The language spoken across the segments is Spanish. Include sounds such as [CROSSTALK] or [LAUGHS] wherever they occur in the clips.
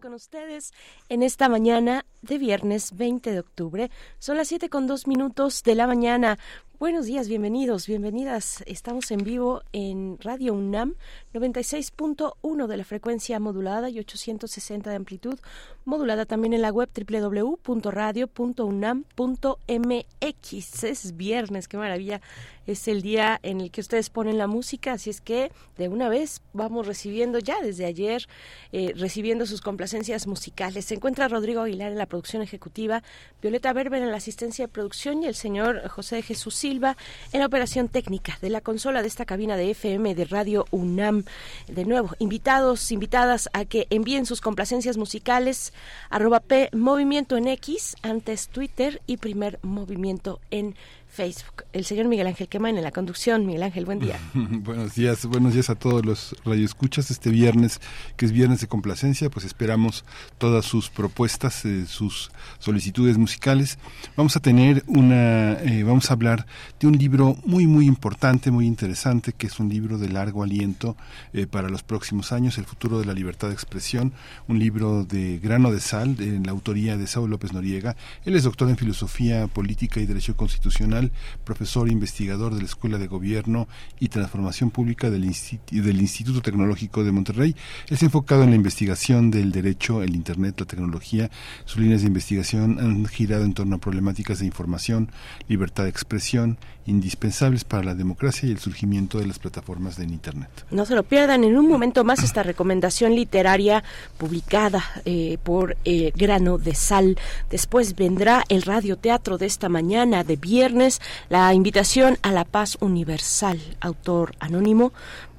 Con ustedes en esta mañana de viernes 20 de octubre. Son las 7 con 2 minutos de la mañana. Buenos días, bienvenidos, bienvenidas. Estamos en vivo en Radio UNAM, 96.1 de la frecuencia modulada y 860 de amplitud, modulada también en la web www.radio.unam.mx. Es viernes, qué maravilla. Es el día en el que ustedes ponen la música, así es que de una vez vamos recibiendo ya desde ayer, eh, recibiendo sus complacencias musicales. Se encuentra Rodrigo Aguilar en la producción ejecutiva, Violeta Berber en la asistencia de producción y el señor José Jesús Silva en la operación técnica de la consola de esta cabina de FM de Radio UNAM. De nuevo, invitados, invitadas a que envíen sus complacencias musicales, arroba P Movimiento en X, antes Twitter y primer movimiento en Facebook. El señor Miguel Ángel Quemain en la conducción. Miguel Ángel, buen día. [LAUGHS] buenos días, buenos días a todos los radioescuchas. Este viernes, que es viernes de complacencia, pues esperamos todas sus propuestas, eh, sus solicitudes musicales. Vamos a tener una, eh, vamos a hablar de un libro muy, muy importante, muy interesante, que es un libro de largo aliento eh, para los próximos años, El futuro de la libertad de expresión, un libro de grano de sal, en la autoría de Saúl López Noriega. Él es doctor en filosofía política y derecho constitucional profesor e investigador de la Escuela de Gobierno y Transformación Pública del, del Instituto Tecnológico de Monterrey. Es enfocado en la investigación del derecho, el Internet, la tecnología. Sus líneas de investigación han girado en torno a problemáticas de información, libertad de expresión, indispensables para la democracia y el surgimiento de las plataformas de Internet. No se lo pierdan en un momento más esta recomendación literaria publicada eh, por eh, Grano de Sal. Después vendrá el radioteatro de esta mañana de viernes la invitación a la paz universal, autor anónimo,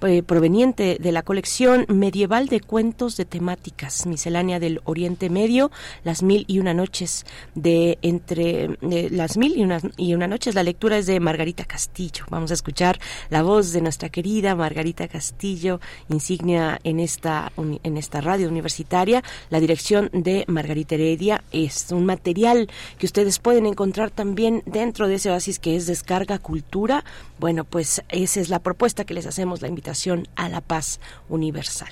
eh, proveniente de la colección medieval de cuentos de temáticas miscelánea del Oriente Medio, las mil y una noches de entre las mil y una, y una noches. La lectura es de Margarita Castillo. Vamos a escuchar la voz de nuestra querida Margarita Castillo, insignia en esta en esta radio universitaria. La dirección de Margarita Heredia es un material que ustedes pueden encontrar también dentro de ese oasis que es Descarga Cultura. Bueno, pues esa es la propuesta que les hacemos, la invitación a la paz universal.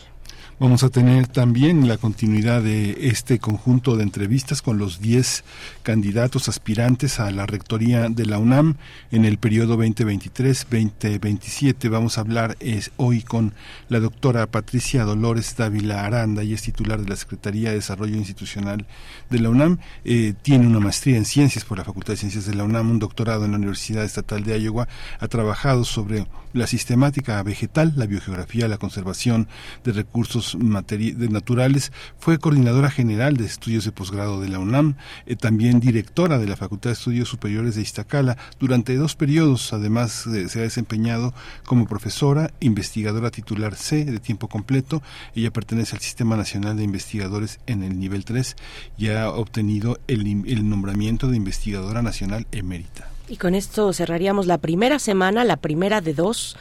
Vamos a tener también la continuidad de este conjunto de entrevistas con los 10 candidatos aspirantes a la rectoría de la UNAM en el periodo 2023-2027. Vamos a hablar hoy con la doctora Patricia Dolores Dávila Aranda, y es titular de la Secretaría de Desarrollo Institucional de la UNAM. Eh, tiene una maestría en ciencias por la Facultad de Ciencias de la UNAM, un doctorado en la Universidad Estatal de Iowa. Ha trabajado sobre la sistemática vegetal, la biogeografía, la conservación de recursos naturales, fue coordinadora general de estudios de posgrado de la UNAM, eh, también directora de la Facultad de Estudios Superiores de Iztacala. Durante dos periodos, además, se ha desempeñado como profesora, investigadora titular C de tiempo completo. Ella pertenece al Sistema Nacional de Investigadores en el nivel 3 y ha obtenido el nombramiento de investigadora nacional emérita. Y con esto cerraríamos la primera semana, la primera de dos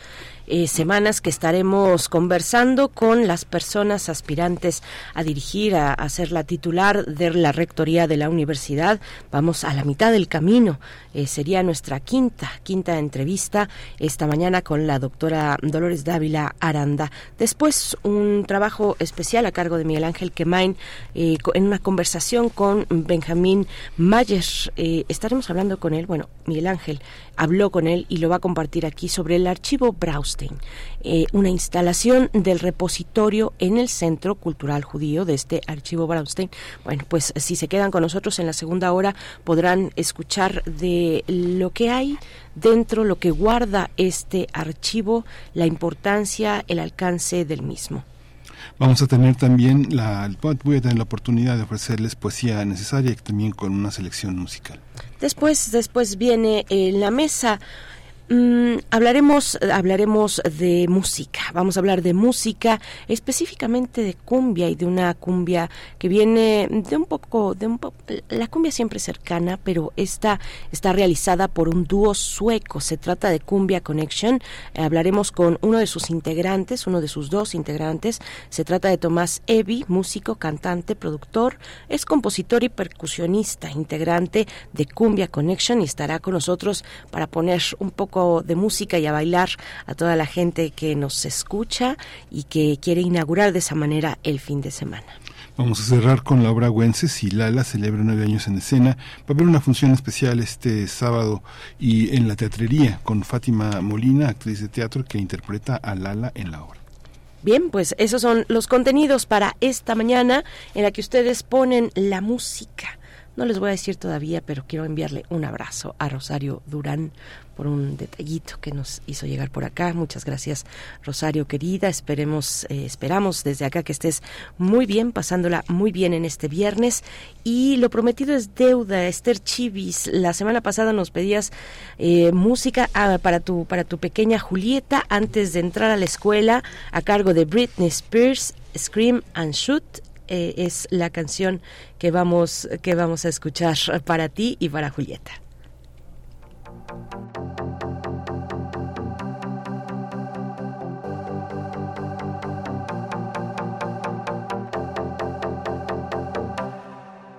eh, semanas que estaremos conversando con las personas aspirantes a dirigir, a, ser la titular de la rectoría de la universidad. Vamos a la mitad del camino. Eh, sería nuestra quinta, quinta entrevista esta mañana con la doctora Dolores Dávila Aranda. Después un trabajo especial a cargo de Miguel Ángel Quemain eh, en una conversación con Benjamín Mayer. estaremos hablando con él, bueno, Miguel Ángel habló con él y lo va a compartir aquí sobre el archivo Braustein, eh, una instalación del repositorio en el Centro Cultural Judío de este archivo Braustein. Bueno, pues si se quedan con nosotros en la segunda hora podrán escuchar de lo que hay dentro, lo que guarda este archivo, la importancia, el alcance del mismo. Vamos a tener también la, voy a tener la oportunidad de ofrecerles poesía necesaria y también con una selección musical. Después, después viene en la mesa Mm, hablaremos, hablaremos de música. Vamos a hablar de música, específicamente de cumbia y de una cumbia que viene de un poco, de un la cumbia siempre cercana, pero esta está realizada por un dúo sueco. Se trata de Cumbia Connection. hablaremos con uno de sus integrantes, uno de sus dos integrantes. Se trata de Tomás Evi, músico, cantante, productor, es compositor y percusionista, integrante de Cumbia Connection y estará con nosotros para poner un poco de música y a bailar a toda la gente que nos escucha y que quiere inaugurar de esa manera el fin de semana. Vamos a cerrar con la obra Güences y Lala celebra nueve años en escena. Va a haber una función especial este sábado y en la teatrería con Fátima Molina, actriz de teatro que interpreta a Lala en la obra. Bien, pues esos son los contenidos para esta mañana en la que ustedes ponen la música. No les voy a decir todavía, pero quiero enviarle un abrazo a Rosario Durán por un detallito que nos hizo llegar por acá. Muchas gracias, Rosario querida. Esperemos, eh, esperamos desde acá que estés muy bien, pasándola muy bien en este viernes. Y lo prometido es deuda. Esther Chivis, la semana pasada nos pedías eh, música ah, para tu para tu pequeña Julieta antes de entrar a la escuela a cargo de Britney Spears, Scream and Shoot. Eh, es la canción que vamos que vamos a escuchar para ti y para Julieta.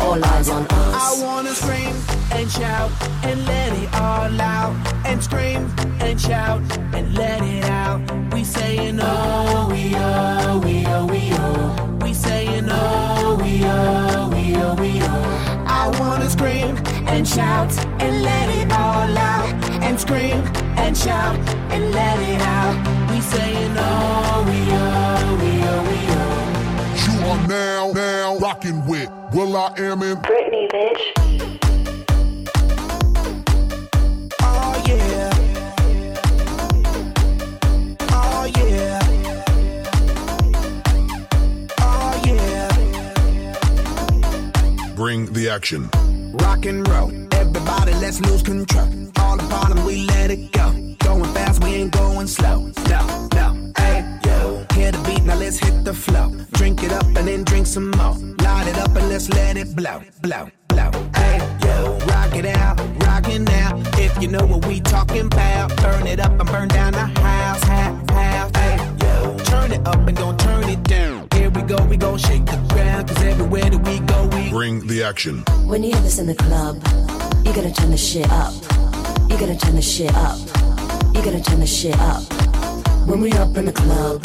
All eyes on us. I wanna scream and shout and let it all out. And scream and shout and let it out. We saying oh, we oh, we oh, we oh. We saying oh, we oh, we oh, we oh. I wanna scream and shout and let it all out. And scream and shout and let it out. We saying oh, we oh, we oh, are now, now rocking with Will I Am in Britney, bitch. Oh yeah. Oh yeah. Oh yeah. Bring the action. Rock and roll. Everybody, let's lose control. All the bottom, we let it go. Going fast, we ain't going slow. No, no, hey, yo. Hear the beat, now let's hit the flow. Drink it up and then drink some more. Light it up and let's let it blow, blow, blow. Hey, yo. Rock it out, rock it now. If you know what we talking about, burn it up and burn down the house, house, house. Hey, yo. Turn it up and don't turn it down. Here we go, we gon' shake the ground. Cause everywhere that we go, we bring the action. When you hear this in the club, you gotta turn the shit up. You gotta turn the shit up. You gotta turn the shit up. When we up in the club,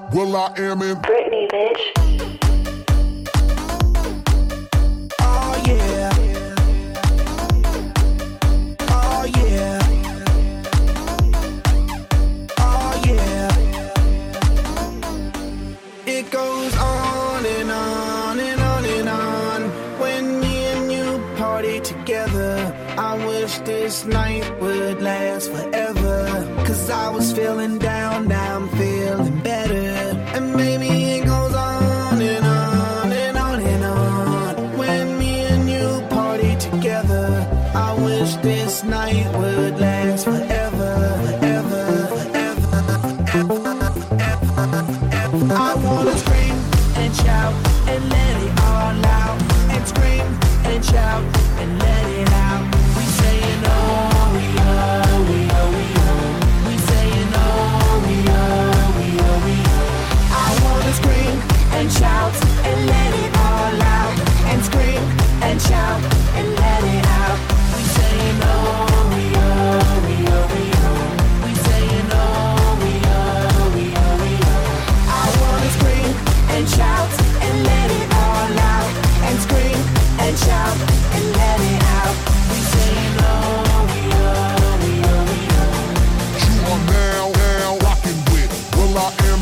Will I Am in Britney, bitch. Oh yeah. Oh yeah. Oh yeah. It goes on and on and on and on. When me and you party together, I wish this night would last forever. Cause I was feeling down, now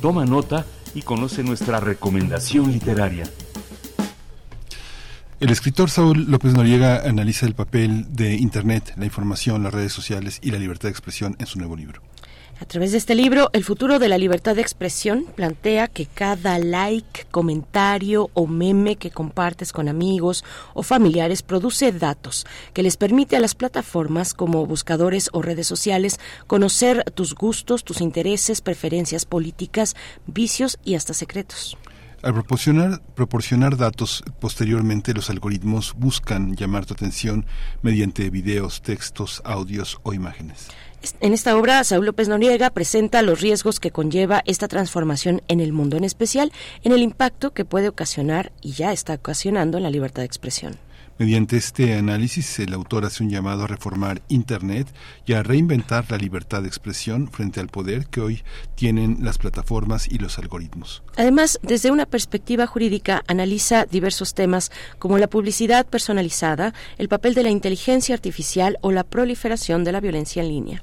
Toma nota y conoce nuestra recomendación literaria. El escritor Saúl López Noriega analiza el papel de Internet, la información, las redes sociales y la libertad de expresión en su nuevo libro. A través de este libro, El futuro de la libertad de expresión plantea que cada like, comentario o meme que compartes con amigos o familiares produce datos que les permite a las plataformas como buscadores o redes sociales conocer tus gustos, tus intereses, preferencias políticas, vicios y hasta secretos. Al proporcionar, proporcionar datos, posteriormente los algoritmos buscan llamar tu atención mediante videos, textos, audios o imágenes. En esta obra, Saúl López Noriega presenta los riesgos que conlleva esta transformación en el mundo, en especial en el impacto que puede ocasionar y ya está ocasionando en la libertad de expresión. Mediante este análisis, el autor hace un llamado a reformar Internet y a reinventar la libertad de expresión frente al poder que hoy tienen las plataformas y los algoritmos. Además, desde una perspectiva jurídica, analiza diversos temas como la publicidad personalizada, el papel de la inteligencia artificial o la proliferación de la violencia en línea.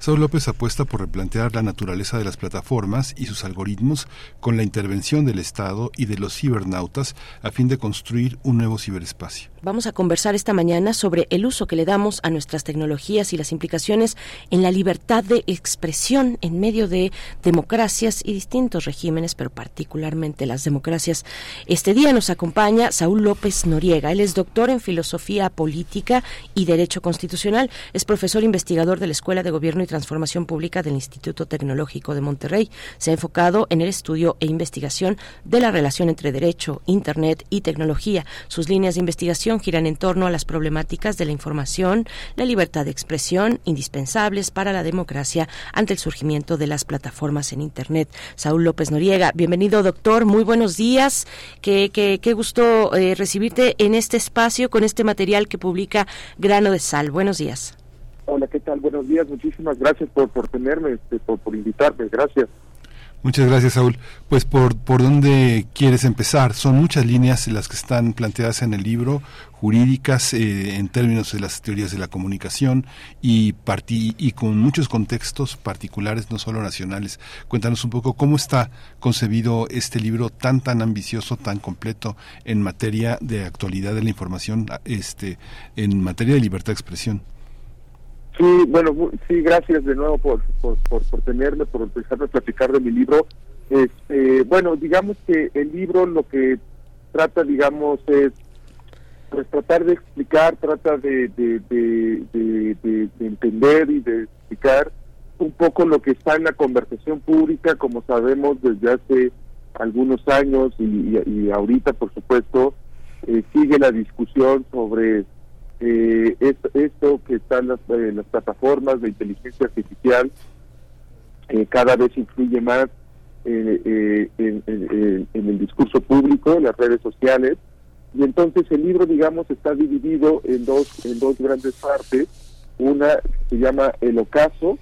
Saúl López apuesta por replantear la naturaleza de las plataformas y sus algoritmos con la intervención del Estado y de los cibernautas a fin de construir un nuevo ciberespacio. Vamos a conversar esta mañana sobre el uso que le damos a nuestras tecnologías y las implicaciones en la libertad de expresión en medio de democracias y distintos regímenes, pero particularmente las democracias. Este día nos acompaña Saúl López Noriega. Él es doctor en filosofía política y derecho constitucional. Es profesor investigador de la Escuela de Gobierno y Transformación Pública del Instituto Tecnológico de Monterrey. Se ha enfocado en el estudio e investigación de la relación entre derecho, Internet y tecnología. Sus líneas de investigación giran en torno a las problemáticas de la información, la libertad de expresión, indispensables para la democracia ante el surgimiento de las plataformas en Internet. Saúl López Noriega, bienvenido doctor, muy buenos días. Qué, qué, qué gusto eh, recibirte en este espacio con este material que publica Grano de Sal. Buenos días. Hola, ¿qué tal? Buenos días, muchísimas gracias por, por tenerme, este, por, por invitarme, gracias. Muchas gracias, Saúl. Pues por, por dónde quieres empezar. Son muchas líneas las que están planteadas en el libro, jurídicas eh, en términos de las teorías de la comunicación y, parti y con muchos contextos particulares, no solo nacionales. Cuéntanos un poco cómo está concebido este libro tan tan ambicioso, tan completo en materia de actualidad de la información, este, en materia de libertad de expresión. Sí, bueno, sí, gracias de nuevo por, por, por, por tenerme, por empezar a platicar de mi libro. Este, bueno, digamos que el libro lo que trata, digamos, es pues tratar de explicar, trata de, de, de, de- de- de entender y de explicar un poco lo que está en la conversación pública, como sabemos desde hace algunos años y- y ahorita, por supuesto, eh, sigue la discusión sobre eh, esto, que están las, eh, las plataformas de inteligencia artificial eh, cada vez influye más eh, eh, en, en- en- el discurso público, en las redes sociales, y entonces el libro, digamos, está dividido en dos, en dos grandes partes. Una se llama El Ocaso.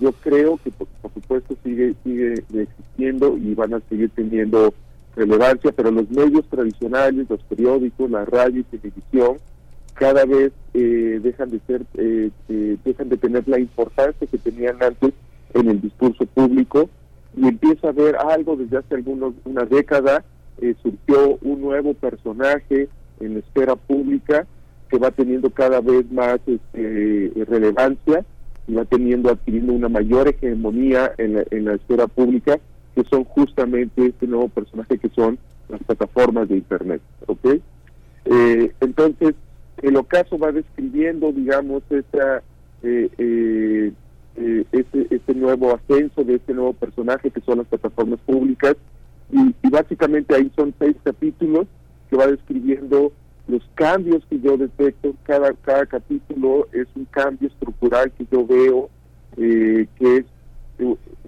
Yo creo que, por, por supuesto, sigue, sigue existiendo y van a seguir teniendo relevancia, pero los medios tradicionales, los periódicos, la radio y televisión, cada vez eh, dejan de ser, eh, eh, dejan de tener la importancia que tenían antes en el discurso público y empieza a ver algo desde hace algunos, una década, eh, surgió un nuevo personaje en la esfera pública que va teniendo cada vez más este, relevancia y va teniendo, adquiriendo una mayor hegemonía en la, en la esfera pública, que son justamente este nuevo personaje que son las plataformas de Internet. ¿ok? Eh, entonces, el ocaso va describiendo, digamos, esta, eh, eh, eh, este, este nuevo ascenso de este nuevo personaje que son las plataformas públicas. Y, básicamente ahí son seis capítulos que va describiendo los cambios que yo detecto, cada, cada capítulo es un cambio estructural que yo veo, eh, que es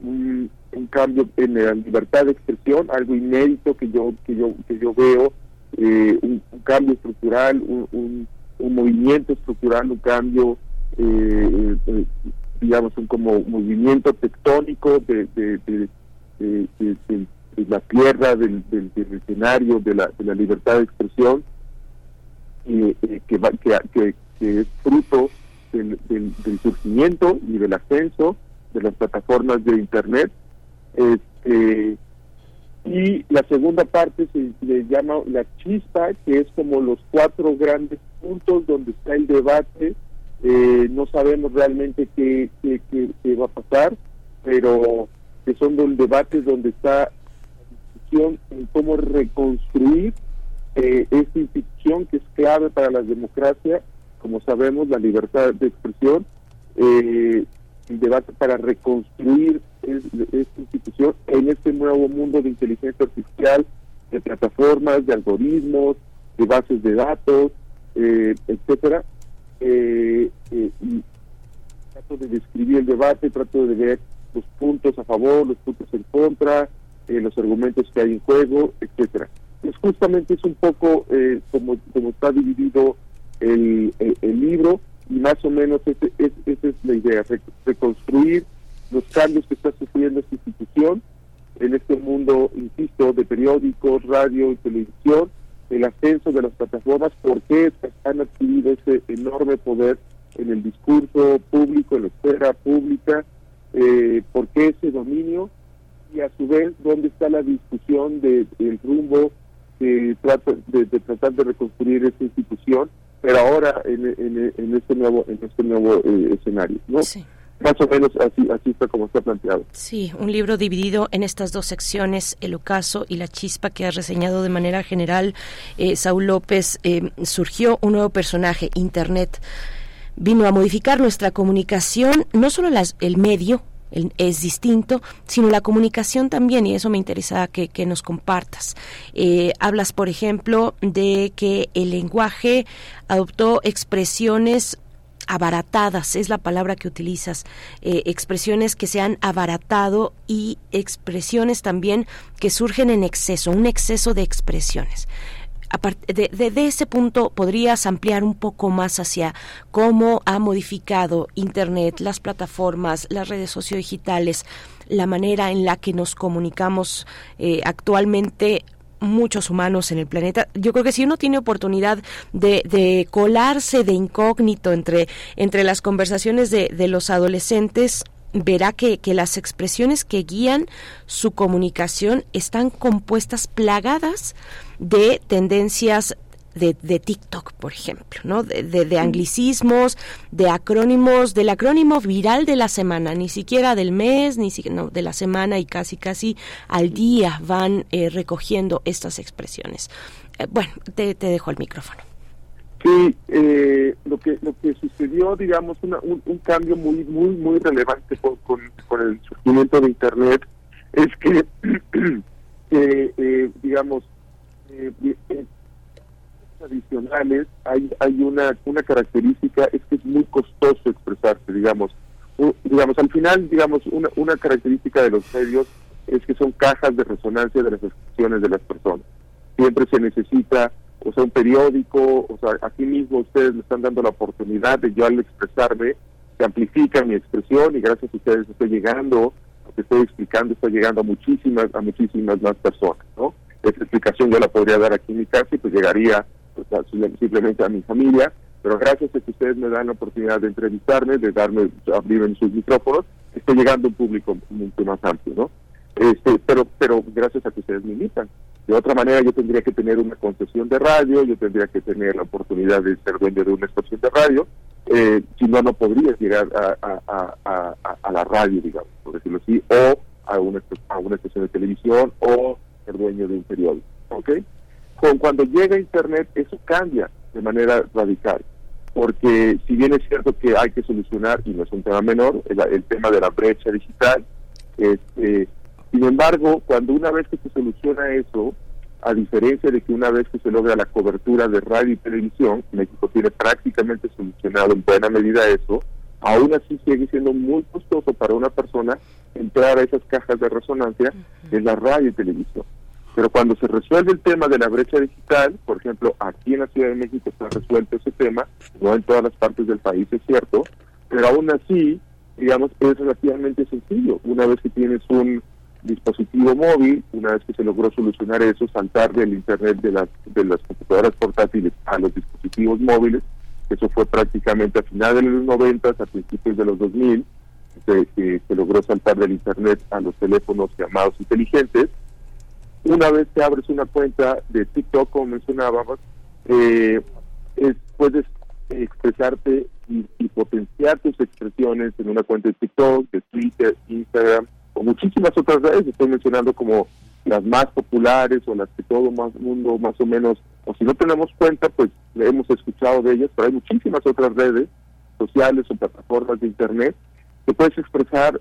un, un cambio en la libertad de expresión, algo inédito que yo que yo que yo veo, eh, un, un cambio estructural, un, un, un movimiento estructural, un cambio, eh, eh, digamos, un como movimiento tectónico de, la tierra, del, del, escenario, de la, de la libertad de expresión, eh, que, va- que es fruto del, del, del surgimiento y del ascenso de las plataformas de Internet. Este, y la segunda parte se le llama la chispa, que es como los cuatro grandes puntos donde está el debate. Eh, no sabemos realmente qué, qué, qué- va a pasar, pero que son del debate donde está la discusión en cómo reconstruir eh, esta institución que es clave para la democracia, como sabemos, la libertad de expresión, eh, el debate para reconstruir es- esta institución en este nuevo mundo de inteligencia artificial, de plataformas, de algoritmos, de bases de datos, eh, etcétera. Eh, eh, y trato de describir el debate, trato de ver los puntos a favor, los puntos en contra, eh, los argumentos que hay en juego, etcétera. Pues justamente es un poco eh, como, como está dividido el, el- libro y más o menos ese- es- esa es la idea, re- reconstruir los cambios que está sufriendo esta institución en este mundo, insisto, de periódicos, radio y televisión, el ascenso de las plataformas, por qué han adquirido ese enorme poder en el discurso público, en la esfera pública, eh, por qué ese dominio y a su vez dónde está la discusión de- del rumbo que trata de, tratar de reconstruir esa institución, pero ahora en, en- en este nuevo en este nuevo eh, escenario, ¿no? Sí. Más o menos así así está como está planteado. Sí, un libro dividido en estas dos secciones, el ocaso y la chispa que has reseñado de manera general. Eh, Saúl López, eh, surgió un nuevo personaje, Internet. Vino a modificar nuestra comunicación, no solo el medio es distinto, sino la comunicación también, y eso me interesa que, que nos compartas. Eh, hablas, por ejemplo, de que el lenguaje adoptó expresiones abaratadas, es la palabra que utilizas, eh, expresiones que se han abaratado y expresiones también que surgen en exceso, un exceso de expresiones. De- de ese punto, ¿podrías ampliar un poco más hacia cómo ha modificado Internet, las plataformas, las redes sociodigitales, la manera en la que nos comunicamos eh, actualmente muchos humanos en el planeta. Yo creo que si uno tiene oportunidad de, de colarse de incógnito entre, entre las conversaciones de, de los adolescentes, verá que, que las expresiones que guían su comunicación están compuestas, plagadas de tendencias de, de TikTok, por ejemplo, ¿no? De, de- anglicismos, de acrónimos, del acrónimo viral de la semana, ni siquiera del mes, ni siquiera no, de la semana y casi casi al día van eh, recogiendo estas expresiones. Eh, bueno, te, te dejo el micrófono. Sí, eh, lo que lo que sucedió, digamos, una- un, un cambio muy muy muy relevante con, con, con el surgimiento de Internet es que, que, [CLEARS THROAT] eh, digamos, tradicionales hay hay una una característica es que es muy costoso expresarse, digamos, U- digamos al final, digamos, una una característica de los medios es que son cajas de resonancia de las expresiones de las personas. Siempre se necesita o sea, un periódico, o sea, aquí mismo ustedes me están dando la oportunidad de yo al expresarme, se amplifica mi expresión y gracias a ustedes estoy llegando, lo que estoy explicando está llegando a muchísimas, a muchísimas más personas, ¿no? Esa explicación yo la podría dar aquí en mi casa y pues llegaría simplemente a mi familia, pero gracias a que ustedes me dan la oportunidad de entrevistarme, de darme, abrirme sus micrófonos, estoy llegando a un público mucho más amplio, ¿no? Este, pero, pero gracias a que ustedes me invitan. De otra manera, yo tendría que tener una concesión de radio, yo tendría que tener la oportunidad de ser dueño de una estación de radio, eh, si no, no podría llegar a, la radio, digamos, por decirlo así, o a una, a una estación de televisión o ser dueño de un periódico. ¿ok? Con, cuando llega Internet, eso cambia de manera radical, porque si bien es cierto que hay que solucionar, y no es un tema menor, el, tema de la brecha digital, este, sin embargo, cuando una vez que se soluciona eso, a diferencia de que una vez que se logra la cobertura de radio y televisión, México tiene prácticamente solucionado en buena medida eso, aún así sigue siendo muy costoso para una persona entrar a esas cajas de resonancia en la radio y televisión. Pero cuando se resuelve el tema de la brecha digital, por ejemplo, aquí en la Ciudad de México está resuelto ese tema, no en todas las partes del país es cierto, pero aún así, digamos, es relativamente sencillo. Una vez que tienes un dispositivo móvil, una vez que se logró solucionar eso, saltar del Internet de las, de las computadoras portátiles a los dispositivos móviles, eso fue prácticamente a finales de los 90, a principios de los 2000, se, se logró saltar del Internet a los teléfonos llamados inteligentes. Una vez que abres una cuenta de TikTok, como mencionábamos, eh, puedes expresarte y, y potenciar tus expresiones en una cuenta de TikTok, de Twitter, Instagram, o muchísimas otras redes, estoy mencionando como las más populares o las que todo más mundo más o menos, o si no tenemos cuenta, pues hemos escuchado de ellas, pero hay muchísimas otras redes sociales o plataformas de Internet que puedes expresar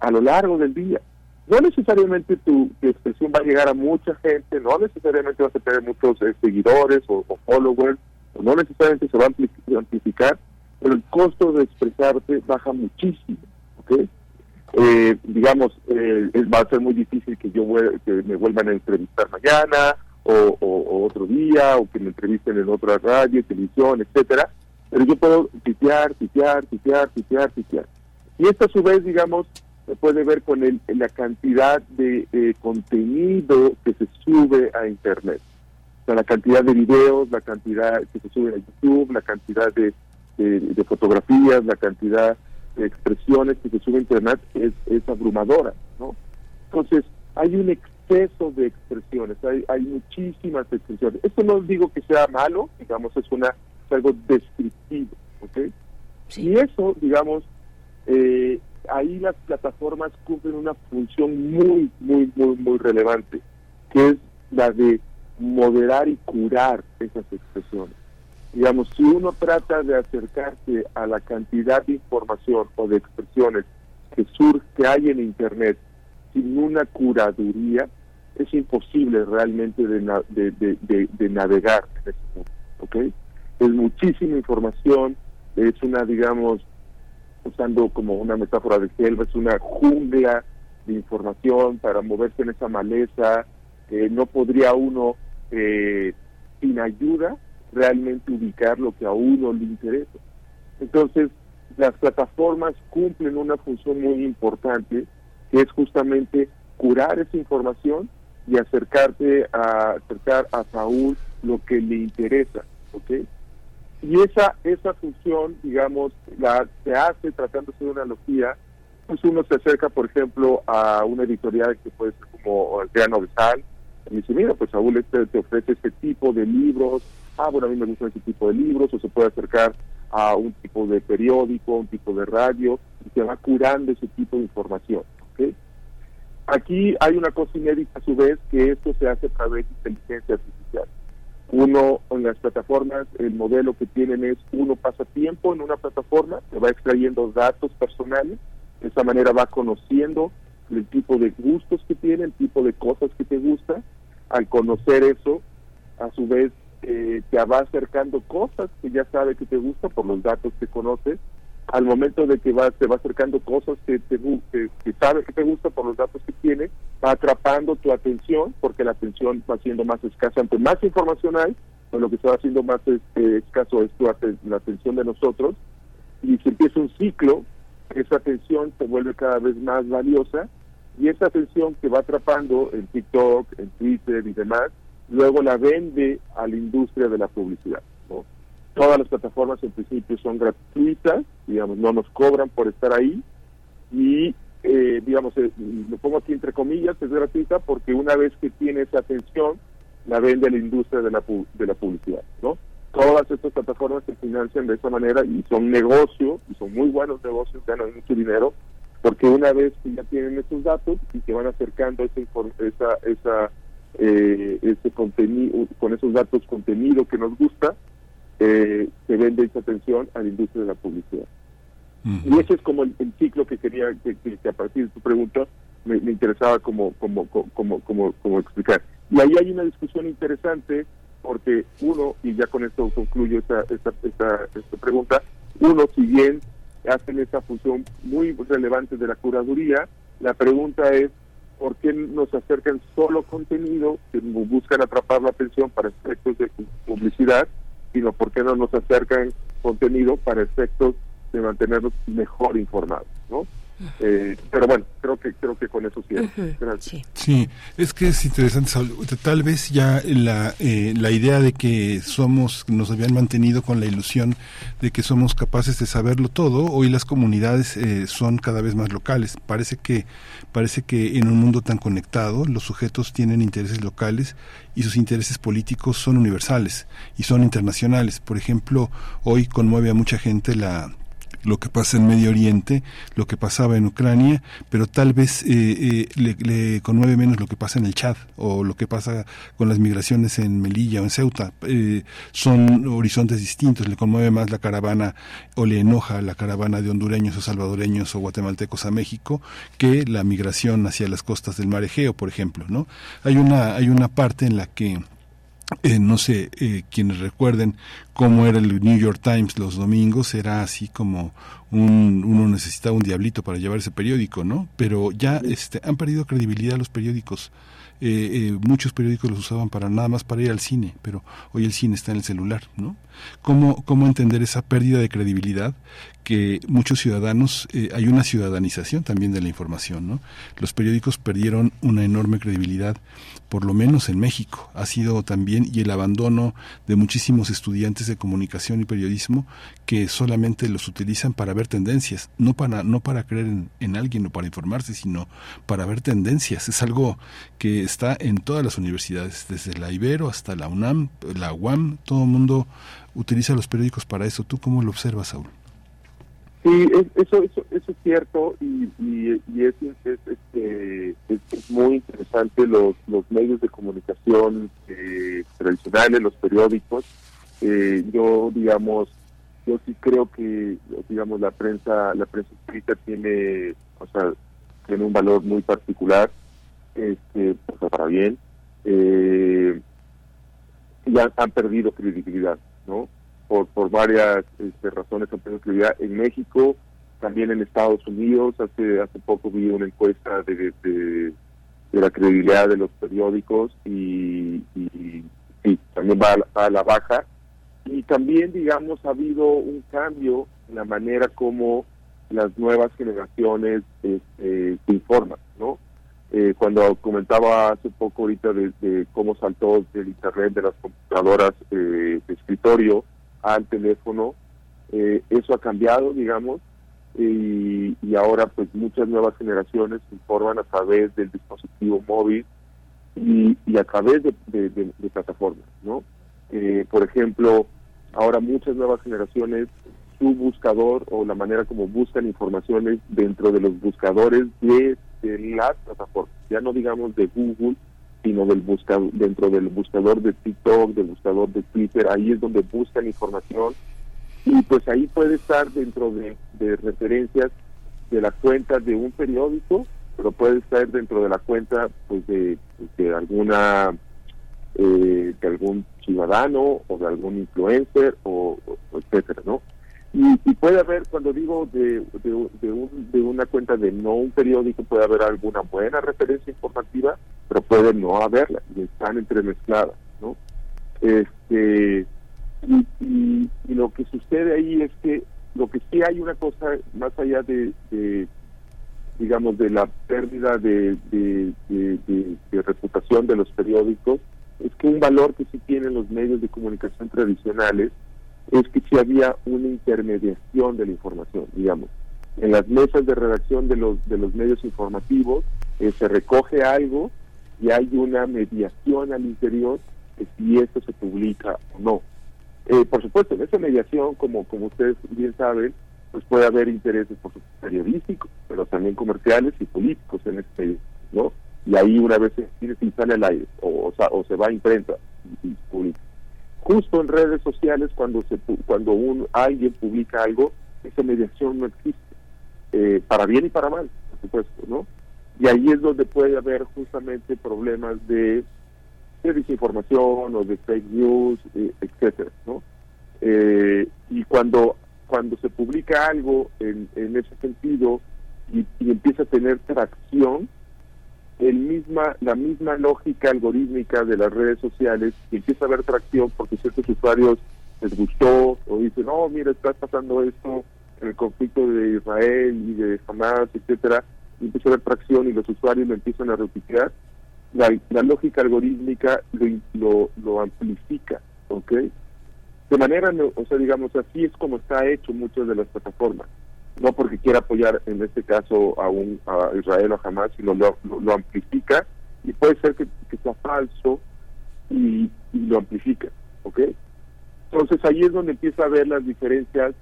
a lo largo del día. No necesariamente tu, expresión va a llegar a mucha gente, no necesariamente vas a tener muchos eh, seguidores o, followers, no necesariamente se va a amplificar, pero el costo de expresarte baja muchísimo. ¿okay? Eh, digamos, eh, va a ser muy difícil que yo que me vuelvan a entrevistar mañana o, otro día o que me entrevisten en otra radio, televisión, etcétera, pero yo puedo titear, titear, titear, titear, titear. Y esto a su vez, digamos, se puede ver con el, la cantidad de contenido que se sube a Internet. O sea, la cantidad de videos, la cantidad que se sube a YouTube, la cantidad de, de fotografías, la cantidad expresiones que se sube a internet es, es abrumadora, ¿no? Entonces, hay un exceso de expresiones, hay, hay muchísimas expresiones. Esto no digo que sea malo, digamos, es una algo descriptivo, ¿ok? Y eso, digamos, eh, ahí las plataformas cumplen una función muy, muy, muy, muy relevante, que es la de moderar y curar esas expresiones digamos, si uno trata de acercarse a la cantidad de información o de expresiones que surge, que hay en Internet sin una curaduría, es imposible realmente de, de, navegar en ese mundo. Es muchísima información, es una, digamos, usando como una metáfora de selva, es una jungla de información para moverse en esa maleza, eh, no podría uno, eh, sin ayuda, realmente ubicar lo que a uno le interesa. Entonces, las plataformas cumplen una función muy importante, que es justamente curar esa información y acercarte a acercar a Saúl lo que le interesa, ¿ok? Y esa esa función, digamos, la se hace tratando de una analogía, pues uno se acerca, por ejemplo, a una editorial que puede ser como Adriano Besal, y dice, mira, pues Saúl este, te ofrece este tipo de libros, ah, bueno, a mí me gustan ese tipo de libros, o se puede acercar a un tipo de periódico, un tipo de radio, y se va curando ese tipo de información. Aquí hay una cosa inédita a su vez, que esto se hace a través de inteligencia artificial. Uno, en las plataformas, el modelo que tienen es, uno pasa tiempo en una plataforma, se va extrayendo datos personales, de esa manera va conociendo el tipo de gustos que tiene, el tipo de cosas que te gusta. Al conocer eso, a su vez eh, te va acercando cosas que ya sabe que te gustan por los datos que conoces. Al momento de que te va acercando cosas que, te, que, que sabe que te gusta por los datos que tiene, va atrapando tu atención, porque la atención va siendo más escasa. Ante más información hay, pues lo que se va haciendo más este, escaso es tu, la atención de nosotros. Y si empieza un ciclo, esa atención se vuelve cada vez más valiosa y esa atención que va atrapando en TikTok, en Twitter y demás, luego la vende a la industria de la publicidad. Todas las plataformas en principio son gratuitas, digamos, no nos cobran por estar ahí y eh, digamos, eh, lo pongo aquí entre comillas, es gratuita porque una vez que tiene esa atención, la vende la industria de la, de la publicidad, ¿no? Todas estas plataformas se financian de esa manera y son negocios, y son muy buenos negocios, ganan mucho dinero, porque una vez que ya tienen esos datos y que van acercando ese, esa, esa, eh, ese contenido, con esos datos contenido que nos gusta, eh, se vende esa atención a la industria de la publicidad. Y ese es como el, ciclo que quería, que, a partir de tu pregunta me, interesaba como, como, como, como, como explicar. Y ahí hay una discusión interesante porque uno, y ya con esto concluyo esta, esta, esta, esta pregunta, uno, si bien hacen esa función muy relevante de la curaduría, la pregunta es, ¿por qué nos acercan solo contenido que buscan atrapar la atención para efectos de publicidad, sino por qué no nos acercan contenido para efectos de mantenernos mejor informados, ¿no? Eh, pero bueno, creo que creo que con eso sí. sí. es que es interesante. Tal vez ya la, eh, la idea de que somos, nos habían mantenido con la ilusión de que somos capaces de saberlo todo. Hoy las comunidades eh, son cada vez más locales. Parece que parece que en un mundo tan conectado los sujetos tienen intereses locales y sus intereses políticos son universales y son internacionales. Por ejemplo, hoy conmueve a mucha gente la lo que pasa en Medio Oriente, lo que pasaba en Ucrania, pero tal vez eh, eh, le, conmueve menos lo que pasa en el Chad o lo que pasa con las migraciones en Melilla o en Ceuta. Eh, son horizontes distintos, le conmueve más la caravana o le enoja la caravana de hondureños o salvadoreños o guatemaltecos a México que la migración hacia las costas del mar Egeo, por ejemplo. ¿no? Hay, una, hay una parte en la que eh, no sé, eh, quienes recuerden cómo era el New York Times los domingos, era así como un, uno necesitaba un diablito para llevar ese periódico, ¿no? Pero ya este, han perdido credibilidad los periódicos. Eh, muchos periódicos los usaban para nada más para ir al cine, pero hoy el cine está en el celular, ¿no? ¿Cómo, cómo entender esa pérdida de credibilidad que muchos ciudadanos, hay una ciudadanización también de la información, ¿no? Los periódicos perdieron una enorme credibilidad por lo menos en México, ha sido también y el abandono de muchísimos estudiantes de comunicación y periodismo que solamente los utilizan para ver tendencias, no para no para creer en, alguien o para informarse, sino para ver tendencias. Es algo que está en todas las universidades, desde la Ibero hasta la UNAM, la UAM, todo el mundo utiliza los periódicos para eso. ¿Tú cómo lo observas, Saúl? Sí, eso, eso, eso es cierto y, y, es, este, es, muy interesante los, medios de comunicación eh, tradicionales, los periódicos. Eh, yo, digamos, yo sí creo que, digamos, la prensa, la prensa escrita tiene, o sea, tiene un valor muy particular, este, para bien. Eh, ya han perdido credibilidad, ¿no? por, por varias este, razones en México, también en Estados Unidos. Hace hace poco vi una encuesta de, de, la credibilidad de los periódicos y, también va a, la, baja. Y también, digamos, ha habido un cambio en la manera como las nuevas generaciones este, se informan, ¿no? Eh, cuando comentaba hace poco ahorita de, cómo saltó del internet de las computadoras eh, de escritorio al teléfono. Eh, eso ha cambiado, digamos, y, ahora pues muchas nuevas generaciones informan a través del dispositivo móvil y, a través de, plataformas, ¿no? Eh, por ejemplo, ahora muchas nuevas generaciones su buscador o la manera como buscan informaciones dentro de los buscadores de, de las plataformas, ya no digamos de Google, sino del buscador, dentro del buscador de TikTok, del buscador de Twitter, ahí es donde buscan información y pues ahí puede estar dentro de, referencias de la cuenta de un periódico, pero puede estar dentro de la cuenta pues de, de alguna eh, de algún ciudadano o de algún influencer o etcétera, ¿no? Y, puede haber, cuando digo de, de, una cuenta de no un periódico, puede haber alguna buena referencia informativa, pero puede no haberla, y están entremezcladas, ¿no? Este, y, lo que sucede ahí es que lo que sí hay una cosa más allá de, digamos, de la pérdida de, de reputación de los periódicos, es que un valor que sí tienen los medios de comunicación tradicionales es que si había una intermediación de la información, digamos. En las mesas de redacción de los, de los medios informativos eh, se recoge algo y hay una mediación al interior de si esto se publica o no. Eh, por supuesto, en esa mediación, como, como ustedes bien saben, pues puede haber intereses por periodísticos, pero también comerciales y políticos en este ¿no? Y ahí una vez se sale al aire o, o, se va a imprenta y, publica. Justo en redes sociales, cuando se cuando un, alguien publica algo, esa mediación no existe, eh, para bien y para mal, por supuesto, ¿no? Y ahí es donde puede haber justamente problemas de, de desinformación o de fake news, eh, etcétera, ¿no? Eh, y cuando cuando se publica algo en, en ese sentido y, empieza a tener tracción, el misma la misma lógica algorítmica de las redes sociales y empieza a haber tracción porque ciertos usuarios les gustó o dicen, no, mira, está pasando esto en el conflicto de Israel y de Hamas, etcétera, y empieza a haber tracción y los usuarios lo empiezan a replicar, la, lógica algorítmica lo, lo, lo amplifica, ¿ok? de manera, o sea, digamos, así es como está hecho muchas de las plataformas. No porque quiera apoyar, en este caso, a, un, a Israel o a Hamas, sino lo, lo, amplifica y puede ser que, sea falso y, lo amplifica, ¿ok? Entonces ahí es donde empieza a ver las diferencias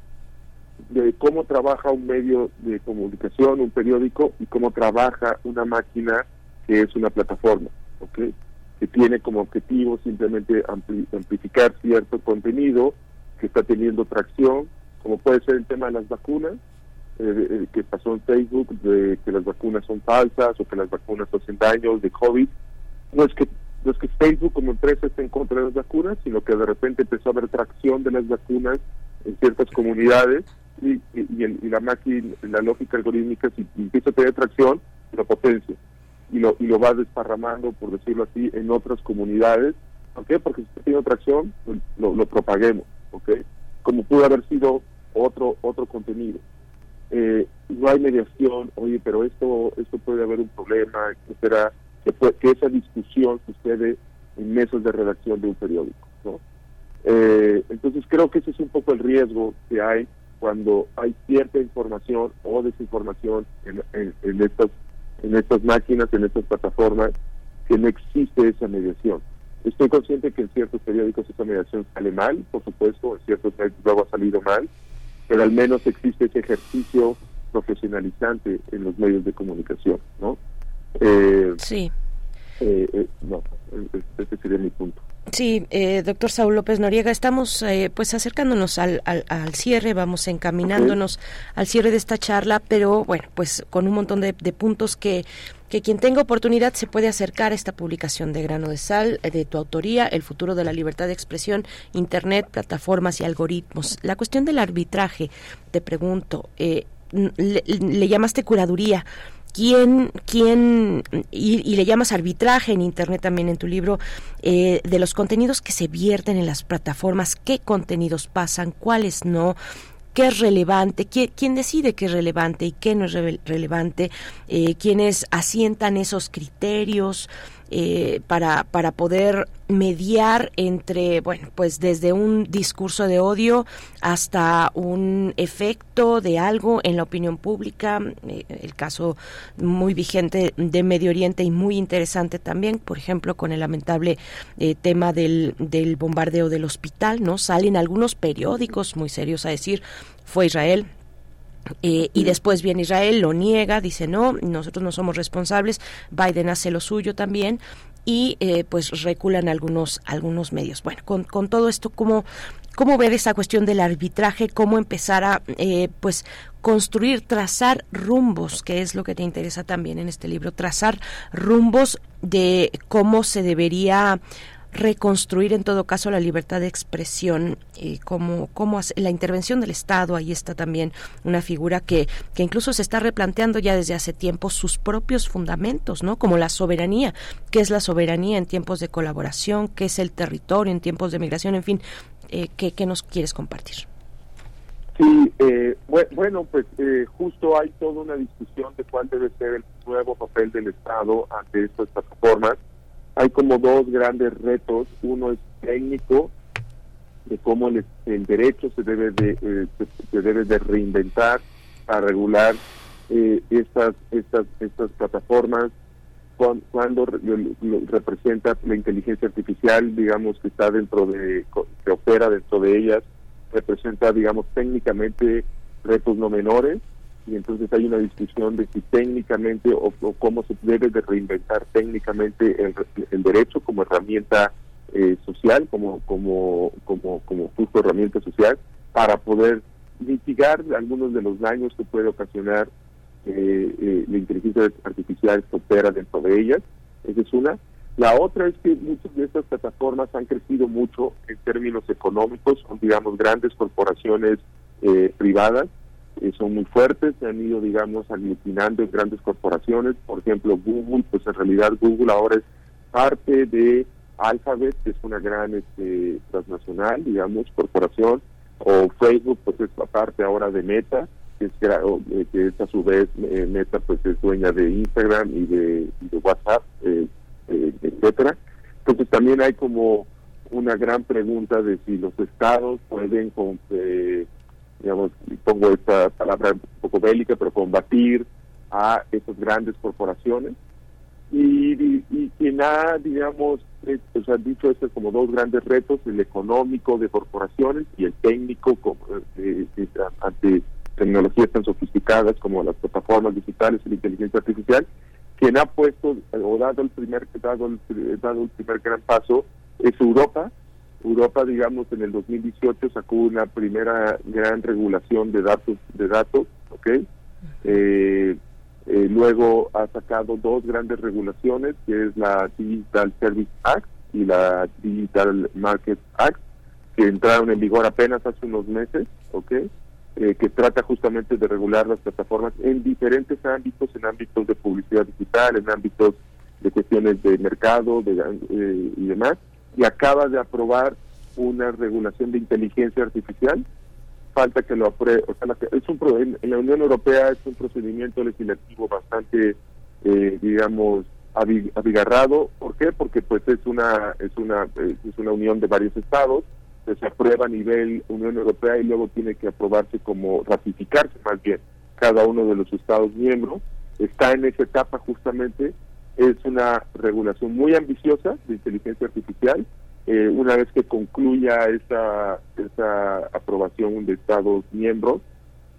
de cómo trabaja un medio de comunicación, un periódico, y cómo trabaja una máquina que es una plataforma, ¿ok? que tiene como objetivo simplemente amplificar cierto contenido que está teniendo tracción, como puede ser el tema de las vacunas, eh, eh, que pasó en Facebook, de que las vacunas son falsas o que las vacunas hacen daño de COVID. No es que no es que Facebook como empresa esté en contra de las vacunas, sino que de repente empezó a haber tracción de las vacunas en ciertas comunidades y, y, la máquina, la lógica algorítmica, si empieza a tener tracción, lo potencia y lo, y lo va desparramando, por decirlo así, en otras comunidades. ¿Por qué? Porque si está teniendo tracción, lo, propaguemos, ¿ok? Como pudo haber sido otro otro contenido. Eh, no hay mediación, oye, pero esto esto puede haber un problema, etcétera, que, que esa discusión sucede en meses de redacción de un periódico, ¿no? Eh, entonces creo que ese es un poco el riesgo que hay cuando hay cierta información o desinformación en, en, estas en estas máquinas, en estas plataformas, que no existe esa mediación. Estoy consciente que en ciertos periódicos esa mediación sale mal, por supuesto, en ciertos luego ha salido mal, pero al menos existe ese ejercicio profesionalizante en los medios de comunicación, ¿no? Eh, sí. Eh, eh, no, ese sería mi punto. Sí, eh, doctor Saúl López Noriega, estamos eh, pues acercándonos al, al, cierre, vamos encaminándonos al cierre de esta charla, pero bueno, pues con un montón de, puntos que, que quien tenga oportunidad se puede acercar a esta publicación de grano de sal, eh, de tu autoría, El futuro de la libertad de expresión, Internet, plataformas y algoritmos. La cuestión del arbitraje, te pregunto, le, le llamaste curaduría. Quién, quién y, le llamas arbitraje en Internet también en tu libro, eh, de los contenidos que se vierten en las plataformas, qué contenidos pasan, cuáles no, qué es relevante, quién decide qué es relevante y qué no es relevante, eh, quiénes asientan esos criterios, eh, para, para poder mediar entre, bueno, pues desde un discurso de odio hasta un efecto de algo en la opinión pública, eh, el caso muy vigente de Medio Oriente y muy interesante también, por ejemplo, con el lamentable eh, tema del, del bombardeo del hospital, ¿no? Salen algunos periódicos muy serios a decir, fue Israel, eh, y después viene Israel, lo niega, dice no, nosotros no somos responsables, Biden hace lo suyo también y eh, pues reculan algunos algunos medios. Bueno, con, con todo esto, ¿cómo, ¿cómo ver esa cuestión del arbitraje? ¿Cómo empezar a eh, pues construir, trazar rumbos, que es lo que te interesa también en este libro, trazar rumbos de cómo se debería reconstruir en todo caso la libertad de expresión y cómo, cómo la intervención del Estado ahí está también una figura que, que incluso se está replanteando ya desde hace tiempo sus propios fundamentos no como la soberanía. Qué es la soberanía en tiempos de colaboración qué es el territorio en tiempos de migración en fin eh, ¿qué, ¿qué, nos quieres compartir Sí, eh, bueno, pues eh, justo hay toda una discusión de cuál debe ser el nuevo papel del Estado ante estas plataformas hay como dos grandes retos. Uno es técnico, de cómo el, derecho se debe de, eh, se, debe de reinventar para regular eh, estas, estas, estas plataformas cuando representa la inteligencia artificial, digamos, que está dentro de, que opera dentro de ellas, representa, digamos, técnicamente retos no menores, y entonces hay una discusión de si técnicamente o, cómo se debe de reinventar técnicamente el, derecho como herramienta eh, social, como, como, como, como justo herramienta social, para poder mitigar algunos de los daños que puede ocasionar eh, eh, la inteligencia artificial que opera dentro de ellas. Esa es una. La otra es que muchas de estas plataformas han crecido mucho en términos económicos, son digamos grandes corporaciones eh, privadas, son muy fuertes, se han ido digamos aglutinando en grandes corporaciones, por ejemplo Google, pues en realidad Google ahora es parte de Alphabet, que es una gran este, transnacional, digamos, corporación, o Facebook, pues es parte ahora de Meta, que es, eh, que es a su vez eh, Meta, pues es dueña de Instagram y de, WhatsApp, eh, etcétera. Entonces también hay como una gran pregunta de si los estados pueden, con, digamos, pongo esta palabra un poco bélica, pero combatir a esas grandes corporaciones. Y, y, quien ha, digamos, pues han dicho estos como dos grandes retos, el económico de corporaciones y el técnico ante tecnologías tan sofisticadas como las plataformas digitales y la inteligencia artificial, quien ha puesto o dado el primer dado el, dado el primer gran paso es Europa. Europa, digamos, en el 2018 sacó una primera gran regulación de datos, de datos, ¿ok? Eh, eh, luego ha sacado dos grandes regulaciones, que es la Digital Service Act y la Digital Market Act, que entraron en vigor apenas hace unos meses, ¿ok? Eh, que trata justamente de regular las plataformas en diferentes ámbitos, en ámbitos de publicidad digital, en ámbitos de cuestiones de mercado de, eh, y demás, y acaba de aprobar una regulación de inteligencia artificial. Falta que lo apruebe, o sea, es un, en la Unión Europea es un procedimiento legislativo bastante, eh, digamos, abigarrado. ¿Por qué? Porque pues es una es una es una unión de varios estados se aprueba a nivel Unión Europea y luego tiene que aprobarse como ratificarse más bien cada uno de los Estados miembros. Está en esa etapa justamente, es una regulación muy ambiciosa de inteligencia artificial. Eh, una vez que concluya esa, esa aprobación de Estados miembros,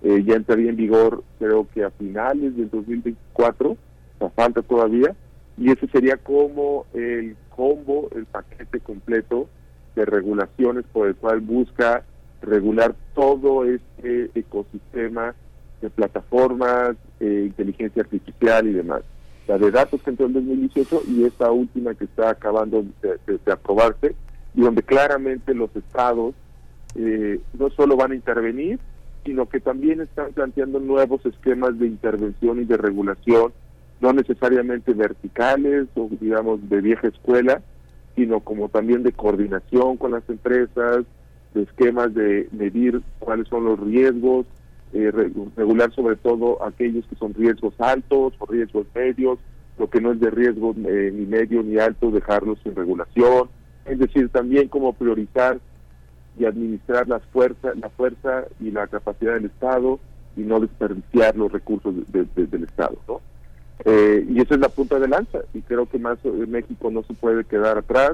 eh, ya entraría en vigor creo que a finales del 2024, o falta todavía, y ese sería como el combo, el paquete completo de regulaciones por el cual busca regular todo este ecosistema de plataformas, eh, inteligencia artificial y demás. La de datos que entró en 2018 y esta última que está acabando de, aprobarse y donde claramente los estados eh, no solo van a intervenir, sino que también están planteando nuevos esquemas de intervención y de regulación, no necesariamente verticales o digamos de vieja escuela, sino como también de coordinación con las empresas, de esquemas de medir cuáles son los riesgos, eh, regular sobre todo aquellos que son riesgos altos o riesgos medios, lo que no es de riesgo eh, ni medio ni alto, dejarlos sin regulación, es decir, también cómo priorizar y administrar las fuerzas, la fuerza y la capacidad del Estado y no desperdiciar los recursos del Estado, ¿no? Eh, y esa es la punta de lanza y creo que más eh, México no se puede quedar atrás.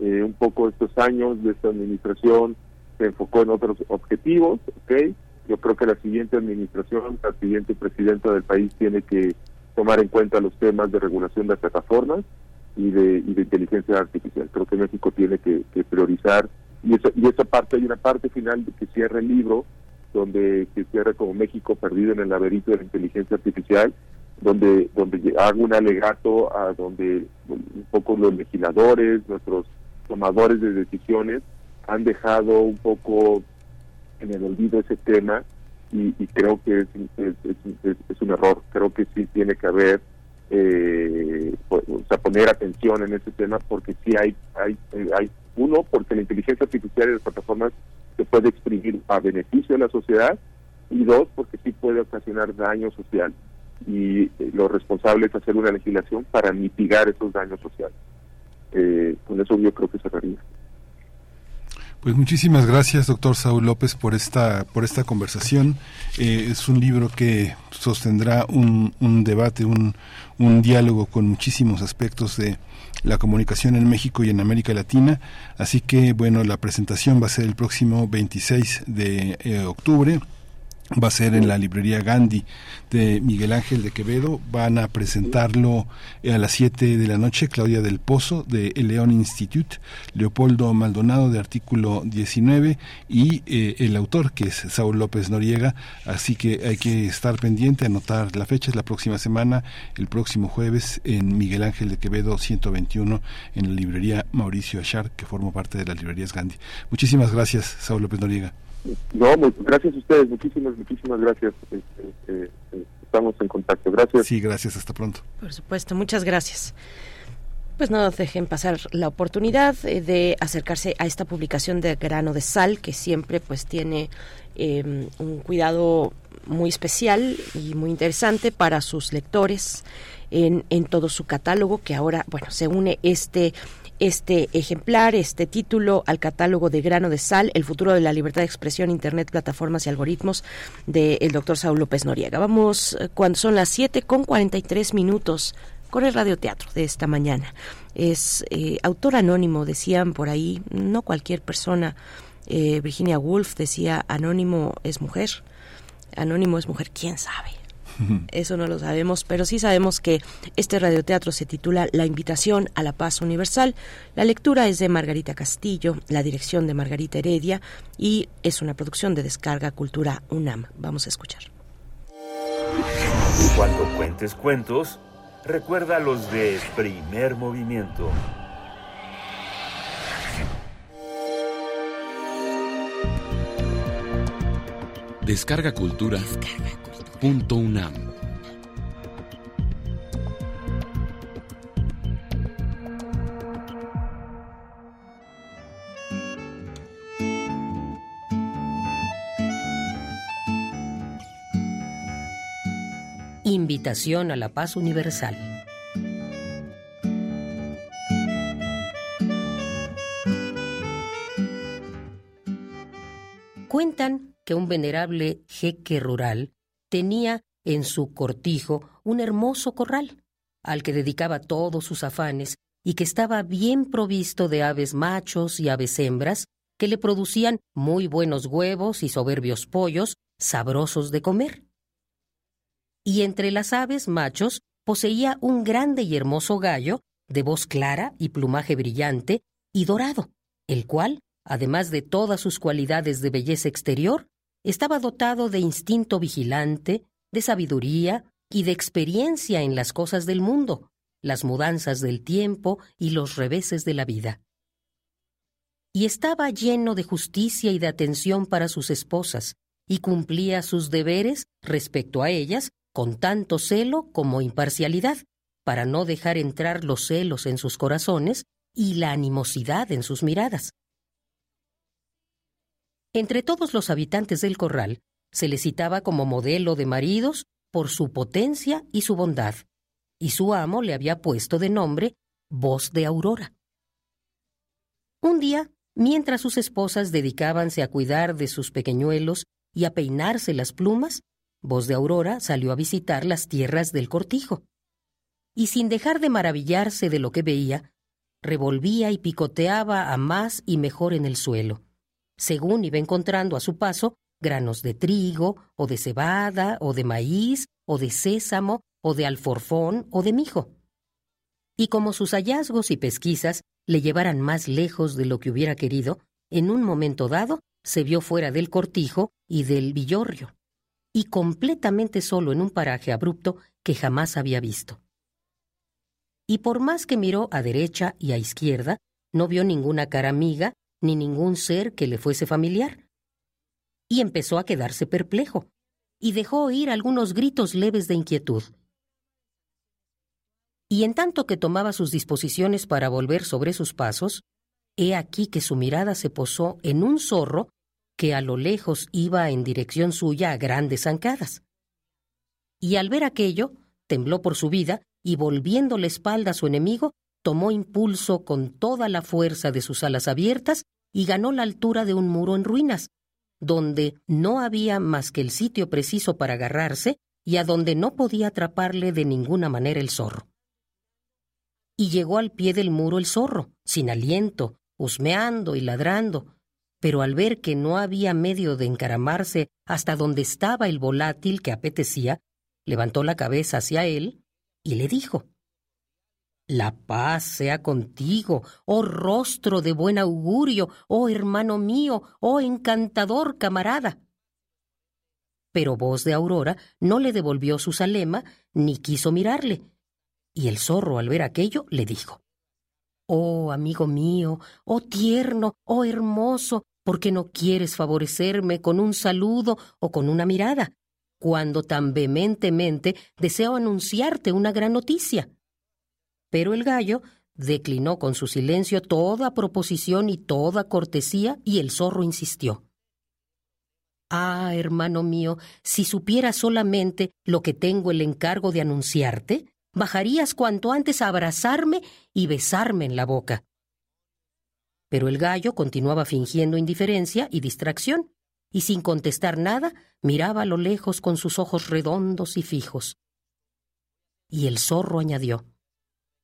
Eh, un poco estos años de esta administración se enfocó en otros objetivos, ¿ok? Yo creo que la siguiente administración, la siguiente presidenta del país tiene que tomar en cuenta los temas de regulación de plataformas y de, y de inteligencia artificial. Creo que México tiene que, priorizar y esa, y esa parte, hay una parte final que cierra el libro, donde que cierra como México perdido en el laberinto de la inteligencia artificial, donde donde hago un alegato a donde un poco los legisladores, nuestros tomadores de decisiones han dejado un poco en el olvido ese tema y, creo que es, es, un error. Creo que sí tiene que haber, eh, pues, o sea, poner atención en ese tema porque sí hay, hay, hay uno, porque la inteligencia artificial y las plataformas se puede exprimir a beneficio de la sociedad y dos, porque sí puede ocasionar daño social y eh, lo responsable es hacer una legislación para mitigar esos daños sociales. Eh, con eso yo creo que cerraría. Pues muchísimas gracias, doctor Saúl López, por esta, por esta conversación. Eh, es un libro que sostendrá un, un debate, un, un diálogo con muchísimos aspectos de la comunicación en México y en América Latina. Así que, bueno, la presentación va a ser el próximo 26 de eh, octubre va a ser en la librería Gandhi de Miguel Ángel de Quevedo. Van a presentarlo a las 7 de la noche Claudia del Pozo de El León Institute, Leopoldo Maldonado de Artículo 19 y eh, el autor que es Saúl López Noriega. Así que hay que estar pendiente, anotar la fecha, es la próxima semana, el próximo jueves en Miguel Ángel de Quevedo 121 en la librería Mauricio Achar, que forma parte de las librerías Gandhi. Muchísimas gracias, Saúl López Noriega. No, muy, gracias a ustedes, muchísimas, muchísimas gracias. Este, eh, eh, estamos en contacto, gracias. Sí, gracias, hasta pronto. Por supuesto, muchas gracias. Pues no dejen pasar la oportunidad eh, de acercarse a esta publicación de Grano de Sal, que siempre pues tiene em, un cuidado muy especial y muy interesante para sus lectores en, en todo su catálogo, que ahora, bueno, se une este este ejemplar, este título al catálogo de grano de sal, el futuro de la libertad de expresión, Internet, plataformas y algoritmos del doctor Saúl López Noriega. Vamos eh, cuando son las 7 con 43 minutos con el radioteatro de esta mañana. Es eh, autor anónimo, decían por ahí, no cualquier persona. Eh, Virginia Woolf decía, anónimo es mujer. Anónimo es mujer, quién sabe. [LAUGHS] Eso no lo sabemos, pero sí sabemos que este radioteatro se titula La invitación a la paz universal. La lectura es de Margarita Castillo, la dirección de Margarita Heredia y es una producción de Descarga Cultura UNAM. Vamos a escuchar. Cuando cuentes cuentos, recuerda los de primer movimiento. Descarga Cultura. Punto. Invitación a la paz universal. Cuentan que un venerable jeque rural tenía en su cortijo un hermoso corral, al que dedicaba todos sus afanes y que estaba bien provisto de aves machos y aves hembras que le producían muy buenos huevos y soberbios pollos sabrosos de comer. Y entre las aves machos poseía un grande y hermoso gallo de voz clara y plumaje brillante y dorado, el cual, además de todas sus cualidades de belleza exterior, estaba dotado de instinto vigilante, de sabiduría y de experiencia en las cosas del mundo, las mudanzas del tiempo y los reveses de la vida. Y estaba lleno de justicia y de atención para sus esposas, y cumplía sus deberes respecto a ellas con tanto celo como imparcialidad, para no dejar entrar los celos en sus corazones y la animosidad en sus miradas. Entre todos los habitantes del corral se le citaba como modelo de maridos por su potencia y su bondad, y su amo le había puesto de nombre Voz de Aurora. Un día, mientras sus esposas dedicábanse a cuidar de sus pequeñuelos y a peinarse las plumas, Voz de Aurora salió a visitar las tierras del cortijo. Y sin dejar de maravillarse de lo que veía, revolvía y picoteaba a más y mejor en el suelo según iba encontrando a su paso granos de trigo, o de cebada, o de maíz, o de sésamo, o de alforfón, o de mijo. Y como sus hallazgos y pesquisas le llevaran más lejos de lo que hubiera querido, en un momento dado se vio fuera del cortijo y del villorrio, y completamente solo en un paraje abrupto que jamás había visto. Y por más que miró a derecha y a izquierda, no vio ninguna cara amiga ni ningún ser que le fuese familiar. Y empezó a quedarse perplejo, y dejó oír algunos gritos leves de inquietud. Y en tanto que tomaba sus disposiciones para volver sobre sus pasos, he aquí que su mirada se posó en un zorro que a lo lejos iba en dirección suya a grandes zancadas. Y al ver aquello, tembló por su vida y volviendo la espalda a su enemigo, tomó impulso con toda la fuerza de sus alas abiertas y ganó la altura de un muro en ruinas, donde no había más que el sitio preciso para agarrarse y a donde no podía atraparle de ninguna manera el zorro. Y llegó al pie del muro el zorro, sin aliento, husmeando y ladrando, pero al ver que no había medio de encaramarse hasta donde estaba el volátil que apetecía, levantó la cabeza hacia él y le dijo La paz sea contigo, oh rostro de buen augurio, oh hermano mío, oh encantador camarada. Pero voz de Aurora no le devolvió su salema ni quiso mirarle, y el zorro al ver aquello le dijo Oh amigo mío, oh tierno, oh hermoso, ¿Por qué no quieres favorecerme con un saludo o con una mirada, cuando tan vehementemente deseo anunciarte una gran noticia? Pero el gallo declinó con su silencio toda proposición y toda cortesía, y el zorro insistió. Ah, hermano mío, si supieras solamente lo que tengo el encargo de anunciarte, bajarías cuanto antes a abrazarme y besarme en la boca. Pero el gallo continuaba fingiendo indiferencia y distracción, y sin contestar nada miraba a lo lejos con sus ojos redondos y fijos. Y el zorro añadió,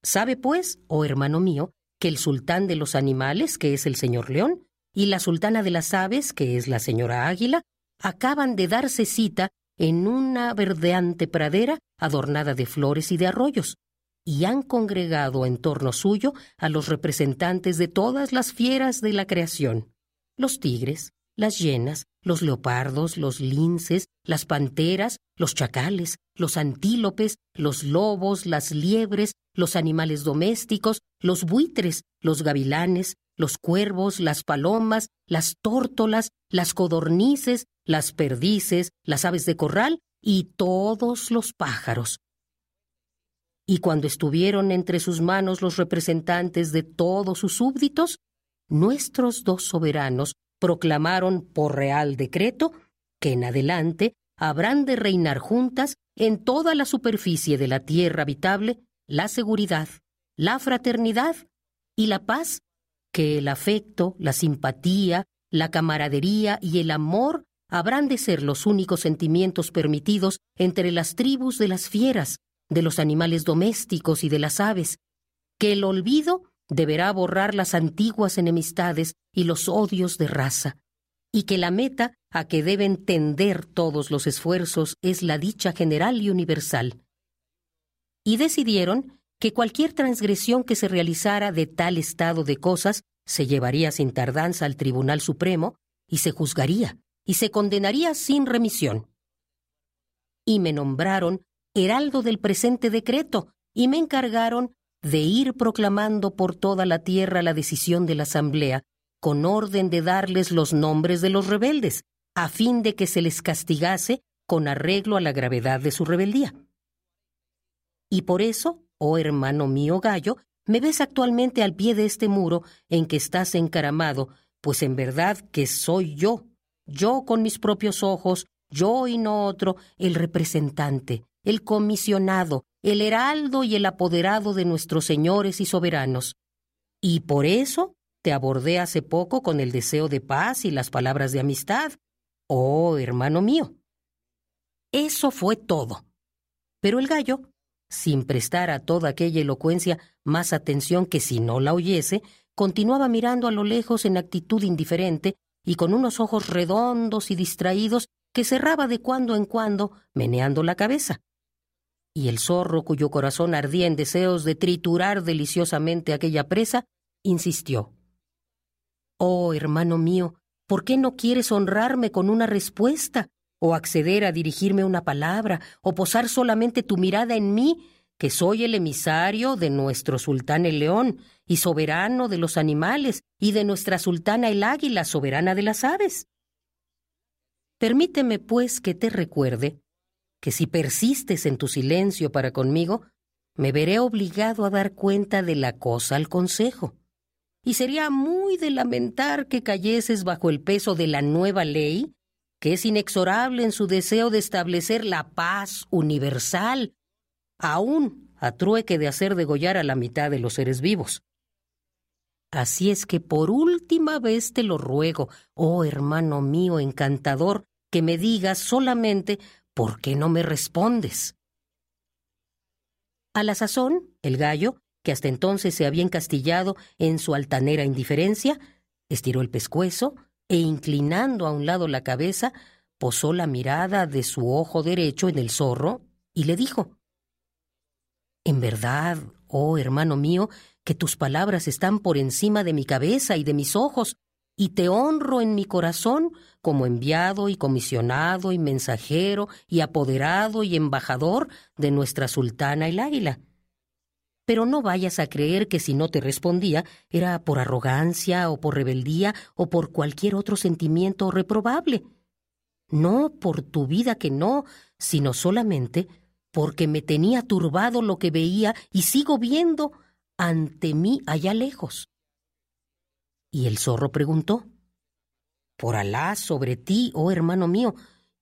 ¿Sabe pues, oh hermano mío, que el sultán de los animales, que es el señor león, y la sultana de las aves, que es la señora águila, acaban de darse cita en una verdeante pradera adornada de flores y de arroyos, y han congregado en torno suyo a los representantes de todas las fieras de la creación, los tigres, las hienas, los leopardos, los linces, las panteras, los chacales, los antílopes, los lobos, las liebres, los animales domésticos, los buitres, los gavilanes, los cuervos, las palomas, las tórtolas, las codornices, las perdices, las aves de corral y todos los pájaros, y cuando estuvieron entre sus manos los representantes de todos sus súbditos, nuestros dos soberanos proclamaron por real decreto que en adelante habrán de reinar juntas en toda la superficie de la tierra habitable la seguridad, la fraternidad y la paz, que el afecto, la simpatía, la camaradería y el amor habrán de ser los únicos sentimientos permitidos entre las tribus de las fieras, de los animales domésticos y de las aves, que el olvido deberá borrar las antiguas enemistades y los odios de raza, y que la meta a que deben tender todos los esfuerzos es la dicha general y universal. Y decidieron que cualquier transgresión que se realizara de tal estado de cosas se llevaría sin tardanza al Tribunal Supremo y se juzgaría y se condenaría sin remisión. Y me nombraron heraldo del presente decreto, y me encargaron de ir proclamando por toda la tierra la decisión de la Asamblea, con orden de darles los nombres de los rebeldes, a fin de que se les castigase con arreglo a la gravedad de su rebeldía. Y por eso, oh hermano mío gallo, me ves actualmente al pie de este muro en que estás encaramado, pues en verdad que soy yo, yo con mis propios ojos, yo y no otro, el representante, el comisionado, el heraldo y el apoderado de nuestros señores y soberanos. Y por eso te abordé hace poco con el deseo de paz y las palabras de amistad. Oh, hermano mío. Eso fue todo. Pero el gallo, sin prestar a toda aquella elocuencia más atención que si no la oyese, continuaba mirando a lo lejos en actitud indiferente y con unos ojos redondos y distraídos que cerraba de cuando en cuando, meneando la cabeza y el zorro, cuyo corazón ardía en deseos de triturar deliciosamente aquella presa, insistió. Oh, hermano mío, ¿por qué no quieres honrarme con una respuesta, o acceder a dirigirme una palabra, o posar solamente tu mirada en mí, que soy el emisario de nuestro sultán el león, y soberano de los animales, y de nuestra sultana el águila, soberana de las aves? Permíteme, pues, que te recuerde que si persistes en tu silencio para conmigo, me veré obligado a dar cuenta de la cosa al consejo. Y sería muy de lamentar que cayeses bajo el peso de la nueva ley, que es inexorable en su deseo de establecer la paz universal, aún a trueque de hacer degollar a la mitad de los seres vivos. Así es que por última vez te lo ruego, oh hermano mío encantador, que me digas solamente por qué no me respondes. A la sazón, el gallo, que hasta entonces se había encastillado en su altanera indiferencia, estiró el pescuezo e inclinando a un lado la cabeza, posó la mirada de su ojo derecho en el zorro y le dijo En verdad, oh hermano mío, que tus palabras están por encima de mi cabeza y de mis ojos, y te honro en mi corazón como enviado y comisionado y mensajero y apoderado y embajador de nuestra sultana el águila. Pero no vayas a creer que si no te respondía era por arrogancia o por rebeldía o por cualquier otro sentimiento reprobable. No por tu vida que no, sino solamente porque me tenía turbado lo que veía y sigo viendo ante mí allá lejos. Y el zorro preguntó, Por Alá sobre ti, oh hermano mío,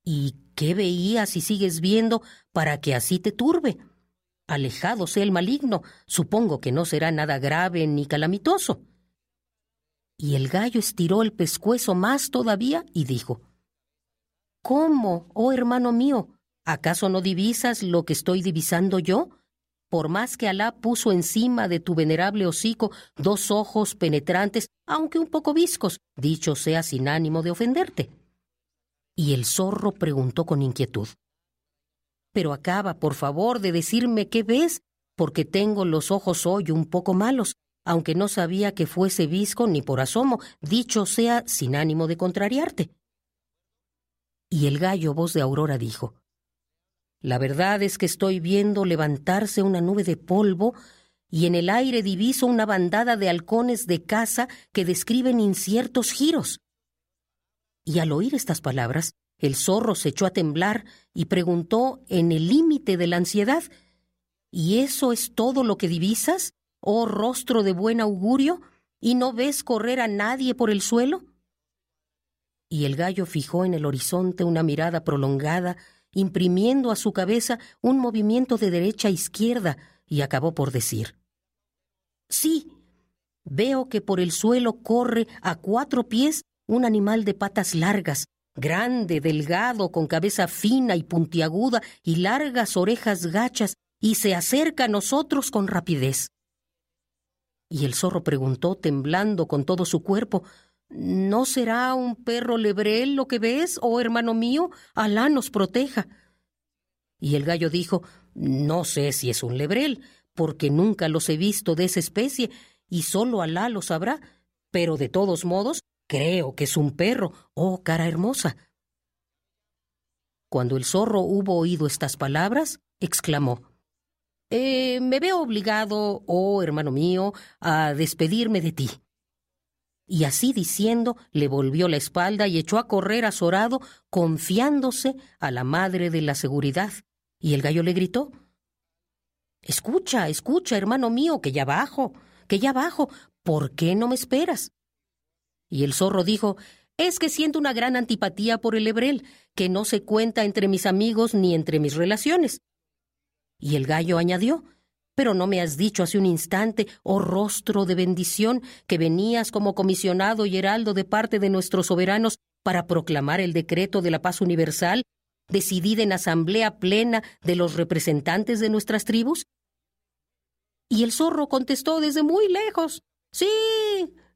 ¿y qué veías y sigues viendo para que así te turbe? Alejado sea el maligno, supongo que no será nada grave ni calamitoso. Y el gallo estiró el pescuezo más todavía y dijo, ¿Cómo, oh hermano mío? ¿Acaso no divisas lo que estoy divisando yo? Por más que Alá puso encima de tu venerable hocico dos ojos penetrantes, aunque un poco viscos, dicho sea sin ánimo de ofenderte. Y el zorro preguntó con inquietud. Pero acaba, por favor, de decirme qué ves, porque tengo los ojos hoy un poco malos, aunque no sabía que fuese visco ni por asomo, dicho sea sin ánimo de contrariarte. Y el gallo voz de Aurora dijo, La verdad es que estoy viendo levantarse una nube de polvo y en el aire diviso una bandada de halcones de caza que describen inciertos giros. Y al oír estas palabras, el zorro se echó a temblar y preguntó en el límite de la ansiedad, ¿Y eso es todo lo que divisas, oh rostro de buen augurio, y no ves correr a nadie por el suelo? y el gallo fijó en el horizonte una mirada prolongada, imprimiendo a su cabeza un movimiento de derecha a izquierda, y acabó por decir Sí, veo que por el suelo corre a cuatro pies un animal de patas largas, grande, delgado, con cabeza fina y puntiaguda y largas orejas gachas, y se acerca a nosotros con rapidez. Y el zorro preguntó, temblando con todo su cuerpo, ¿No será un perro lebrel lo que ves, oh hermano mío? Alá nos proteja. Y el gallo dijo, No sé si es un lebrel, porque nunca los he visto de esa especie, y solo Alá lo sabrá, pero de todos modos creo que es un perro, oh cara hermosa. Cuando el zorro hubo oído estas palabras, exclamó, eh, Me veo obligado, oh hermano mío, a despedirme de ti y así diciendo le volvió la espalda y echó a correr azorado, confiándose a la madre de la seguridad. Y el gallo le gritó Escucha, escucha, hermano mío, que ya bajo, que ya bajo, ¿por qué no me esperas? Y el zorro dijo Es que siento una gran antipatía por el hebrel, que no se cuenta entre mis amigos ni entre mis relaciones. Y el gallo añadió pero no me has dicho hace un instante, oh rostro de bendición, que venías como comisionado y heraldo de parte de nuestros soberanos para proclamar el decreto de la paz universal, decidida en asamblea plena de los representantes de nuestras tribus? Y el zorro contestó desde muy lejos, Sí,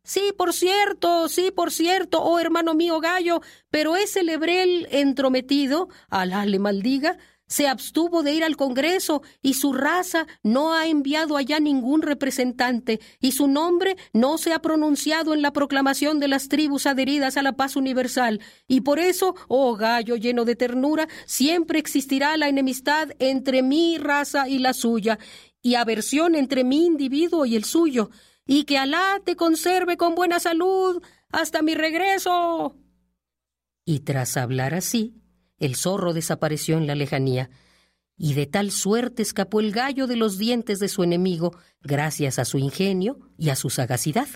sí, por cierto, sí, por cierto, oh hermano mío gallo, pero ese lebrel entrometido, Alá le maldiga, se abstuvo de ir al Congreso y su raza no ha enviado allá ningún representante y su nombre no se ha pronunciado en la proclamación de las tribus adheridas a la paz universal. Y por eso, oh gallo lleno de ternura, siempre existirá la enemistad entre mi raza y la suya, y aversión entre mi individuo y el suyo, y que Alá te conserve con buena salud hasta mi regreso. Y tras hablar así, el zorro desapareció en la lejanía, y de tal suerte escapó el gallo de los dientes de su enemigo, gracias a su ingenio y a su sagacidad.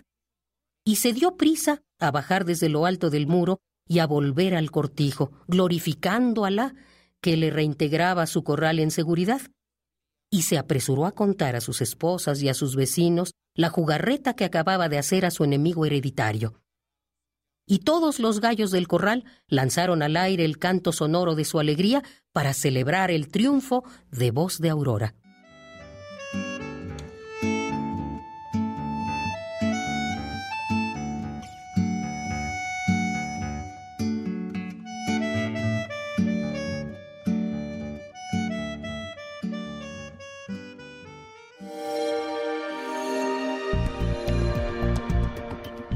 Y se dio prisa a bajar desde lo alto del muro y a volver al cortijo, glorificando a Alá, que le reintegraba su corral en seguridad. Y se apresuró a contar a sus esposas y a sus vecinos la jugarreta que acababa de hacer a su enemigo hereditario. Y todos los gallos del corral lanzaron al aire el canto sonoro de su alegría para celebrar el triunfo de Voz de Aurora.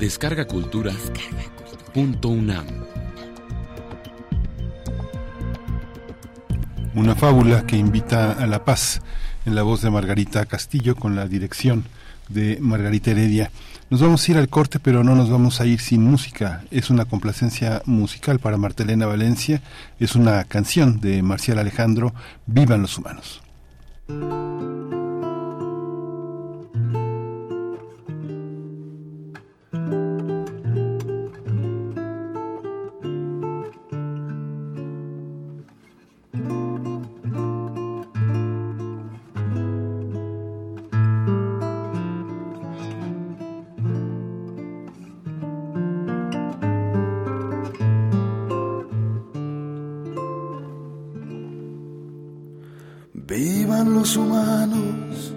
Descarga Cultura. Punto UNAM. Una fábula que invita a la paz en la voz de Margarita Castillo con la dirección de Margarita Heredia. Nos vamos a ir al corte, pero no nos vamos a ir sin música. Es una complacencia musical para Martelena Valencia. Es una canción de Marcial Alejandro, Vivan los humanos. Los humanos,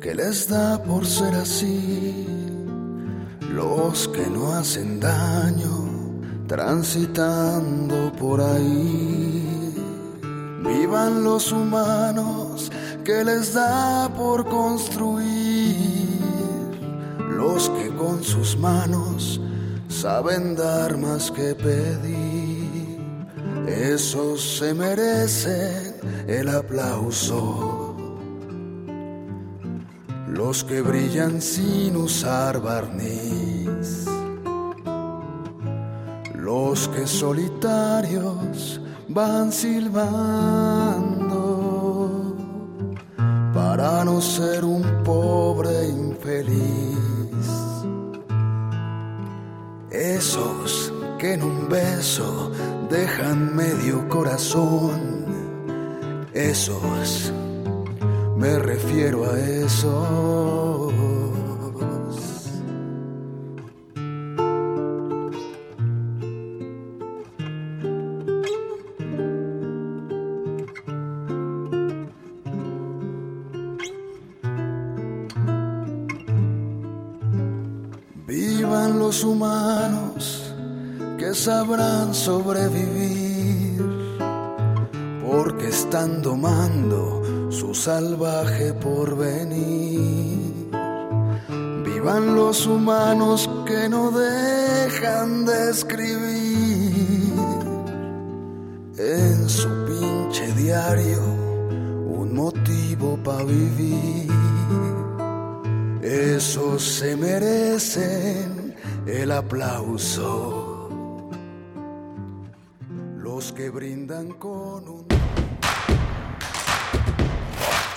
que les da por ser así, los que no hacen daño transitando por ahí. Vivan los humanos, que les da por construir, los que con sus manos saben dar más que pedir, esos se merecen el aplauso. Los que brillan sin usar barniz. Los que solitarios van silbando me refiero a esos. Vivan los humanos que sabrán sobrevivir salvaje porvenir. Vivan los humanos que no dejan de escribir en su pinche diario un motivo para vivir. Esos se merecen el aplauso. Los que brindan con un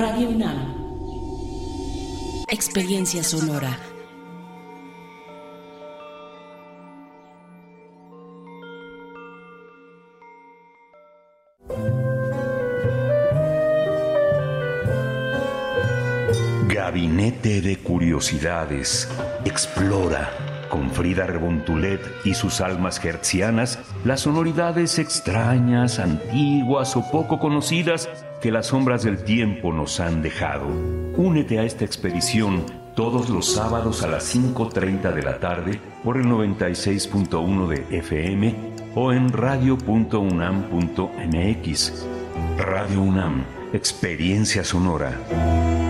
Radio. Experiencia sonora. Gabinete de Curiosidades. Explora con Frida Rebontulet y sus almas hertzianas las sonoridades extrañas, antiguas o poco conocidas que las sombras del tiempo nos han dejado. Únete a esta expedición todos los sábados a las 5.30 de la tarde por el 96.1 de FM o en radio.unam.mx. Radio UNAM, experiencia sonora.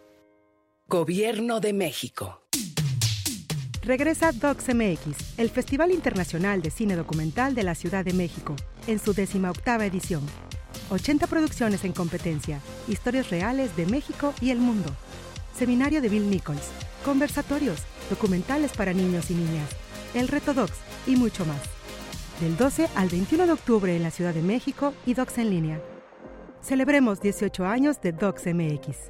Gobierno de México. Regresa DocsMX, el Festival Internacional de Cine Documental de la Ciudad de México, en su octava edición. 80 producciones en competencia, historias reales de México y el mundo. Seminario de Bill Nichols, conversatorios, documentales para niños y niñas, el reto Docs y mucho más. Del 12 al 21 de octubre en la Ciudad de México y Docs en línea. Celebremos 18 años de DocsMX.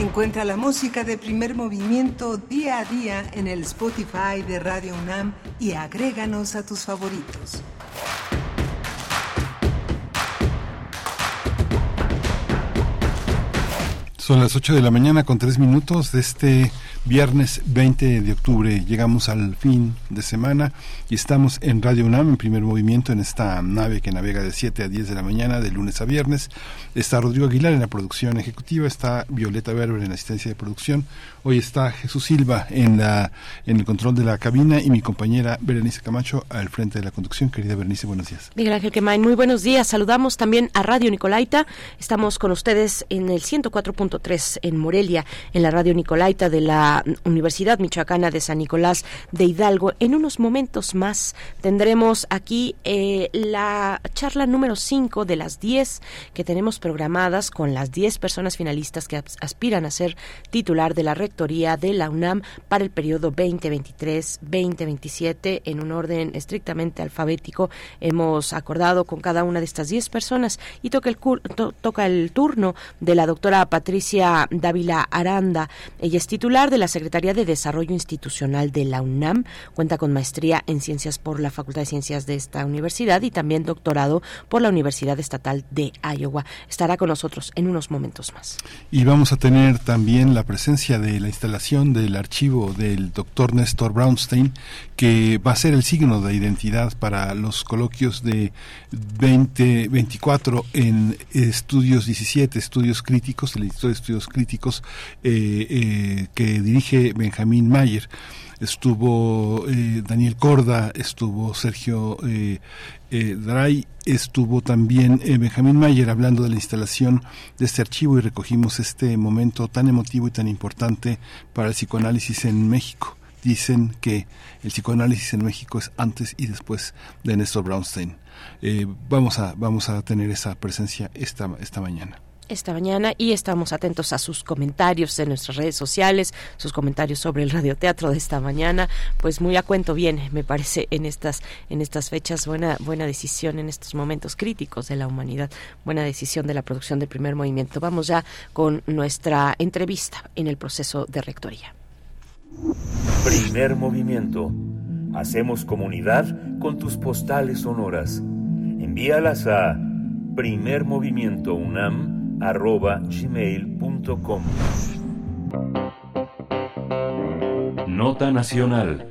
Encuentra la música de primer movimiento día a día en el Spotify de Radio UNAM y agréganos a tus favoritos. Son las 8 de la mañana con 3 minutos de este viernes 20 de octubre. Llegamos al fin de semana y estamos en Radio UNAM en primer movimiento en esta nave que navega de 7 a 10 de la mañana de lunes a viernes. Está Rodrigo Aguilar en la producción ejecutiva, está Violeta Berber en la asistencia de producción. Hoy está Jesús Silva en la en el control de la cabina y mi compañera Berenice Camacho al frente de la conducción. Querida Berenice, buenos días. Miguel Ángel Quemain, muy buenos días. Saludamos también a Radio Nicolaita. Estamos con ustedes en el 104.3 en Morelia, en la Radio Nicolaita de la Universidad Michoacana de San Nicolás de Hidalgo. En unos momentos más tendremos aquí eh, la charla número 5 de las 10 que tenemos programadas con las 10 personas finalistas que aspiran a ser titular de la Rectoría de la UNAM para el periodo 2023-2027 en un orden estrictamente alfabético. Hemos acordado con cada una de estas 10 personas y toca el, toca el turno de la doctora Patricia Dávila Aranda. Ella es titular de la Secretaría de Desarrollo Institucional de la UNAM. Cuenta con maestría en ciencias por la Facultad de Ciencias de esta universidad y también doctorado por la Universidad Estatal de Iowa. Estará con nosotros en unos momentos más. Y vamos a tener también la presencia de la instalación del archivo del doctor Néstor Brownstein, que va a ser el signo de identidad para los coloquios de 2024 en estudios 17, estudios críticos, el Instituto de Estudios Críticos, eh, eh, que dirige Benjamín Mayer estuvo eh, Daniel Corda, estuvo Sergio eh, Dray, estuvo también Benjamín Mayer hablando de la instalación de este archivo y recogimos este momento tan emotivo y tan importante para el psicoanálisis en México. Dicen que el psicoanálisis en México es antes y después de Néstor Brownstein. vamos, a, vamos a tener esa presencia esta, esta mañana esta mañana y estamos atentos a sus comentarios en nuestras redes sociales, sus comentarios sobre el radioteatro de esta mañana, pues muy a cuento viene, me parece, en estas en estas fechas buena buena decisión en estos momentos críticos de la humanidad, buena decisión de la producción del primer movimiento. Vamos ya con nuestra entrevista en el proceso de rectoría. Primer movimiento. Hacemos comunidad con tus postales sonoras. Envíalas a primermovimientounam arroba gmail.com. Nota Nacional.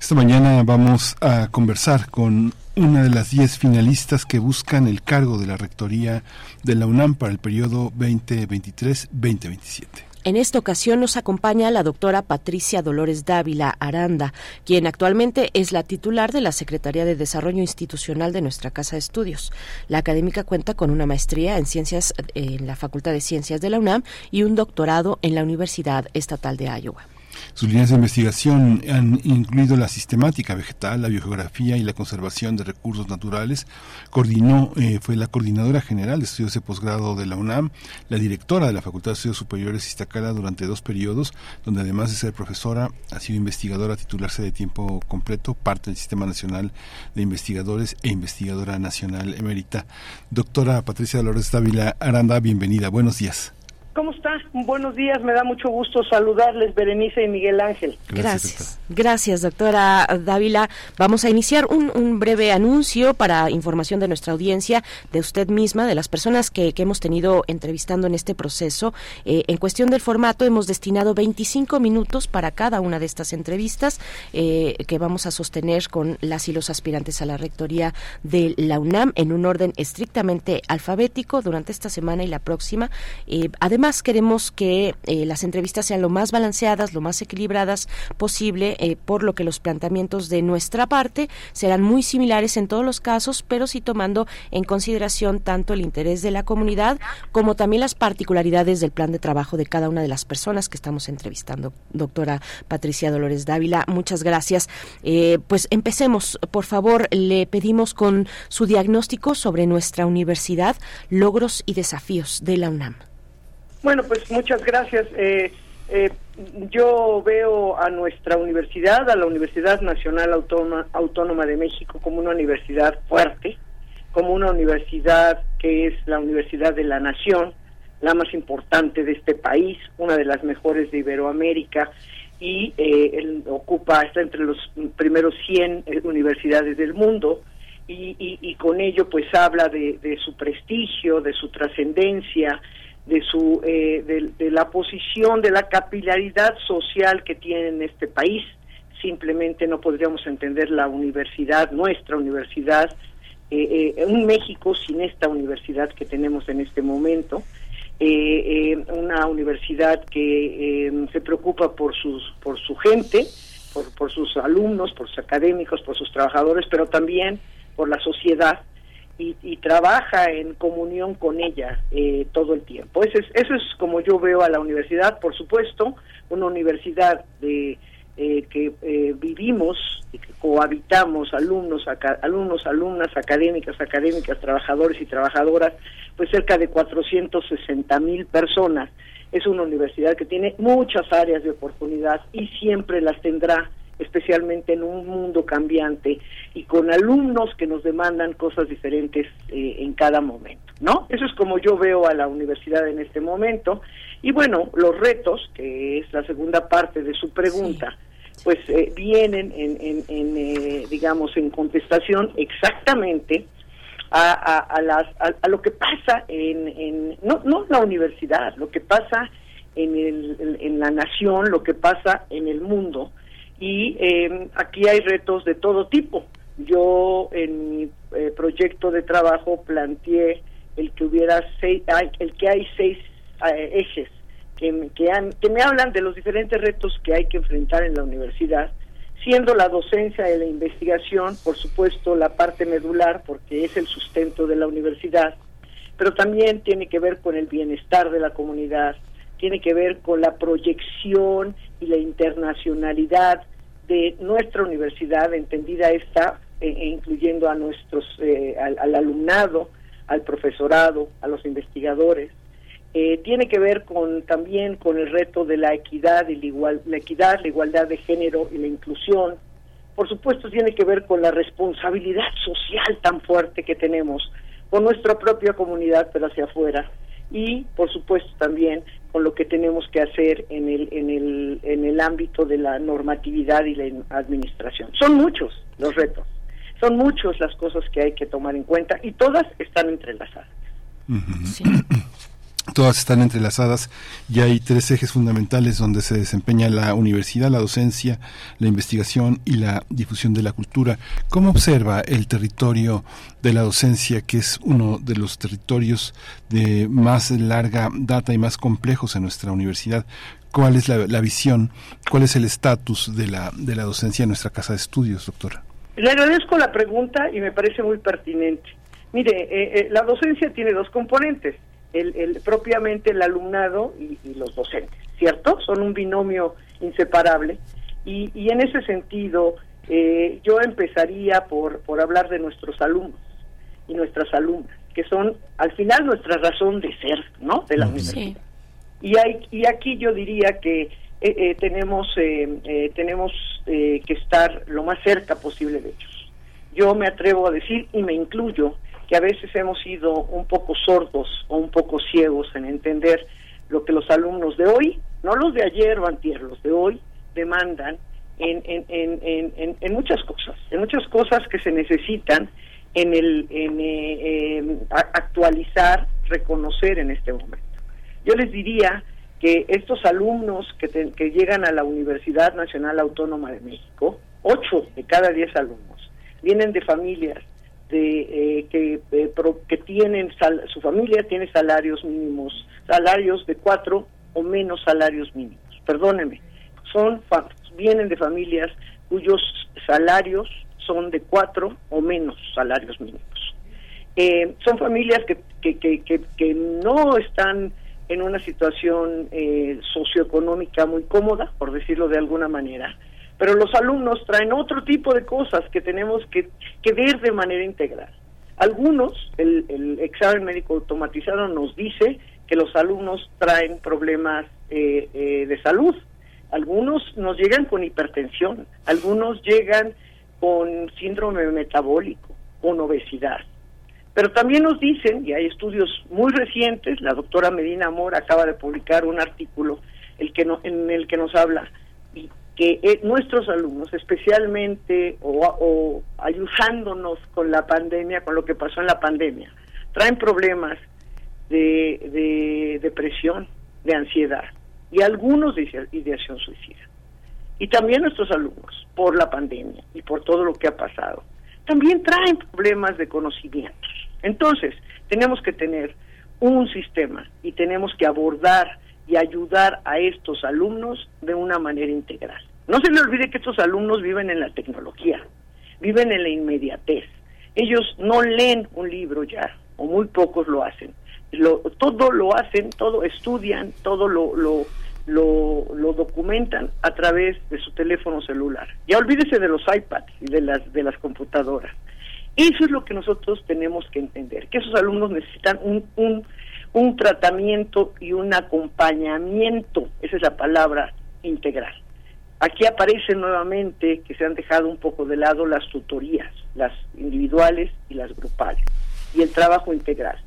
Esta mañana vamos a conversar con una de las diez finalistas que buscan el cargo de la rectoría de la UNAM para el periodo 2023-2027. En esta ocasión nos acompaña la doctora Patricia Dolores Dávila Aranda, quien actualmente es la titular de la Secretaría de Desarrollo Institucional de nuestra Casa de Estudios. La académica cuenta con una maestría en ciencias en la Facultad de Ciencias de la UNAM y un doctorado en la Universidad Estatal de Iowa. Sus líneas de investigación han incluido la sistemática vegetal, la biogeografía y la conservación de recursos naturales. Coordinó, eh, fue la coordinadora general de estudios de posgrado de la UNAM, la directora de la Facultad de Estudios Superiores Iztacala durante dos periodos, donde además de ser profesora, ha sido investigadora titularse de tiempo completo, parte del Sistema Nacional de Investigadores e investigadora nacional emérita. Doctora Patricia Dolores Dávila Aranda, bienvenida. Buenos días. ¿Cómo está? Buenos días, me da mucho gusto saludarles, Berenice y Miguel Ángel. Gracias. Gracias, doctora Dávila. Vamos a iniciar un, breve anuncio para información de nuestra audiencia, de usted misma, de las personas que, hemos tenido entrevistando en este proceso. Eh, en cuestión del formato, hemos destinado 25 minutos para cada una de estas entrevistas eh, que vamos a sostener con las y los aspirantes a la rectoría de la UNAM en un orden estrictamente alfabético durante esta semana y la próxima. Eh, además, Además, queremos que eh, las entrevistas sean lo más balanceadas, lo más equilibradas posible, eh, por lo que los planteamientos de nuestra parte serán muy similares en todos los casos, pero sí tomando en consideración tanto el interés de la comunidad como también las particularidades del plan de trabajo de cada una de las personas que estamos entrevistando. Doctora Patricia Dolores Dávila, muchas gracias. Eh, pues empecemos, por favor, le pedimos con su diagnóstico sobre nuestra universidad, logros y desafíos de la UNAM. Bueno, pues muchas gracias. Eh, eh, yo veo a nuestra universidad, a la Universidad Nacional Autónoma, Autónoma de México, como una universidad fuerte, como una universidad que es la universidad de la nación, la más importante de este país, una de las mejores de Iberoamérica y eh, ocupa, está entre los primeros 100 universidades del mundo y, y, con ello pues habla de, de su prestigio, de su trascendencia, de su eh, de, la posición de la capilaridad social que tiene en este país. Simplemente no podríamos entender la universidad nuestra universidad eh, eh, un México sin esta universidad que tenemos en este momento. Una universidad que se preocupa por sus por su gente por, por sus alumnos por sus académicos por sus trabajadores pero también por la sociedad y, trabaja en comunión con ella eh, todo el tiempo. Eso es, eso es como yo veo a la universidad, por supuesto, una universidad de eh, que eh, vivimos y cohabitamos alumnos, alumnos, alumnas, académicas, académicas, trabajadores y trabajadoras, pues cerca de 460 mil personas. Es una universidad que tiene muchas áreas de oportunidad y siempre las tendrá especialmente en un mundo cambiante y con alumnos que nos demandan cosas diferentes eh, en cada momento, ¿no? Eso es como yo veo a la universidad en este momento. Y bueno, los retos, que es la segunda parte de su pregunta, pues eh, vienen en, en, eh, digamos, en contestación exactamente a, a, las, a, lo que pasa en, en no, no en la universidad, lo que pasa en, el, en la nación, lo que pasa en el mundo, y eh, aquí hay retos de todo tipo. Yo en mi eh, proyecto de trabajo planteé el que hubiera seis, el que hay seis eh, ejes que, que, han, que me hablan de los diferentes retos que hay que enfrentar en la universidad, siendo la docencia y la investigación, por supuesto, la parte medular, porque es el sustento de la universidad, pero también tiene que ver con el bienestar de la comunidad, tiene que ver con la proyección y la internacionalidad de nuestra universidad, entendida esta, e, e incluyendo a nuestros, eh, al, alumnado, al profesorado, a los investigadores. Eh, tiene que ver con también con el reto de la equidad y la, igual, la equidad, la igualdad de género y la inclusión. Por supuesto, tiene que ver con la responsabilidad social tan fuerte que tenemos con nuestra propia comunidad, pero hacia afuera. Y, por supuesto, también con lo que tenemos que hacer en el, en el, en el ámbito de la normatividad y la administración. Son muchos los retos, son muchas las cosas que hay que tomar en cuenta y todas están entrelazadas. Todas están entrelazadas y hay tres ejes fundamentales donde se desempeña la universidad, la docencia, la investigación y la difusión de la cultura. ¿Cómo observa el territorio de la docencia, que es uno de los territorios de más larga data y más complejos en nuestra universidad? ¿Cuál es la, visión, cuál es el estatus de la, de la docencia en nuestra casa de estudios, doctora? Le agradezco la pregunta y me parece muy pertinente. Mire, eh, eh, la docencia tiene dos componentes el, propiamente el alumnado y, los docentes, ¿cierto? Son un binomio inseparable y, y en ese sentido eh, yo empezaría por, por hablar de nuestros alumnos y nuestras alumnas, que son al final nuestra razón de ser, ¿no? De la universidad. Y, hay, y aquí yo diría que eh, eh, tenemos, tenemos que estar lo más cerca posible de ellos. Yo me atrevo a decir, y me incluyo, que a veces hemos sido un poco sordos o un poco ciegos en entender lo que los alumnos de hoy, no los de ayer o antier, los de hoy, demandan en, en, en, en, muchas cosas, en muchas cosas que se necesitan en el eh, em, actualizar, reconocer en este momento. Yo les diría que estos alumnos que, que llegan a la Universidad Nacional Autónoma de México, ocho de cada diez alumnos, vienen de familias de eh, que, eh, que tienen su familia tiene salarios mínimos, salarios de cuatro o menos salarios mínimos. Perdóneme, son vienen de familias cuyos salarios son de cuatro o menos salarios mínimos. Eh, son familias que, que, que, que, no están en una situación socioeconómica muy cómoda, por decirlo de alguna manera, pero los alumnos traen otro tipo de cosas que tenemos que, ver de manera integral. Algunos, el, examen médico automatizado nos dice que los alumnos traen problemas eh, eh, de salud. Algunos nos llegan con hipertensión, algunos llegan con síndrome metabólico, con obesidad. Pero también nos dicen, y hay estudios muy recientes, la doctora Medina Amor acaba de publicar un artículo el que en el que nos habla que eh, nuestros alumnos, especialmente o, ayudándonos con la pandemia, con lo que pasó en la pandemia, traen problemas de, depresión, de ansiedad y algunos de ideación suicida. Y también nuestros alumnos, por la pandemia y por todo lo que ha pasado, también traen problemas de conocimientos. Entonces, tenemos que tener un sistema y tenemos que abordar y ayudar a estos alumnos de una manera integral. No se le olvide que estos alumnos viven en la tecnología, viven en la inmediatez. Ellos no leen un libro ya, o muy pocos lo hacen. Todo lo hacen, todo estudian, todo lo, lo, lo, documentan a través de su teléfono celular. Ya olvídese de los iPads y de las, de las computadoras. Eso es lo que nosotros tenemos que entender, que esos alumnos necesitan un, un, un tratamiento y un acompañamiento, esa es la palabra integral. Aquí aparece nuevamente que se han dejado un poco de lado las tutorías, las individuales y las grupales, y el trabajo integral,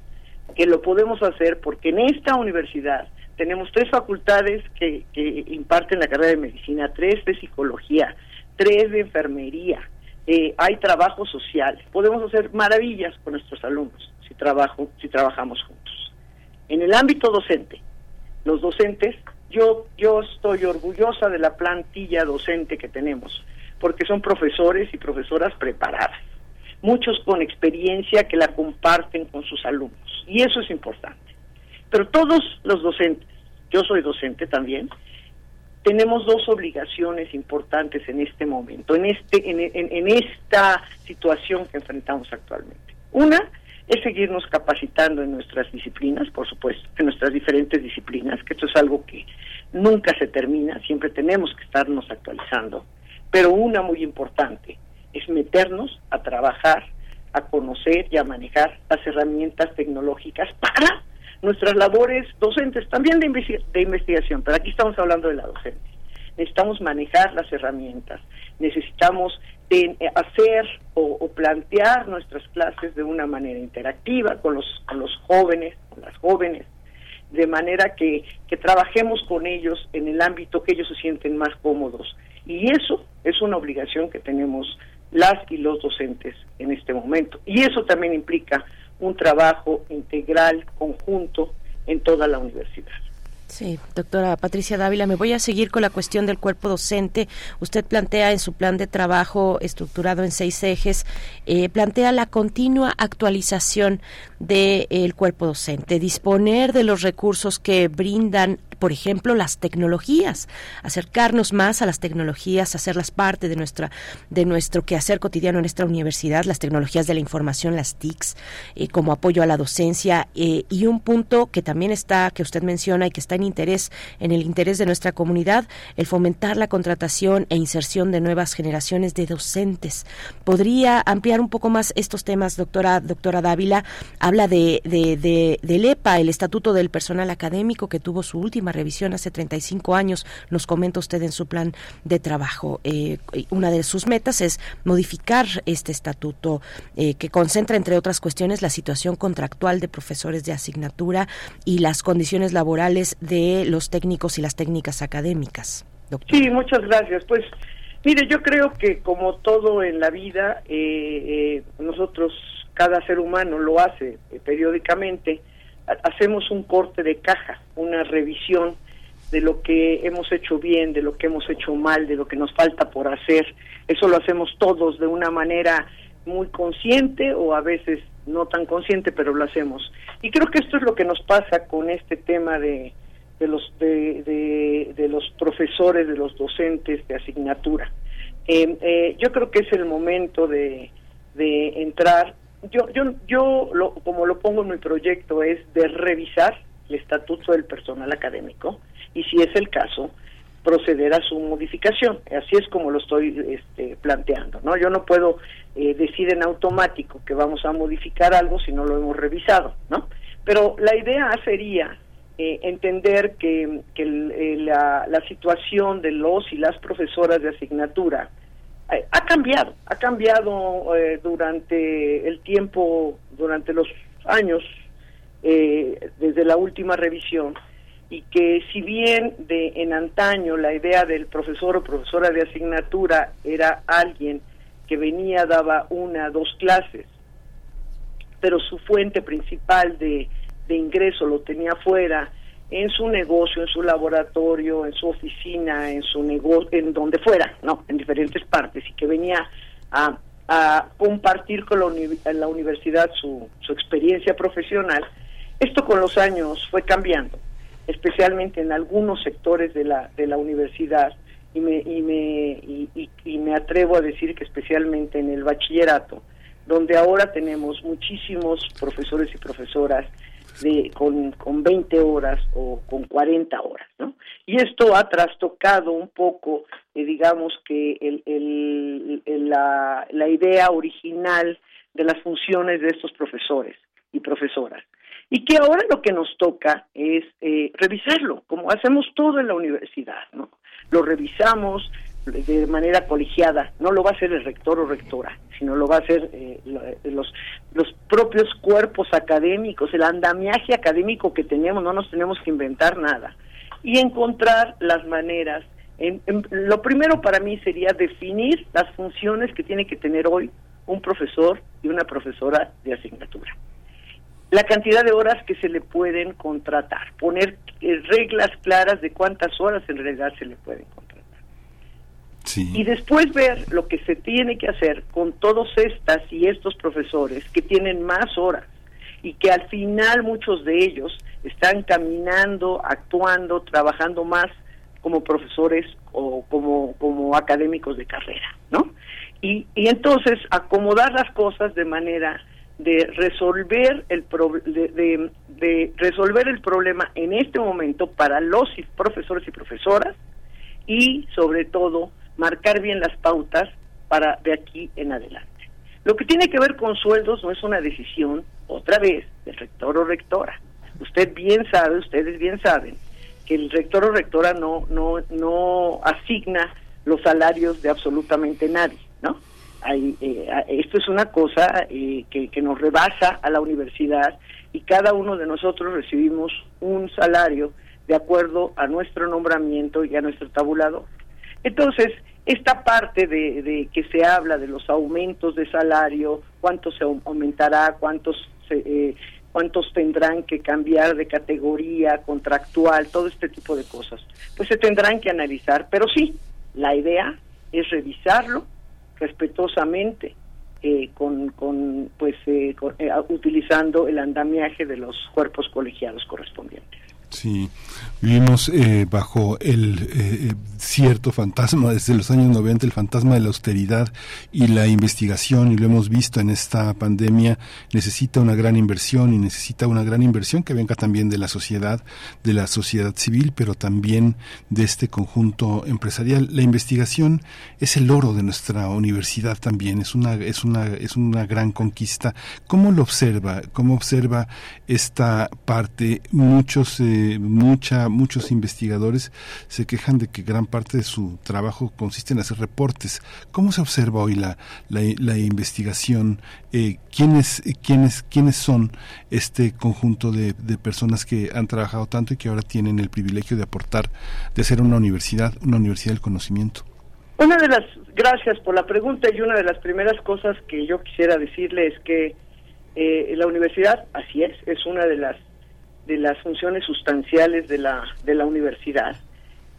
que lo podemos hacer porque en esta universidad tenemos tres facultades que, imparten la carrera de medicina, tres de psicología, tres de enfermería, eh, hay trabajo social, podemos hacer maravillas con nuestros alumnos si, trabajo, si trabajamos juntos. En el ámbito docente, los docentes yo, yo estoy orgullosa de la plantilla docente que tenemos, porque son profesores y profesoras preparadas, muchos con experiencia que la comparten con sus alumnos, y eso es importante. Pero todos los docentes, yo soy docente también, tenemos dos obligaciones importantes en este momento, en, este, en, en esta situación que enfrentamos actualmente. Una es seguirnos capacitando en nuestras disciplinas, por supuesto, en nuestras diferentes disciplinas, que esto es algo que nunca se termina, siempre tenemos que estarnos actualizando. Pero una muy importante es meternos a trabajar, a conocer y a manejar las herramientas tecnológicas para nuestras labores docentes, también de, de investigación, pero aquí estamos hablando de la docencia. Necesitamos manejar las herramientas, necesitamos de eh, hacer o, plantear nuestras clases de una manera interactiva con los, con los jóvenes, con las jóvenes, de manera que, que trabajemos con ellos en el ámbito que ellos se sienten más cómodos. Y eso es una obligación que tenemos las y los docentes en este momento. Y eso también implica un trabajo integral, conjunto, en toda la universidad. Sí, doctora Patricia Dávila, me voy a seguir con la cuestión del cuerpo docente. Usted plantea en su plan de trabajo estructurado en seis ejes, eh, plantea la continua actualización del cuerpo docente, disponer de los recursos que brindan por ejemplo, las tecnologías, acercarnos más a las tecnologías, hacerlas parte de nuestra de nuestro quehacer cotidiano en nuestra universidad, las tecnologías de la información, las TICs, eh, como apoyo a la docencia eh, y un punto que también está que usted menciona y que está en interés en el interés de nuestra comunidad, el fomentar la contratación e inserción de nuevas generaciones de docentes. ¿Podría ampliar un poco más estos temas, doctora doctora Dávila? Habla de, de, de del EPA, el Estatuto del Personal Académico que tuvo su última revisión hace 35 años, nos comenta usted en su plan de trabajo. Eh, una de sus metas es modificar este estatuto eh, que concentra, entre otras cuestiones, la situación contractual de profesores de asignatura y las condiciones laborales de los técnicos y las técnicas académicas. Sí, muchas gracias. Pues mire, yo creo que como todo en la vida, eh, nosotros, cada ser humano lo hace periódicamente, hacemos un corte de caja, una revisión de lo que hemos hecho bien, de lo que hemos hecho mal, de lo que nos falta por hacer. Eso lo hacemos todos de una manera muy consciente o a veces no tan consciente, pero lo hacemos. Y creo que esto es lo que nos pasa con este tema de, de los de, de, los profesores, de los docentes de asignatura. Eh, eh, yo creo que es el momento de, de entrar yo, yo, yo lo, como lo pongo en mi proyecto, es de revisar el estatuto del personal académico y si es el caso, proceder a su modificación. Así es como lo estoy este, planteando. ¿no? Yo no puedo eh, decir en automático que vamos a modificar algo si no lo hemos revisado. ¿no? Pero la idea sería eh, entender que, que eh, la, la situación de los y las profesoras de asignatura ha cambiado, ha cambiado eh, durante el tiempo, durante los años, eh, desde la última revisión, y que si bien de en antaño la idea del profesor o profesora de asignatura era alguien que venía, daba una, dos clases, pero su fuente principal de, de ingreso lo tenía fuera, en su negocio, en su laboratorio, en su oficina, en su negocio, en donde fuera, no, en diferentes partes, y que venía a, compartir con la, la universidad su, su experiencia profesional, esto con los años fue cambiando, especialmente en algunos sectores de la, de la universidad, y me, y, me, y me atrevo a decir que especialmente en el bachillerato, donde ahora tenemos muchísimos profesores y profesoras con, con 20 horas o con 40 horas, ¿no? Y esto ha trastocado un poco, eh, digamos que el, la idea original de las funciones de estos profesores y profesoras. Y que ahora lo que nos toca es eh, revisarlo, como hacemos todo en la universidad, ¿no? Lo revisamos, de manera colegiada, no lo va a hacer el rector o rectora, sino lo va a hacer eh, los, los propios cuerpos académicos, el andamiaje académico que tenemos, no nos tenemos que inventar nada, y encontrar las maneras. En, lo primero para mí sería definir las funciones que tiene que tener hoy un profesor y una profesora de asignatura. La cantidad de horas que se le pueden contratar, poner eh, reglas claras de cuántas horas en realidad se le pueden contratar y después ver lo que se tiene que hacer con todos estas y estos profesores que tienen más horas y que al final muchos de ellos están caminando, actuando, trabajando más como profesores o como, como académicos de carrera, ¿no? Y, y entonces acomodar las cosas de manera de resolver el de, de resolver el problema en este momento para los profesores y profesoras y sobre todo marcar bien las pautas para de aquí en adelante. Lo que tiene que ver con sueldos no es una decisión, otra vez, del rector o rectora. Usted bien sabe, ustedes bien saben, que el rector o rectora no, no, no asigna los salarios de absolutamente nadie, ¿no? Hay, eh, esto es una cosa eh, que, que nos rebasa a la universidad y cada uno de nosotros recibimos un salario de acuerdo a nuestro nombramiento y a nuestro tabulador. Entonces, esta parte de, que se habla de los aumentos de salario, cuánto se aumentará, cuántos se, eh, cuántos tendrán que cambiar de categoría contractual, todo este tipo de cosas. Pues se tendrán que analizar, pero sí, la idea es revisarlo respetuosamente eh, con, con, pues eh, eh, utilizando el andamiaje de los cuerpos colegiados correspondientes. Sí, vivimos eh, bajo el eh, eh, cierto fantasma [LAUGHS] desde los años 90, el fantasma de la austeridad y la investigación, y lo hemos visto en esta pandemia, necesita una gran inversión y necesita una gran inversión que venga también de la sociedad, de la sociedad civil, pero también de este conjunto empresarial. La investigación es el oro de nuestra universidad también, es una, es una, es una gran conquista. ¿Cómo lo observa? ¿Cómo observa esta parte? Muchos mucha, muchos investigadores se quejan de que gran parte de su trabajo consiste en hacer reportes. ¿Cómo se observa hoy la, la, investigación? Eh, ¿quiénes, quiénes, ¿Quiénes son este conjunto de, de personas que han trabajado tanto y que ahora tienen el privilegio de aportar, de ser una universidad, una universidad del conocimiento? Una de las, gracias por la pregunta y una de las primeras cosas que yo quisiera decirle es que eh, la universidad, así es, es una de las de las funciones sustanciales de la, de la universidad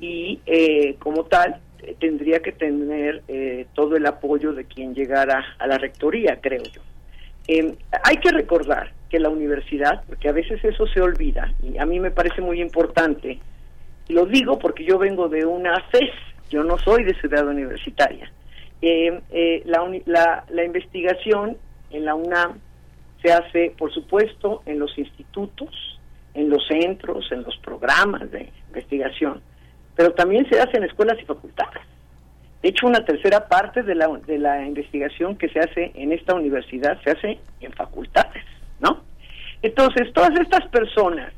y eh, como tal eh, tendría que tener eh, todo el apoyo de quien llegara a la rectoría, creo yo. Em, hay que recordar que la universidad, porque a veces eso se olvida, y a mí me parece muy importante, lo digo porque yo vengo de una FES, yo no soy de ciudad universitaria. Em, la, la, la investigación en la UNAM se hace, por supuesto, en los institutos, en los centros, en los programas de investigación, pero también se hace en escuelas y facultades. De hecho, una tercera parte de la, de la investigación que se hace en esta universidad se hace en facultades, ¿no? Entonces, todas estas personas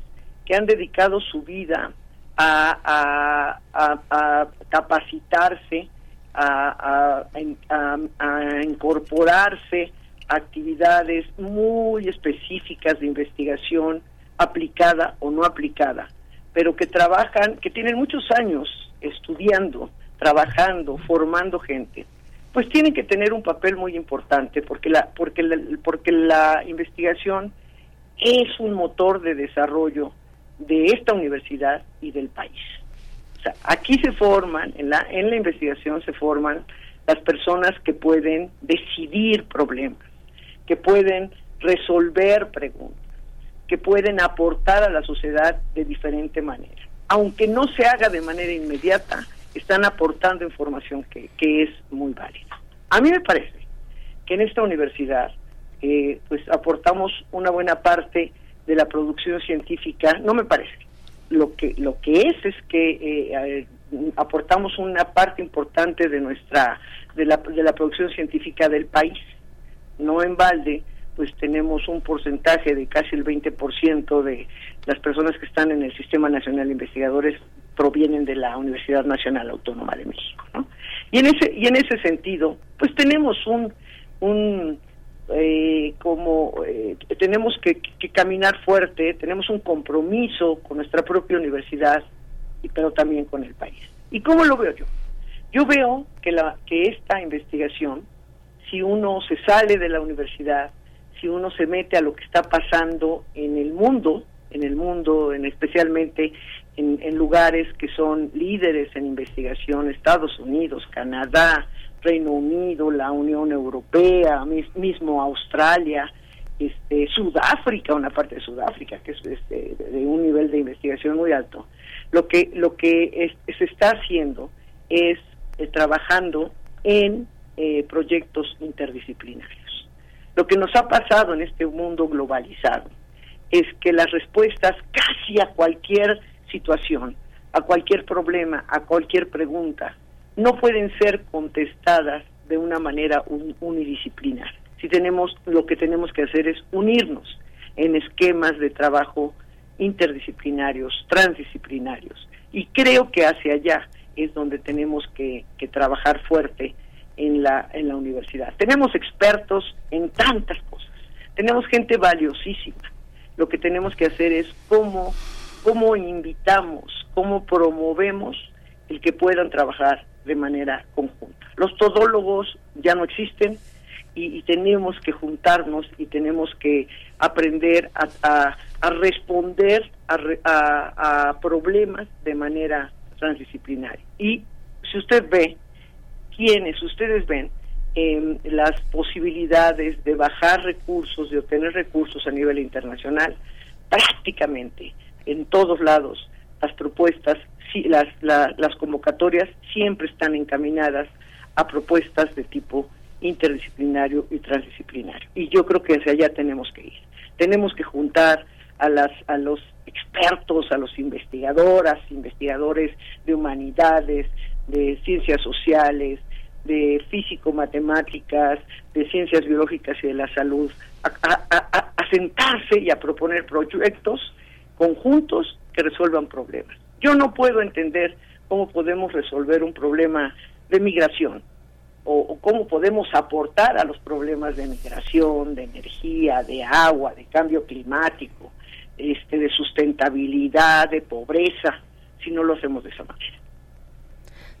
que han dedicado su vida a, capacitarse, a, a, incorporarse a actividades muy específicas de investigación, aplicada o no aplicada, pero que trabajan, que tienen muchos años estudiando, trabajando, formando gente, pues tienen que tener un papel muy importante porque la porque la, porque la investigación es un motor de desarrollo de esta universidad y del país. O sea, aquí se forman en la en la investigación se forman las personas que pueden decidir problemas, que pueden resolver preguntas que pueden aportar a la sociedad de diferente manera. Aunque no se haga de manera inmediata, están aportando información que, que es muy válida. A mí me parece que en esta universidad eh, pues aportamos una buena parte de la producción científica, no me parece. Lo que lo que es es que eh, aportamos una parte importante de nuestra de la, de la producción científica del país. No en balde pues tenemos un porcentaje de casi el 20% de las personas que están en el Sistema Nacional de Investigadores provienen de la Universidad Nacional Autónoma de México, ¿no? Y en ese y en ese sentido, pues tenemos un un eh, como eh, tenemos que, que, caminar fuerte, tenemos un compromiso con nuestra propia universidad y pero también con el país. ¿Y cómo lo veo yo? Yo veo que la que esta investigación, si uno se sale de la universidad, si uno se mete a lo que está pasando en el mundo, en el mundo, en especialmente en, lugares que son líderes en investigación, Estados Unidos, Canadá, Reino Unido, la Unión Europea, mismo Australia, este, Sudáfrica, una parte de Sudáfrica que es este, de un nivel de investigación muy alto. Lo que lo que se está haciendo es eh, trabajando en eh, proyectos interdisciplinarios. Lo que nos ha pasado en este mundo globalizado es que las respuestas casi a cualquier situación, a cualquier problema, a cualquier pregunta, no pueden ser contestadas de una manera unidisciplinar. Si tenemos, lo que tenemos que hacer es unirnos en esquemas de trabajo interdisciplinarios, transdisciplinarios. Y creo que hacia allá es donde tenemos que trabajar fuerte en la, en la universidad. Tenemos expertos en tantas cosas, tenemos gente valiosísima. Lo que tenemos que hacer es cómo, cómo invitamos, cómo promovemos el que puedan trabajar de manera conjunta. Los todólogos ya no existen y, tenemos que juntarnos y tenemos que aprender a, responder a, problemas de manera transdisciplinaria. Y si usted ve, quienes ustedes ven, em, las posibilidades de bajar recursos, de obtener recursos a nivel internacional, prácticamente en todos lados las propuestas, las, las convocatorias siempre están encaminadas a propuestas de tipo interdisciplinario y transdisciplinario. Y yo creo que hacia allá tenemos que ir. Tenemos que juntar a, las, a los expertos, a los investigadoras, investigadores de humanidades, de ciencias sociales, de físico-matemáticas, de ciencias biológicas y de la salud, a, sentarse y a proponer proyectos conjuntos que resuelvan problemas. Yo no puedo entender cómo podemos resolver un problema de migración o, cómo podemos aportar a los problemas de migración, de energía, de agua, de cambio climático, este, de sustentabilidad, de pobreza, si no lo hacemos de esa manera.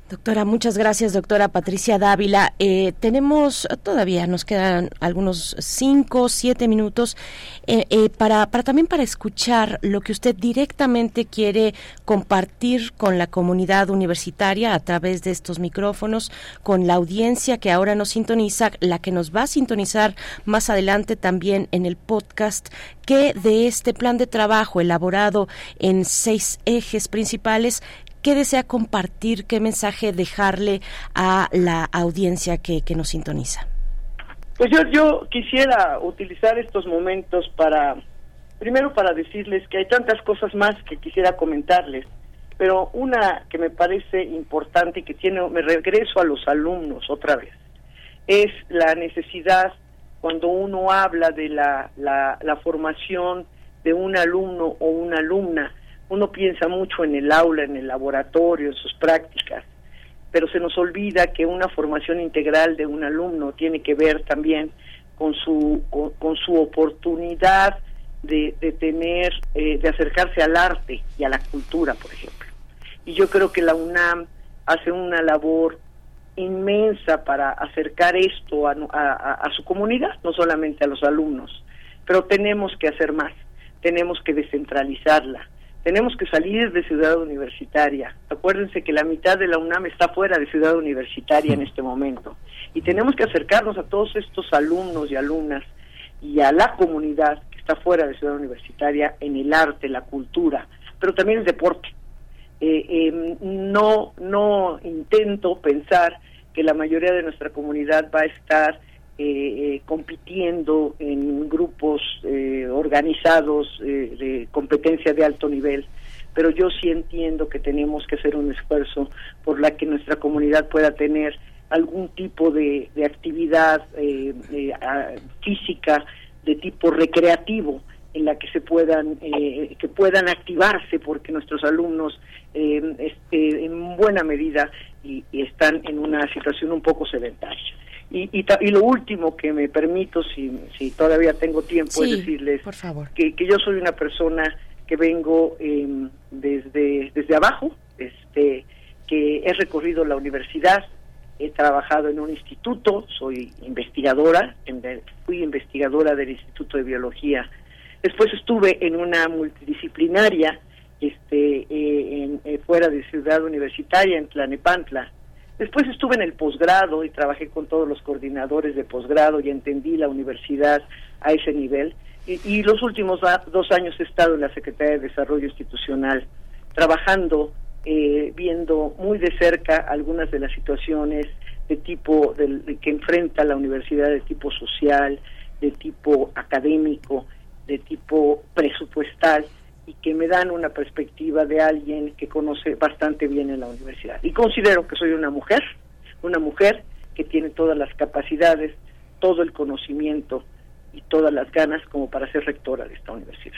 Doctora, muchas gracias, doctora Patricia Dávila. Eh, tenemos todavía, nos quedan algunos cinco, siete minutos eh, eh, para, para también para escuchar lo que usted directamente quiere compartir con la comunidad universitaria a través de estos micrófonos, con la audiencia que ahora nos sintoniza, la que nos va a sintonizar más adelante también en el podcast, que de este plan de trabajo elaborado en seis ejes principales ¿Qué desea compartir? ¿Qué mensaje dejarle a la audiencia que, nos sintoniza? Pues yo, yo quisiera utilizar estos momentos para, primero para decirles que hay tantas cosas más que quisiera comentarles, pero una que me parece importante y que tiene, me regreso a los alumnos otra vez, es la necesidad cuando uno habla de la, la, la formación de un alumno o una alumna, uno piensa mucho en el aula, en el laboratorio, en sus prácticas, pero se nos olvida que una formación integral de un alumno tiene que ver también con su, con, su oportunidad de, de tener, eh, de acercarse al arte y a la cultura, por ejemplo. Y yo creo que la UNAM hace una labor inmensa para acercar esto a, a su comunidad, no solamente a los alumnos, pero tenemos que hacer más, tenemos que descentralizarla, tenemos que salir de ciudad universitaria. Acuérdense que la mitad de la UNAM está fuera de ciudad universitaria en este momento. Y tenemos que acercarnos a todos estos alumnos y alumnas y a la comunidad que está fuera de ciudad universitaria en el arte, la cultura, pero también el deporte. Eh, em, no, no intento pensar que la mayoría de nuestra comunidad va a estar eh, eh, compitiendo en grupos eh, organizados eh, de competencia de alto nivel, pero yo sí entiendo que tenemos que hacer un esfuerzo por la que nuestra comunidad pueda tener algún tipo de, actividad física de tipo recreativo en la que se puedan que puedan activarse porque nuestros alumnos este, en buena medida y están en una situación un poco sedentaria y, y, lo último que me permito, si, si todavía tengo tiempo, es decirles Que, que yo soy una persona que vengo em, desde, desde abajo, este, que he recorrido la universidad, he trabajado en un instituto, soy investigadora, fui investigadora del Instituto de Biología. Después estuve en una multidisciplinaria este, eh, en, eh, fuera de Ciudad Universitaria, en Tlanepantla, Después estuve en el posgrado y trabajé con todos los coordinadores de posgrado y entendí la universidad a ese nivel. Y, los últimos dos años he estado en la Secretaría de Desarrollo Institucional, trabajando, eh, viendo muy de cerca algunas de las situaciones de tipo que enfrenta la universidad de tipo social, de tipo académico, de tipo presupuestal y que me dan una perspectiva de alguien que conoce bastante bien en la universidad. Y considero que soy una mujer, una mujer que tiene todas las capacidades, todo el conocimiento y todas las ganas como para ser rectora de esta universidad.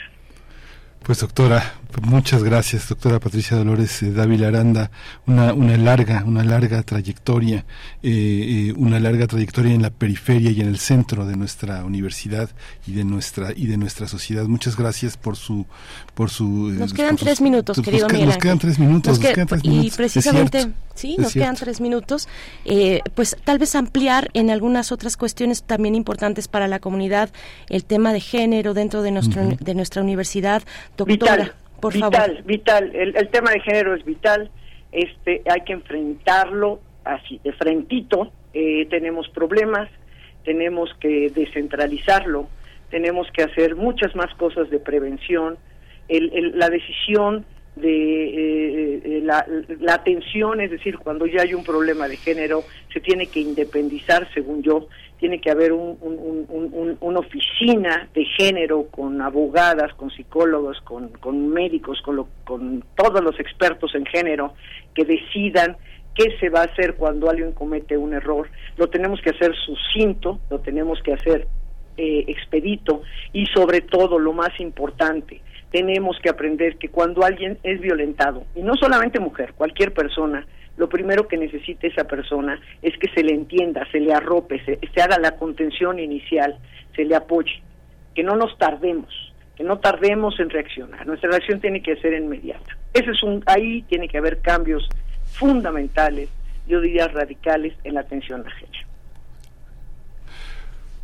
Pues doctora, muchas gracias, doctora Patricia Dolores eh, Dávila Aranda, una, una larga, una larga trayectoria, eh, eh, una larga trayectoria en la periferia y en el centro de nuestra universidad y de nuestra y de nuestra sociedad. Muchas gracias por su, por su. Nos quedan tres minutos, querido nos, Miguel nos quedan tres minutos, nos, quedan tres y minutos. precisamente, sí, nos quedan tres minutos. pues tal vez ampliar en algunas otras cuestiones también importantes para la comunidad el tema de género dentro de nuestro, uh -huh. de nuestra universidad Doctora, vital, por vital, favor. vital. El, el, tema de género es vital. Este, hay que enfrentarlo así de frentito. Eh, tenemos problemas, tenemos que descentralizarlo, tenemos que hacer muchas más cosas de prevención. El, el, la decisión de eh, la, la atención, es decir, cuando ya hay un problema de género, se tiene que independizar, según yo, tiene que haber un, un, un, una oficina de género con abogadas, con psicólogos, con, con médicos, con, lo, con todos los expertos en género que decidan qué se va a hacer cuando alguien comete un error. Lo tenemos que hacer sucinto, lo tenemos que hacer eh, expedito y sobre todo, lo más importante, tenemos que aprender que cuando alguien es violentado, y no solamente mujer, cualquier persona, lo primero que necesita esa persona es que se le entienda, se le arrope, se, haga la contención inicial, se le apoye, que no nos tardemos, que no tardemos en reaccionar. Nuestra reacción tiene que ser inmediata. Ese es un, ahí tiene que haber cambios fundamentales, yo diría radicales, en la atención a género.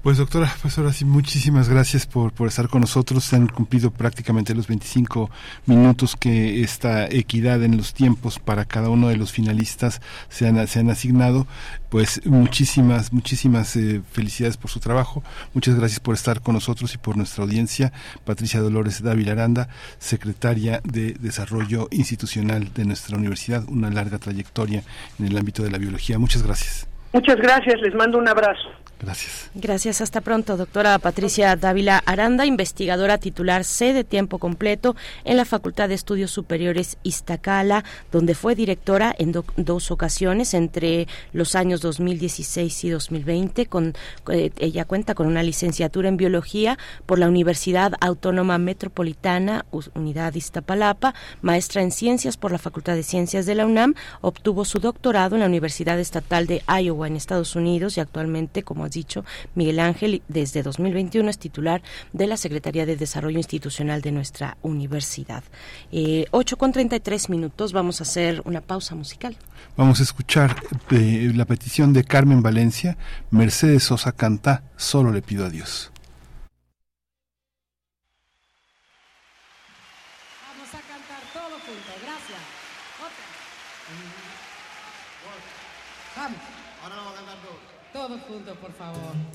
Pues doctora, pues ahora sí, muchísimas gracias por, por estar con nosotros. Se han cumplido prácticamente los 25 minutos que esta equidad en los tiempos para cada uno de los finalistas se han, se han asignado. Pues muchísimas, muchísimas eh, felicidades por su trabajo. Muchas gracias por estar con nosotros y por nuestra audiencia. Patricia Dolores Dávila Aranda, secretaria de Desarrollo Institucional de nuestra universidad, una larga trayectoria en el ámbito de la biología. Muchas gracias. Muchas gracias, les mando un abrazo. Gracias. Gracias, hasta pronto, doctora Patricia Dávila Aranda, investigadora titular C de tiempo completo en la Facultad de Estudios Superiores Iztacala, donde fue directora en do dos ocasiones entre los años 2016 y 2020. Con, eh, ella cuenta con una licenciatura en biología por la Universidad Autónoma Metropolitana, Unidad Iztapalapa, maestra en ciencias por la Facultad de Ciencias de la UNAM, obtuvo su doctorado en la Universidad Estatal de Iowa en Estados Unidos y actualmente como has dicho, Miguel Ángel desde 2021 es titular de la Secretaría de Desarrollo Institucional de nuestra universidad. Eh, 8 con 33 minutos, vamos a hacer una pausa musical. Vamos a escuchar eh, la petición de Carmen Valencia, Mercedes Sosa canta, solo le pido a Dios. Vamos a cantar todo junto, gracias. Otra. Vamos. Ahora vamos a cantar todos. Todos juntos, por favor.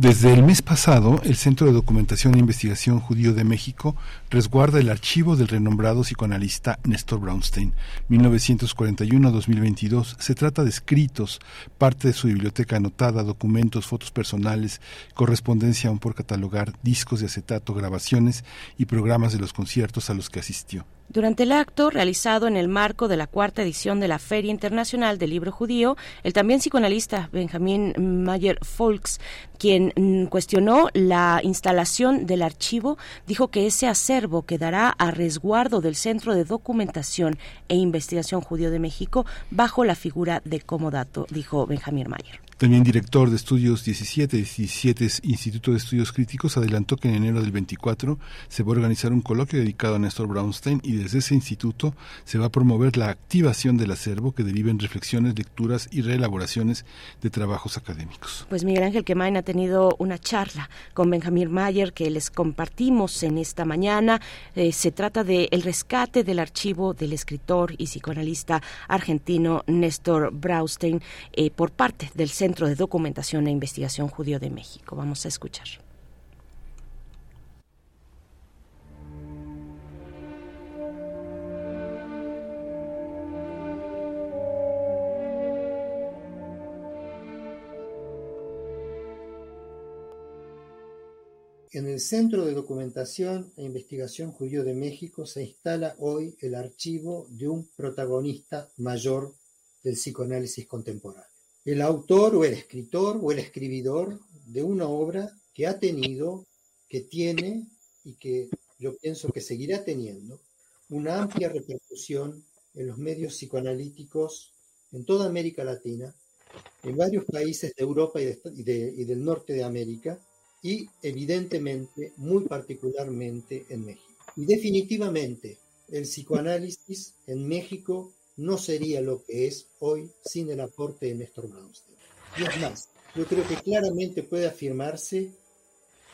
Desde el mes pasado, el Centro de Documentación e Investigación Judío de México resguarda el archivo del renombrado psicoanalista Néstor Brownstein, 1941-2022. Se trata de escritos, parte de su biblioteca anotada, documentos, fotos personales, correspondencia aún por catalogar, discos de acetato, grabaciones y programas de los conciertos a los que asistió. Durante el acto realizado en el marco de la cuarta edición de la Feria Internacional del Libro Judío, el también psicoanalista Benjamin Mayer Folks, quien mm, cuestionó la instalación del archivo, dijo que ese acervo quedará a resguardo del Centro de Documentación e Investigación Judío de México bajo la figura de comodato, dijo Benjamin Mayer. También director de Estudios 17, 17 Instituto de Estudios Críticos, adelantó que en enero del 24 se va a organizar un coloquio dedicado a Néstor Brownstein y desde ese instituto se va a promover la activación del acervo que deriva en reflexiones, lecturas y reelaboraciones de trabajos académicos. Pues Miguel Ángel Quemain ha tenido una charla con Benjamín Mayer que les compartimos en esta mañana. Eh, se trata de el rescate del archivo del escritor y psicoanalista argentino Néstor Brownstein eh, por parte del Centro Centro de Documentación e Investigación Judío de México. Vamos a escuchar. En el Centro de Documentación e Investigación Judío de México se instala hoy el archivo de un protagonista mayor del psicoanálisis contemporáneo el autor o el escritor o el escribidor de una obra que ha tenido, que tiene y que yo pienso que seguirá teniendo una amplia repercusión en los medios psicoanalíticos en toda América Latina, en varios países de Europa y, de, y, del norte de América y evidentemente, muy particularmente en México. Y definitivamente, el psicoanálisis en México no sería lo que es hoy sin el aporte de Néstor Brownstein. Y es más, yo creo que claramente puede afirmarse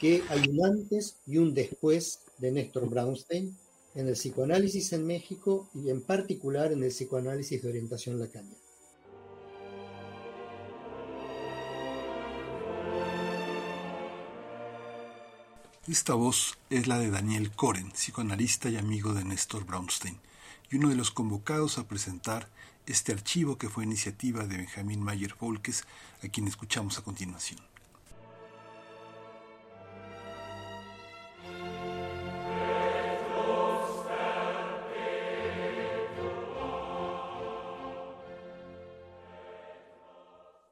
que hay un antes y un después de Néstor Brownstein en el psicoanálisis en México y en particular en el psicoanálisis de orientación lacaniana. Esta voz es la de Daniel Koren, psicoanalista y amigo de Néstor Brownstein y uno de los convocados a presentar este archivo que fue iniciativa de Benjamín Mayer Volkes, a quien escuchamos a continuación.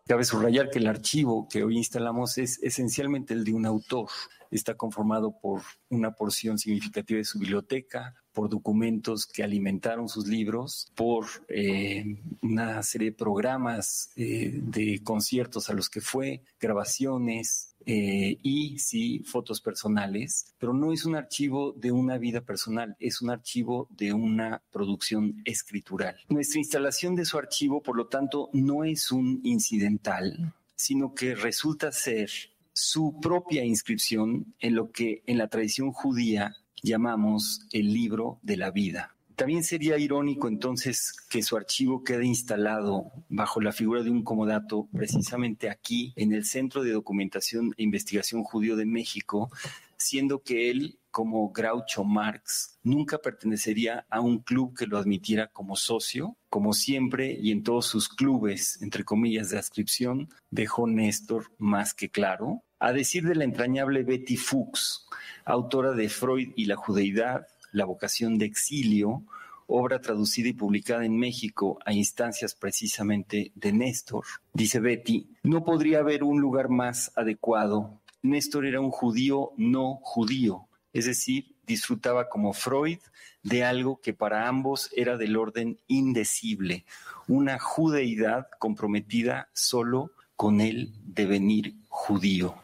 Cabe subrayar que el archivo que hoy instalamos es esencialmente el de un autor. Está conformado por una porción significativa de su biblioteca, por documentos que alimentaron sus libros, por eh, una serie de programas eh, de conciertos a los que fue, grabaciones, eh, y sí fotos personales, pero no es un archivo de una vida personal, es un archivo de una producción escritural. Nuestra instalación de su archivo, por lo tanto, no es un incidental, sino que resulta ser su propia inscripción en lo que en la tradición judía llamamos el libro de la vida. También sería irónico entonces que su archivo quede instalado bajo la figura de un comodato precisamente aquí, en el Centro de Documentación e Investigación Judío de México, siendo que él, como Groucho Marx, nunca pertenecería a un club que lo admitiera como socio, como siempre y en todos sus clubes, entre comillas, de adscripción, dejó Néstor más que claro. A decir de la entrañable Betty Fuchs, autora de Freud y la Judeidad, la vocación de exilio, obra traducida y publicada en México a instancias precisamente de Néstor. Dice Betty, no podría haber un lugar más adecuado. Néstor era un judío no judío, es decir, disfrutaba como Freud de algo que para ambos era del orden indecible, una judeidad comprometida solo con el devenir judío.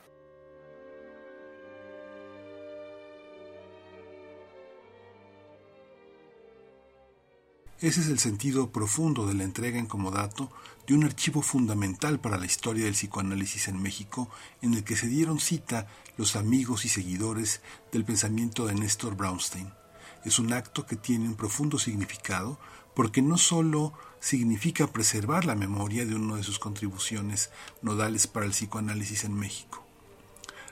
Ese es el sentido profundo de la entrega en comodato de un archivo fundamental para la historia del psicoanálisis en México, en el que se dieron cita los amigos y seguidores del pensamiento de Néstor Brownstein. Es un acto que tiene un profundo significado porque no sólo significa preservar la memoria de una de sus contribuciones nodales para el psicoanálisis en México,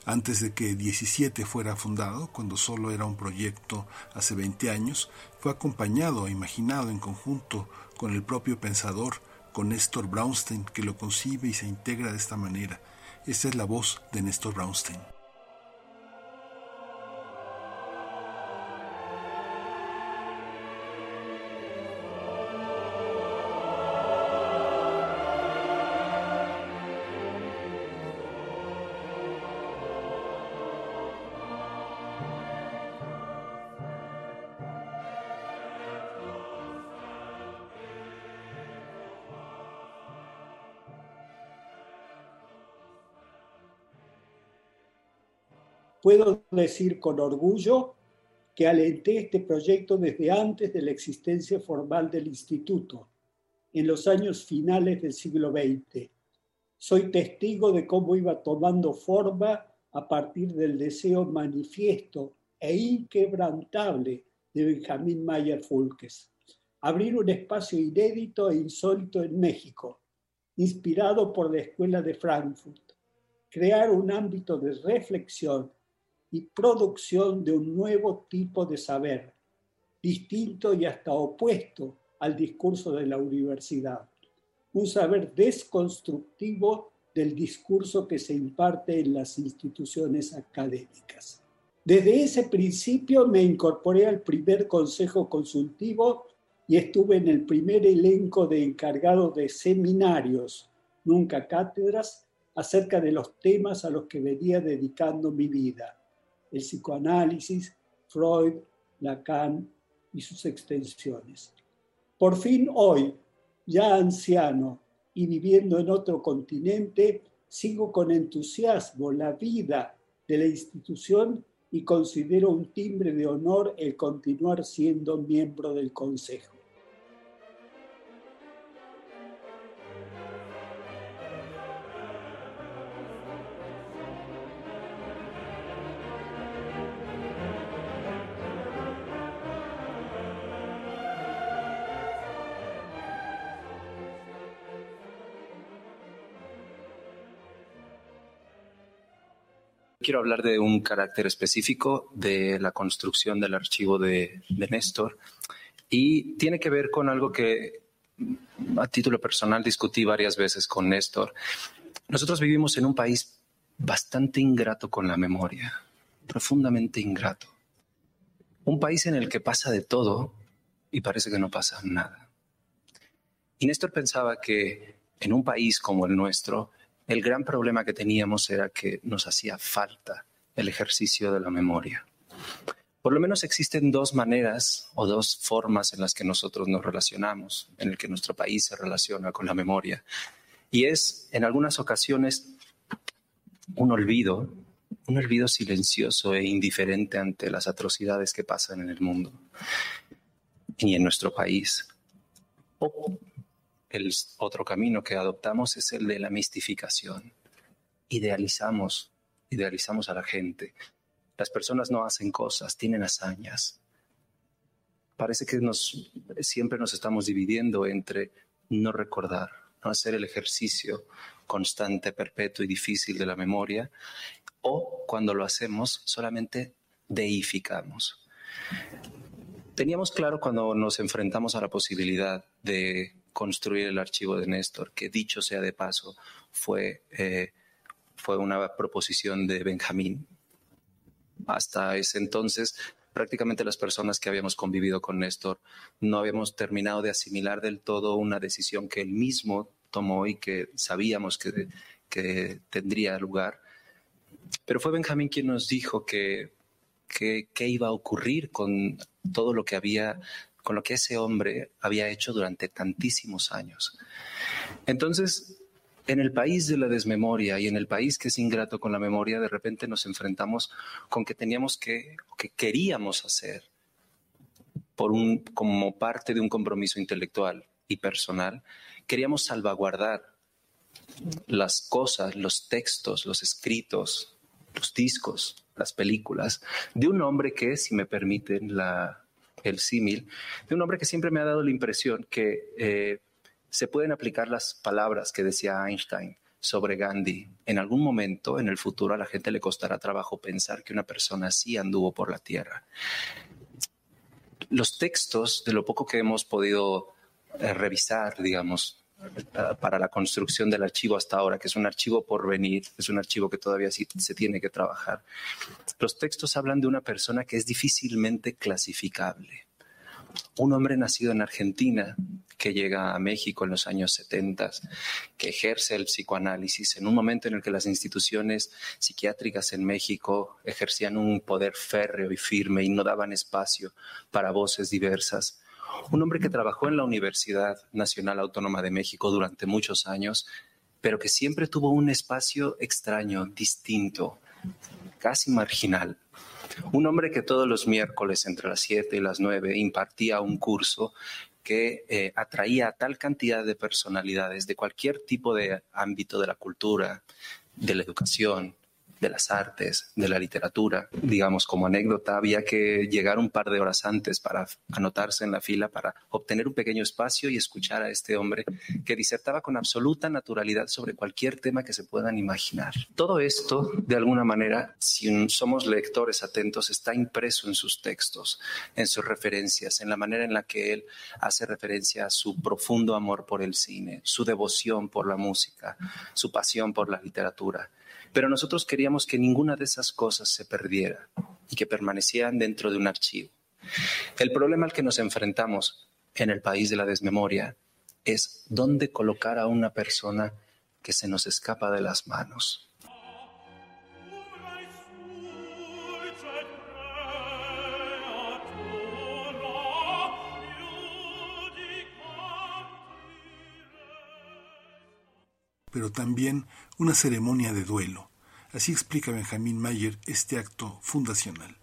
antes de que 17 fuera fundado, cuando solo era un proyecto hace 20 años, fue acompañado e imaginado en conjunto con el propio pensador, con Néstor Brownstein, que lo concibe y se integra de esta manera. Esta es la voz de Néstor Brownstein. Puedo decir con orgullo que alenté este proyecto desde antes de la existencia formal del instituto, en los años finales del siglo XX. Soy testigo de cómo iba tomando forma a partir del deseo manifiesto e inquebrantable de Benjamín Mayer Fulques. Abrir un espacio inédito e insólito en México, inspirado por la Escuela de Frankfurt. Crear un ámbito de reflexión y producción de un nuevo tipo de saber, distinto y hasta opuesto al discurso de la universidad. Un saber desconstructivo del discurso que se imparte en las instituciones académicas. Desde ese principio me incorporé al primer consejo consultivo y estuve en el primer elenco de encargados de seminarios, nunca cátedras, acerca de los temas a los que venía dedicando mi vida el psicoanálisis, Freud, Lacan y sus extensiones. Por fin hoy, ya anciano y viviendo en otro continente, sigo con entusiasmo la vida de la institución y considero un timbre de honor el continuar siendo miembro del Consejo. Quiero hablar de un carácter específico de la construcción del archivo de, de Néstor y tiene que ver con algo que a título personal discutí varias veces con Néstor. Nosotros vivimos en un país bastante ingrato con la memoria, profundamente ingrato. Un país en el que pasa de todo y parece que no pasa nada. Y Néstor pensaba que en un país como el nuestro, el gran problema que teníamos era que nos hacía falta el ejercicio de la memoria. Por lo menos existen dos maneras o dos formas en las que nosotros nos relacionamos, en el que nuestro país se relaciona con la memoria. Y es, en algunas ocasiones, un olvido, un olvido silencioso e indiferente ante las atrocidades que pasan en el mundo y en nuestro país. El otro camino que adoptamos es el de la mistificación. Idealizamos, idealizamos a la gente. Las personas no hacen cosas, tienen hazañas. Parece que nos, siempre nos estamos dividiendo entre no recordar, no hacer el ejercicio constante, perpetuo y difícil de la memoria, o cuando lo hacemos solamente deificamos. Teníamos claro cuando nos enfrentamos a la posibilidad de construir el archivo de Néstor, que dicho sea de paso, fue, eh, fue una proposición de Benjamín. Hasta ese entonces, prácticamente las personas que habíamos convivido con Néstor no habíamos terminado de asimilar del todo una decisión que él mismo tomó y que sabíamos que, que tendría lugar. Pero fue Benjamín quien nos dijo que qué iba a ocurrir con todo lo que había con lo que ese hombre había hecho durante tantísimos años. Entonces, en el país de la desmemoria y en el país que es ingrato con la memoria, de repente nos enfrentamos con que teníamos que, que queríamos hacer por un, como parte de un compromiso intelectual y personal, queríamos salvaguardar las cosas, los textos, los escritos, los discos, las películas, de un hombre que, si me permiten la, el símil, de un hombre que siempre me ha dado la impresión que eh, se pueden aplicar las palabras que decía Einstein sobre Gandhi. En algún momento, en el futuro, a la gente le costará trabajo pensar que una persona así anduvo por la Tierra. Los textos, de lo poco que hemos podido eh, revisar, digamos, para la construcción del archivo hasta ahora, que es un archivo por venir, es un archivo que todavía se tiene que trabajar. Los textos hablan de una persona que es difícilmente clasificable. Un hombre nacido en Argentina que llega a México en los años 70, que ejerce el psicoanálisis en un momento en el que las instituciones psiquiátricas en México ejercían un poder férreo y firme y no daban espacio para voces diversas un hombre que trabajó en la Universidad Nacional Autónoma de México durante muchos años, pero que siempre tuvo un espacio extraño, distinto, casi marginal. Un hombre que todos los miércoles entre las 7 y las 9 impartía un curso que eh, atraía a tal cantidad de personalidades de cualquier tipo de ámbito de la cultura, de la educación, de las artes, de la literatura. Digamos, como anécdota, había que llegar un par de horas antes para anotarse en la fila para obtener un pequeño espacio y escuchar a este hombre que disertaba con absoluta naturalidad sobre cualquier tema que se puedan imaginar. Todo esto, de alguna manera, si somos lectores atentos, está impreso en sus textos, en sus referencias, en la manera en la que él hace referencia a su profundo amor por el cine, su devoción por la música, su pasión por la literatura. Pero nosotros queríamos que ninguna de esas cosas se perdiera y que permanecieran dentro de un archivo. El problema al que nos enfrentamos en el país de la desmemoria es dónde colocar a una persona que se nos escapa de las manos. Pero también una ceremonia de duelo. Así explica Benjamín Mayer este acto fundacional.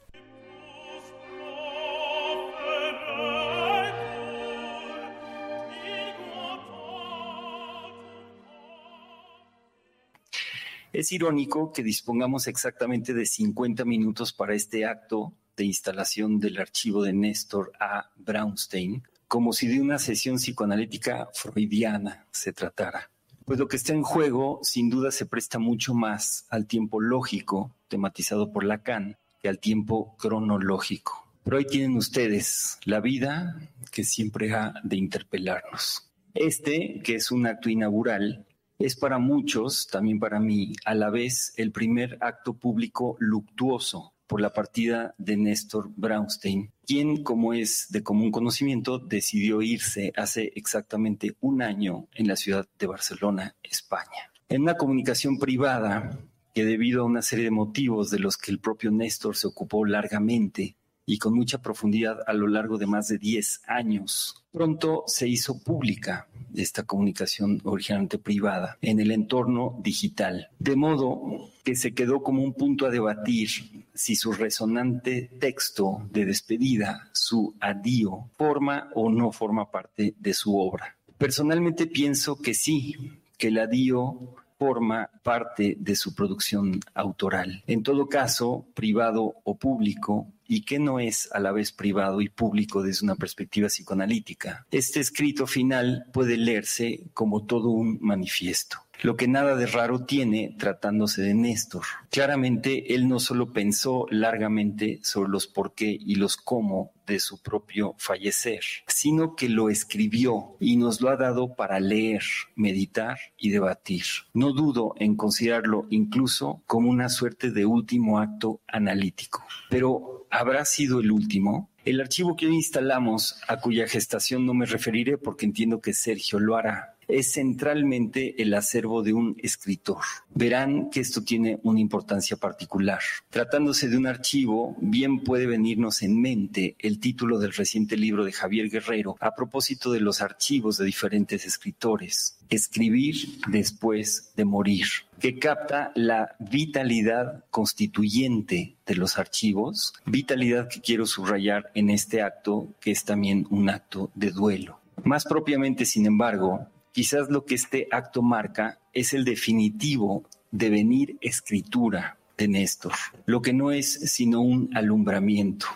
Es irónico que dispongamos exactamente de 50 minutos para este acto de instalación del archivo de Néstor A. Braunstein, como si de una sesión psicoanalítica freudiana se tratara. Pues lo que está en juego sin duda se presta mucho más al tiempo lógico tematizado por Lacan que al tiempo cronológico. Pero ahí tienen ustedes la vida que siempre ha de interpelarnos. Este, que es un acto inaugural, es para muchos, también para mí, a la vez el primer acto público luctuoso por la partida de Néstor Braunstein, quien, como es de común conocimiento, decidió irse hace exactamente un año en la ciudad de Barcelona, España. En una comunicación privada, que debido a una serie de motivos de los que el propio Néstor se ocupó largamente, y con mucha profundidad a lo largo de más de 10 años. Pronto se hizo pública esta comunicación originalmente privada en el entorno digital, de modo que se quedó como un punto a debatir si su resonante texto de despedida, su adiós, forma o no forma parte de su obra. Personalmente pienso que sí, que el adiós forma parte de su producción autoral. En todo caso, privado o público, y que no es a la vez privado y público desde una perspectiva psicoanalítica. Este escrito final puede leerse como todo un manifiesto lo que nada de raro tiene tratándose de Néstor. Claramente, él no solo pensó largamente sobre los por qué y los cómo de su propio fallecer, sino que lo escribió y nos lo ha dado para leer, meditar y debatir. No dudo en considerarlo incluso como una suerte de último acto analítico. Pero, ¿habrá sido el último? El archivo que hoy instalamos, a cuya gestación no me referiré porque entiendo que Sergio lo hará, es centralmente el acervo de un escritor. Verán que esto tiene una importancia particular. Tratándose de un archivo, bien puede venirnos en mente el título del reciente libro de Javier Guerrero a propósito de los archivos de diferentes escritores. Escribir después de morir, que capta la vitalidad constituyente de los archivos, vitalidad que quiero subrayar en este acto, que es también un acto de duelo. Más propiamente, sin embargo, Quizás lo que este acto marca es el definitivo devenir escritura de Néstor, lo que no es sino un alumbramiento.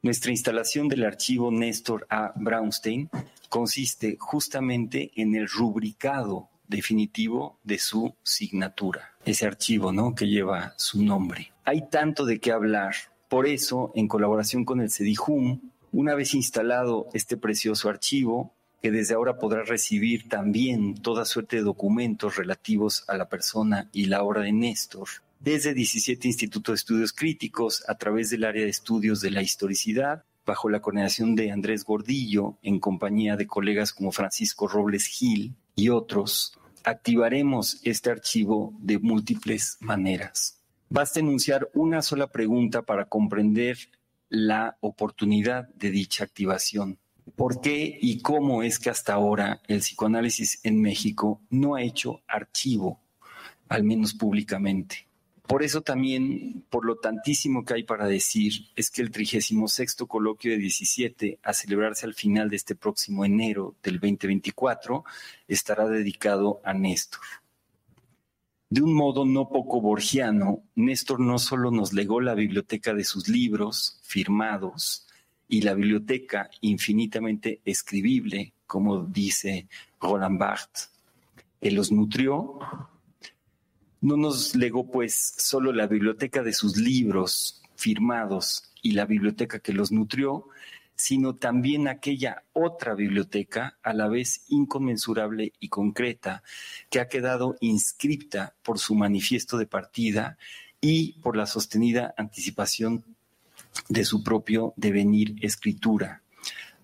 Nuestra instalación del archivo Néstor A. Braunstein consiste justamente en el rubricado definitivo de su signatura, ese archivo ¿no? que lleva su nombre. Hay tanto de qué hablar. Por eso, en colaboración con el CEDIJUM, una vez instalado este precioso archivo, que desde ahora podrá recibir también toda suerte de documentos relativos a la persona y la obra de Néstor, desde 17 institutos de estudios críticos a través del área de estudios de la historicidad, bajo la coordinación de Andrés Gordillo, en compañía de colegas como Francisco Robles Gil y otros, activaremos este archivo de múltiples maneras. Basta enunciar una sola pregunta para comprender la oportunidad de dicha activación. ¿Por qué y cómo es que hasta ahora el psicoanálisis en México no ha hecho archivo, al menos públicamente? Por eso también, por lo tantísimo que hay para decir, es que el 36 coloquio de 17, a celebrarse al final de este próximo enero del 2024, estará dedicado a Néstor. De un modo no poco borgiano, Néstor no solo nos legó la biblioteca de sus libros firmados y la biblioteca infinitamente escribible, como dice Roland Barthes, que los nutrió, no nos legó pues solo la biblioteca de sus libros firmados y la biblioteca que los nutrió, sino también aquella otra biblioteca, a la vez inconmensurable y concreta, que ha quedado inscripta por su manifiesto de partida y por la sostenida anticipación de su propio devenir escritura.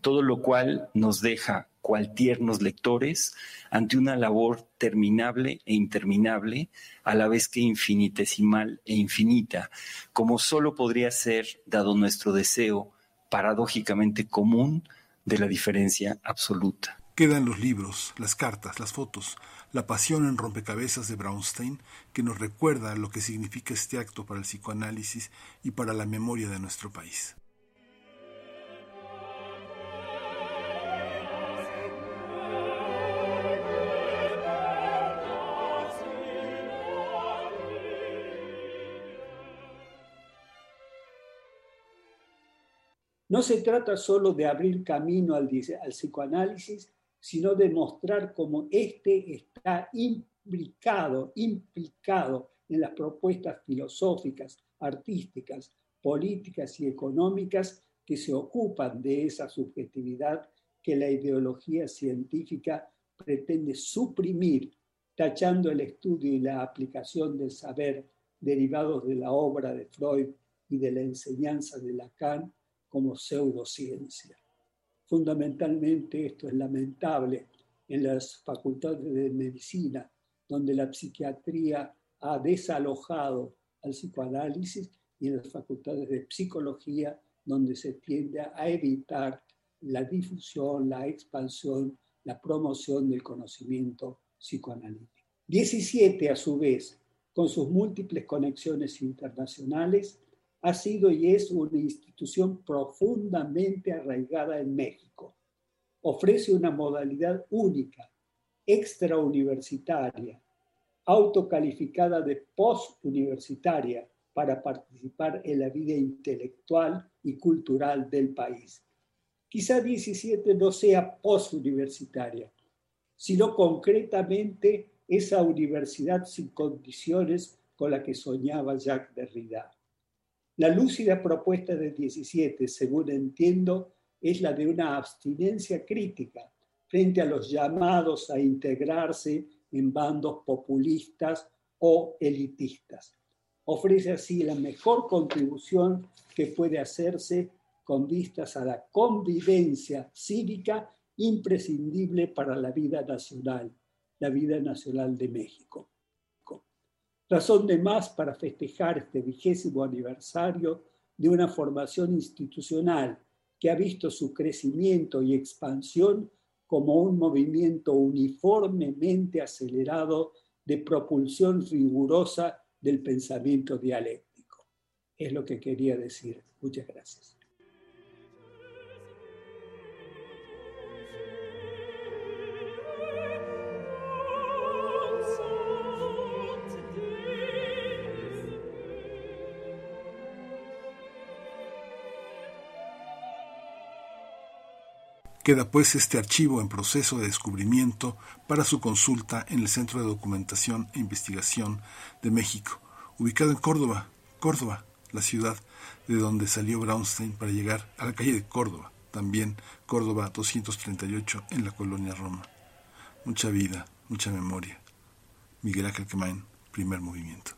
Todo lo cual nos deja cual tiernos lectores ante una labor terminable e interminable, a la vez que infinitesimal e infinita, como solo podría ser, dado nuestro deseo, paradójicamente común de la diferencia absoluta. Quedan los libros, las cartas, las fotos, la pasión en rompecabezas de Braunstein, que nos recuerda lo que significa este acto para el psicoanálisis y para la memoria de nuestro país. No se trata solo de abrir camino al, psicoanálisis, sino de mostrar cómo éste está implicado, implicado en las propuestas filosóficas, artísticas, políticas y económicas que se ocupan de esa subjetividad que la ideología científica pretende suprimir, tachando el estudio y la aplicación del saber derivados de la obra de Freud y de la enseñanza de Lacan como pseudociencia. Fundamentalmente esto es lamentable en las facultades de medicina, donde la psiquiatría ha desalojado al psicoanálisis y en las facultades de psicología, donde se tiende a evitar la difusión, la expansión, la promoción del conocimiento psicoanalítico. 17, a su vez, con sus múltiples conexiones internacionales, ha sido y es una institución profundamente arraigada en México. Ofrece una modalidad única, extrauniversitaria, autocalificada de postuniversitaria para participar en la vida intelectual y cultural del país. Quizá 17 no sea postuniversitaria, sino concretamente esa universidad sin condiciones con la que soñaba Jacques Derrida. La lúcida propuesta de 17, según entiendo, es la de una abstinencia crítica frente a los llamados a integrarse en bandos populistas o elitistas. Ofrece así la mejor contribución que puede hacerse con vistas a la convivencia cívica imprescindible para la vida nacional, la vida nacional de México. Razón de más para festejar este vigésimo aniversario de una formación institucional que ha visto su crecimiento y expansión como un movimiento uniformemente acelerado de propulsión rigurosa del pensamiento dialéctico. Es lo que quería decir. Muchas gracias. Queda pues este archivo en proceso de descubrimiento para su consulta en el Centro de Documentación e Investigación de México, ubicado en Córdoba, Córdoba, la ciudad de donde salió Brownstein para llegar a la calle de Córdoba, también Córdoba 238 en la colonia Roma. Mucha vida, mucha memoria. Miguel Ángel Quemain, primer movimiento.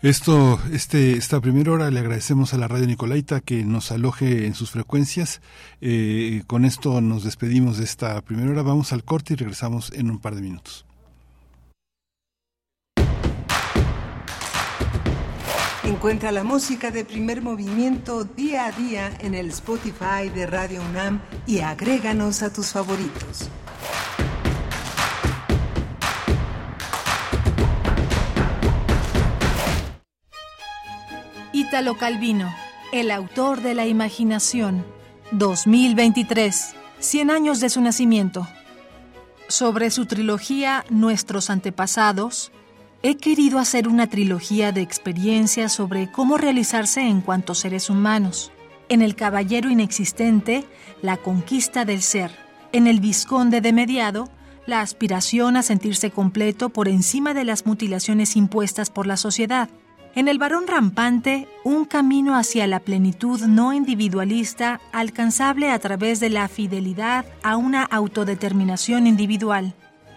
Esto, este, esta primera hora le agradecemos a la radio Nicolaita que nos aloje en sus frecuencias. Eh, con esto nos despedimos de esta primera hora. Vamos al corte y regresamos en un par de minutos. Encuentra la música de primer movimiento día a día en el Spotify de Radio UNAM y agréganos a tus favoritos. Ítalo Calvino, el autor de la imaginación, 2023, 100 años de su nacimiento. Sobre su trilogía Nuestros antepasados, he querido hacer una trilogía de experiencias sobre cómo realizarse en cuanto seres humanos. En El Caballero Inexistente, la conquista del ser. En El Visconde de Mediado, la aspiración a sentirse completo por encima de las mutilaciones impuestas por la sociedad. En el varón rampante, un camino hacia la plenitud no individualista alcanzable a través de la fidelidad a una autodeterminación individual.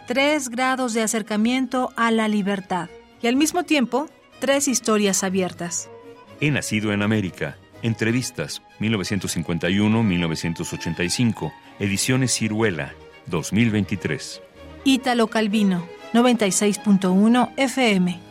Tres grados de acercamiento a la libertad. Y al mismo tiempo, tres historias abiertas. He nacido en América. Entrevistas 1951-1985. Ediciones Ciruela 2023. Ítalo Calvino 96.1 FM.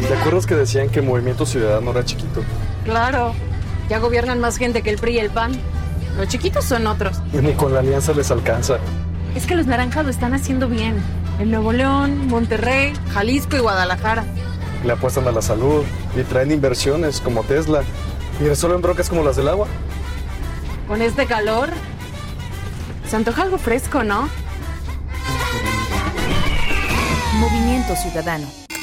¿Te acuerdas que decían que el Movimiento Ciudadano era chiquito? Claro, ya gobiernan más gente que el PRI y el PAN. Los chiquitos son otros. Y ni con la alianza les alcanza. Es que los naranjas lo están haciendo bien. En Nuevo León, Monterrey, Jalisco y Guadalajara. Le apuestan a la salud y traen inversiones como Tesla. Y resuelven brocas como las del agua. Con este calor, se antoja algo fresco, ¿no? Movimiento Ciudadano.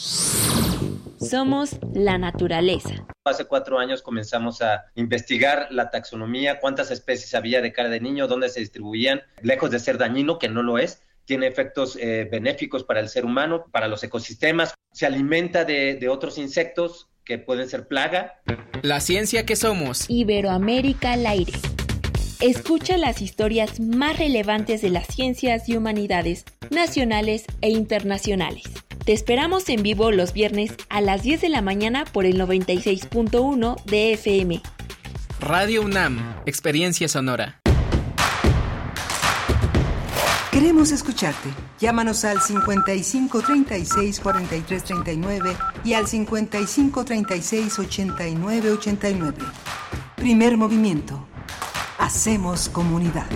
Somos la naturaleza. Hace cuatro años comenzamos a investigar la taxonomía, cuántas especies había de cara de niño, dónde se distribuían, lejos de ser dañino, que no lo es, tiene efectos eh, benéficos para el ser humano, para los ecosistemas, se alimenta de, de otros insectos que pueden ser plaga. La ciencia que somos. Iberoamérica al aire. Escucha las historias más relevantes de las ciencias y humanidades, nacionales e internacionales. Te esperamos en vivo los viernes a las 10 de la mañana por el 96.1 de FM. Radio UNAM, Experiencia Sonora. Queremos escucharte. Llámanos al 55 36 43 39 y al 55 36 89 89. Primer movimiento. Hacemos comunidad.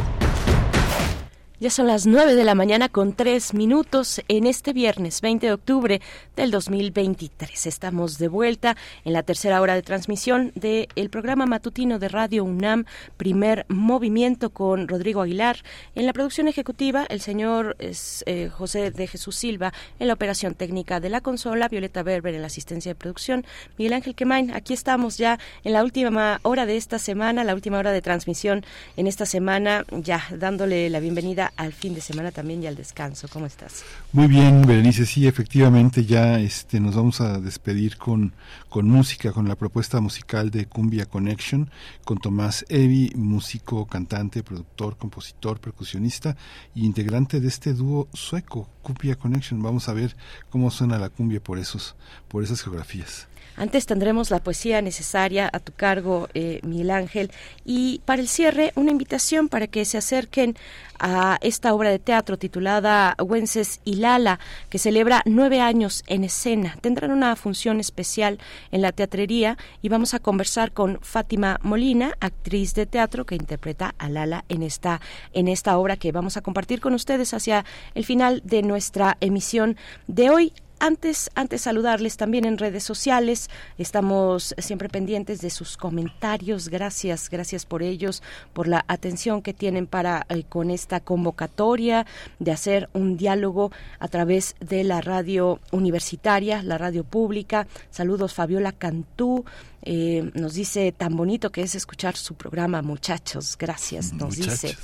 Ya son las 9 de la mañana con 3 minutos en este viernes 20 de octubre del 2023. Estamos de vuelta en la tercera hora de transmisión del programa matutino de Radio UNAM, primer movimiento con Rodrigo Aguilar. En la producción ejecutiva, el señor eh, José de Jesús Silva, en la operación técnica de la consola, Violeta Berber en la asistencia de producción, Miguel Ángel Quemain. Aquí estamos ya en la última hora de esta semana, la última hora de transmisión en esta semana, ya dándole la bienvenida al fin de semana también y al descanso. ¿Cómo estás? Muy bien, Berenice. Sí, efectivamente ya este, nos vamos a despedir con, con música, con la propuesta musical de Cumbia Connection, con Tomás Evi, músico, cantante, productor, compositor, percusionista y integrante de este dúo sueco, Cumbia Connection. Vamos a ver cómo suena la cumbia por, esos, por esas geografías. Antes tendremos la poesía necesaria a tu cargo, eh, Miguel Ángel. Y para el cierre, una invitación para que se acerquen a esta obra de teatro titulada Wences y Lala, que celebra nueve años en escena. Tendrán una función especial en la teatrería y vamos a conversar con Fátima Molina, actriz de teatro que interpreta a Lala en esta, en esta obra que vamos a compartir con ustedes hacia el final de nuestra emisión de hoy antes, antes saludarles también en redes sociales. Estamos siempre pendientes de sus comentarios. Gracias, gracias por ellos, por la atención que tienen para eh, con esta convocatoria de hacer un diálogo a través de la radio universitaria, la radio pública. Saludos Fabiola Cantú. Eh, nos dice tan bonito que es escuchar su programa, muchachos. Gracias, nos Muchachos. dice.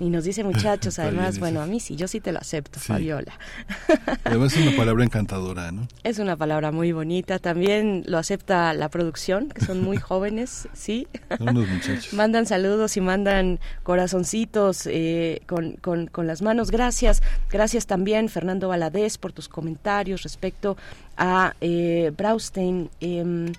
Y nos dice muchachos, [LAUGHS] además, bueno, a mí sí, yo sí te lo acepto, Sí. Fabiola. Además es una palabra encantadora, ¿no? [LAUGHS] Es una palabra muy bonita. También lo acepta la producción, que son muy [LAUGHS] jóvenes, ¿sí? Unos muchachos. mandan saludos y mandan corazoncitos eh, con, con, con las manos. Gracias. Gracias también, Fernando Valadez, por tus comentarios respecto a eh, Braustein. em,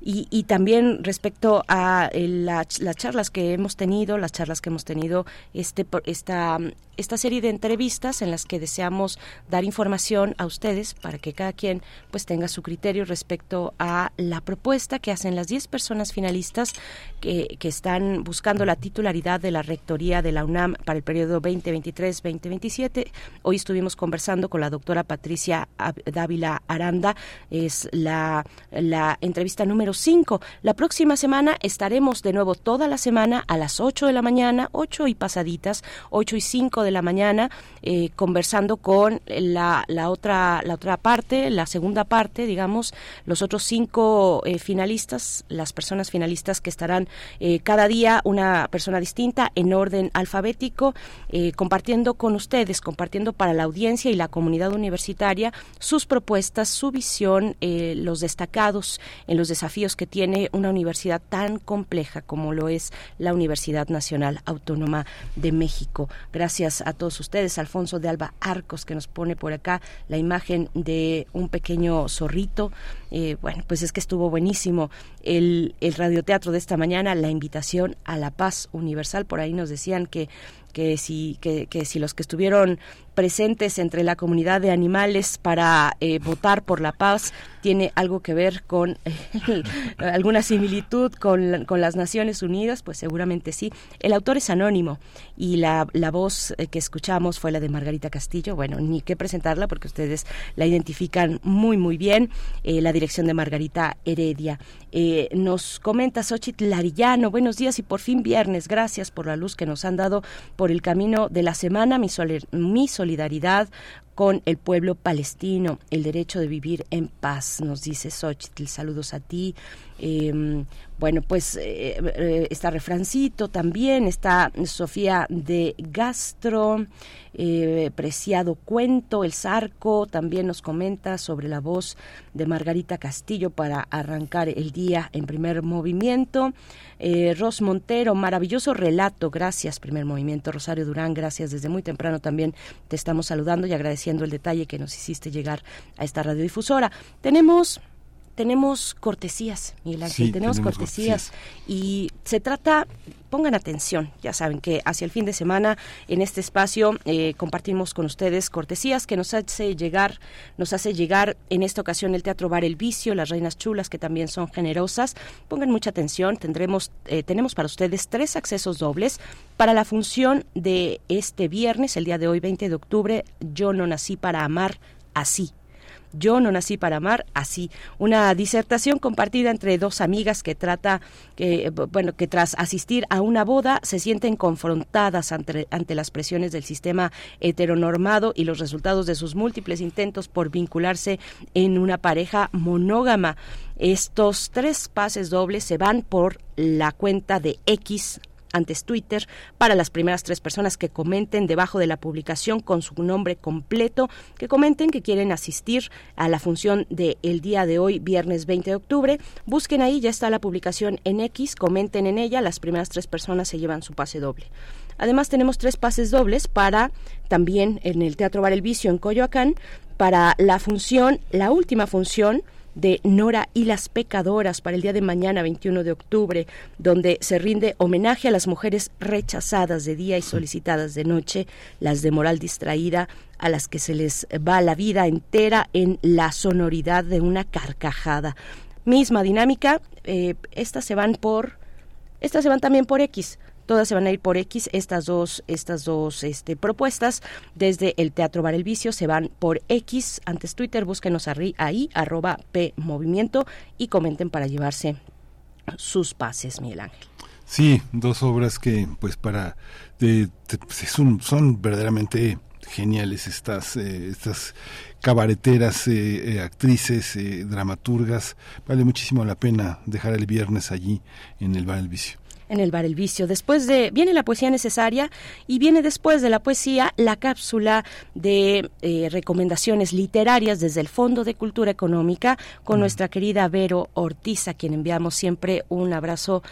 y, y también respecto a eh, la las charlas que hemos tenido, las charlas que hemos tenido, este, esta, esta serie de entrevistas en las que deseamos dar información a ustedes para que cada quien pues tenga su criterio respecto a la propuesta que hacen las 10 personas finalistas que, que están buscando la titularidad de la rectoría de la UNAM para el periodo 2023-2027. Hoy estuvimos conversando con la doctora Patricia Dávila Aranda, es la, la entrevista número número 5. La próxima semana estaremos de nuevo toda la semana a las 8 de la mañana, 8 y pasaditas, 8 y 5 de la mañana, eh, conversando con la, la, otra, la otra parte, la segunda parte, digamos, los otros cinco eh, finalistas, las personas finalistas que estarán eh, cada día una persona distinta en orden alfabético, compartiendo con ustedes, compartiendo para la audiencia y la comunidad universitaria sus propuestas, su visión, los destacados en los desafíos que tiene una universidad tan compleja como lo es la Universidad Nacional Autónoma de México. Gracias a todos ustedes, Alfonso de Alba Arcos, que nos pone por acá la imagen de un pequeño zorrito. Eh, bueno, pues es que estuvo buenísimo el, el radioteatro de esta mañana, la invitación a la paz universal. Por ahí nos decían que que si, que, que si los que estuvieron presentes entre la comunidad de animales para eh, votar por la paz tiene algo que ver con [LAUGHS] alguna similitud con, con, las Naciones Unidas, pues seguramente sí. El autor es anónimo y la, la voz eh, que escuchamos fue la de Margarita Castillo. Bueno, ni que presentarla porque ustedes la identifican muy, muy bien. Eh, la dirección de Margarita Heredia. nos comenta Xochitl Larillano, buenos días y por fin viernes. Gracias por la luz que nos han dado por el camino de la semana. Mi, mi solidaridad con el pueblo palestino, el derecho de vivir en paz, nos dice Xochitl. Saludos a ti. Eh, bueno, pues eh, eh, está Refrancito también, está Sofía de Gastro, eh, Preciado Cuento, El Zarco, también nos comenta sobre la voz de Margarita Castillo para arrancar el día en primer movimiento. Ros Montero, maravilloso relato, gracias, primer movimiento. Rosario Durán, gracias desde muy temprano también te estamos saludando y agradeciendo el detalle que nos hiciste llegar a esta radiodifusora. Tenemos tenemos cortesías, Miguel Ángel, tenemos, cortesías, y se trata, pongan atención, ya saben que hacia el fin de semana en este espacio eh, compartimos con ustedes cortesías que nos hace llegar, nos hace llegar en esta ocasión el Teatro Bar El Vicio, las Reinas Chulas que también son generosas. Pongan mucha atención, tendremos, eh, tenemos para ustedes tres accesos dobles para la función de este viernes, el día de hoy, 20 de octubre. Yo no nací para amar así yo no nací para amar, así. Una disertación compartida entre dos amigas que trata, que, bueno, que tras asistir a una boda se sienten confrontadas ante, ante las presiones del sistema heteronormado y los resultados de sus múltiples intentos por vincularse en una pareja monógama. Estos tres pases dobles se van por la cuenta de X antes Twitter para las primeras tres personas que comenten debajo de la publicación con su nombre completo, que comenten que quieren asistir a la función del el día de hoy, viernes 20 de octubre. Busquen ahí, ya está la publicación en X, comenten en ella, las primeras tres personas se llevan su pase doble. Además tenemos tres pases dobles para también en el Teatro Bar El Vicio en Coyoacán para la función, la última función de Nora y las pecadoras para el día de mañana, 21 de octubre, donde se rinde homenaje a las mujeres rechazadas de día y solicitadas de noche, las de moral distraída, a las que se les va la vida entera en la sonoridad de una carcajada. Misma dinámica, eh, estas se van por, estas se van también por X Todas se van a ir por X, estas dos, estas dos este, propuestas. Desde el Teatro Bar El Vicio se van por X. Antes Twitter, búsquenos ahí, arroba P Movimiento y comenten para llevarse sus pases, Miguel Ángel. Sí, dos obras que, pues, para. De, son, son verdaderamente geniales estas, eh, estas cabareteras, eh, eh, actrices, dramaturgas. Vale muchísimo la pena dejar el viernes allí en el Bar El Vicio en el bar El Vicio. Después de, viene la poesía necesaria y viene después de la poesía la cápsula de eh, recomendaciones literarias desde el Fondo de Cultura Económica con nuestra querida Vero Ortiz, a quien enviamos siempre un abrazo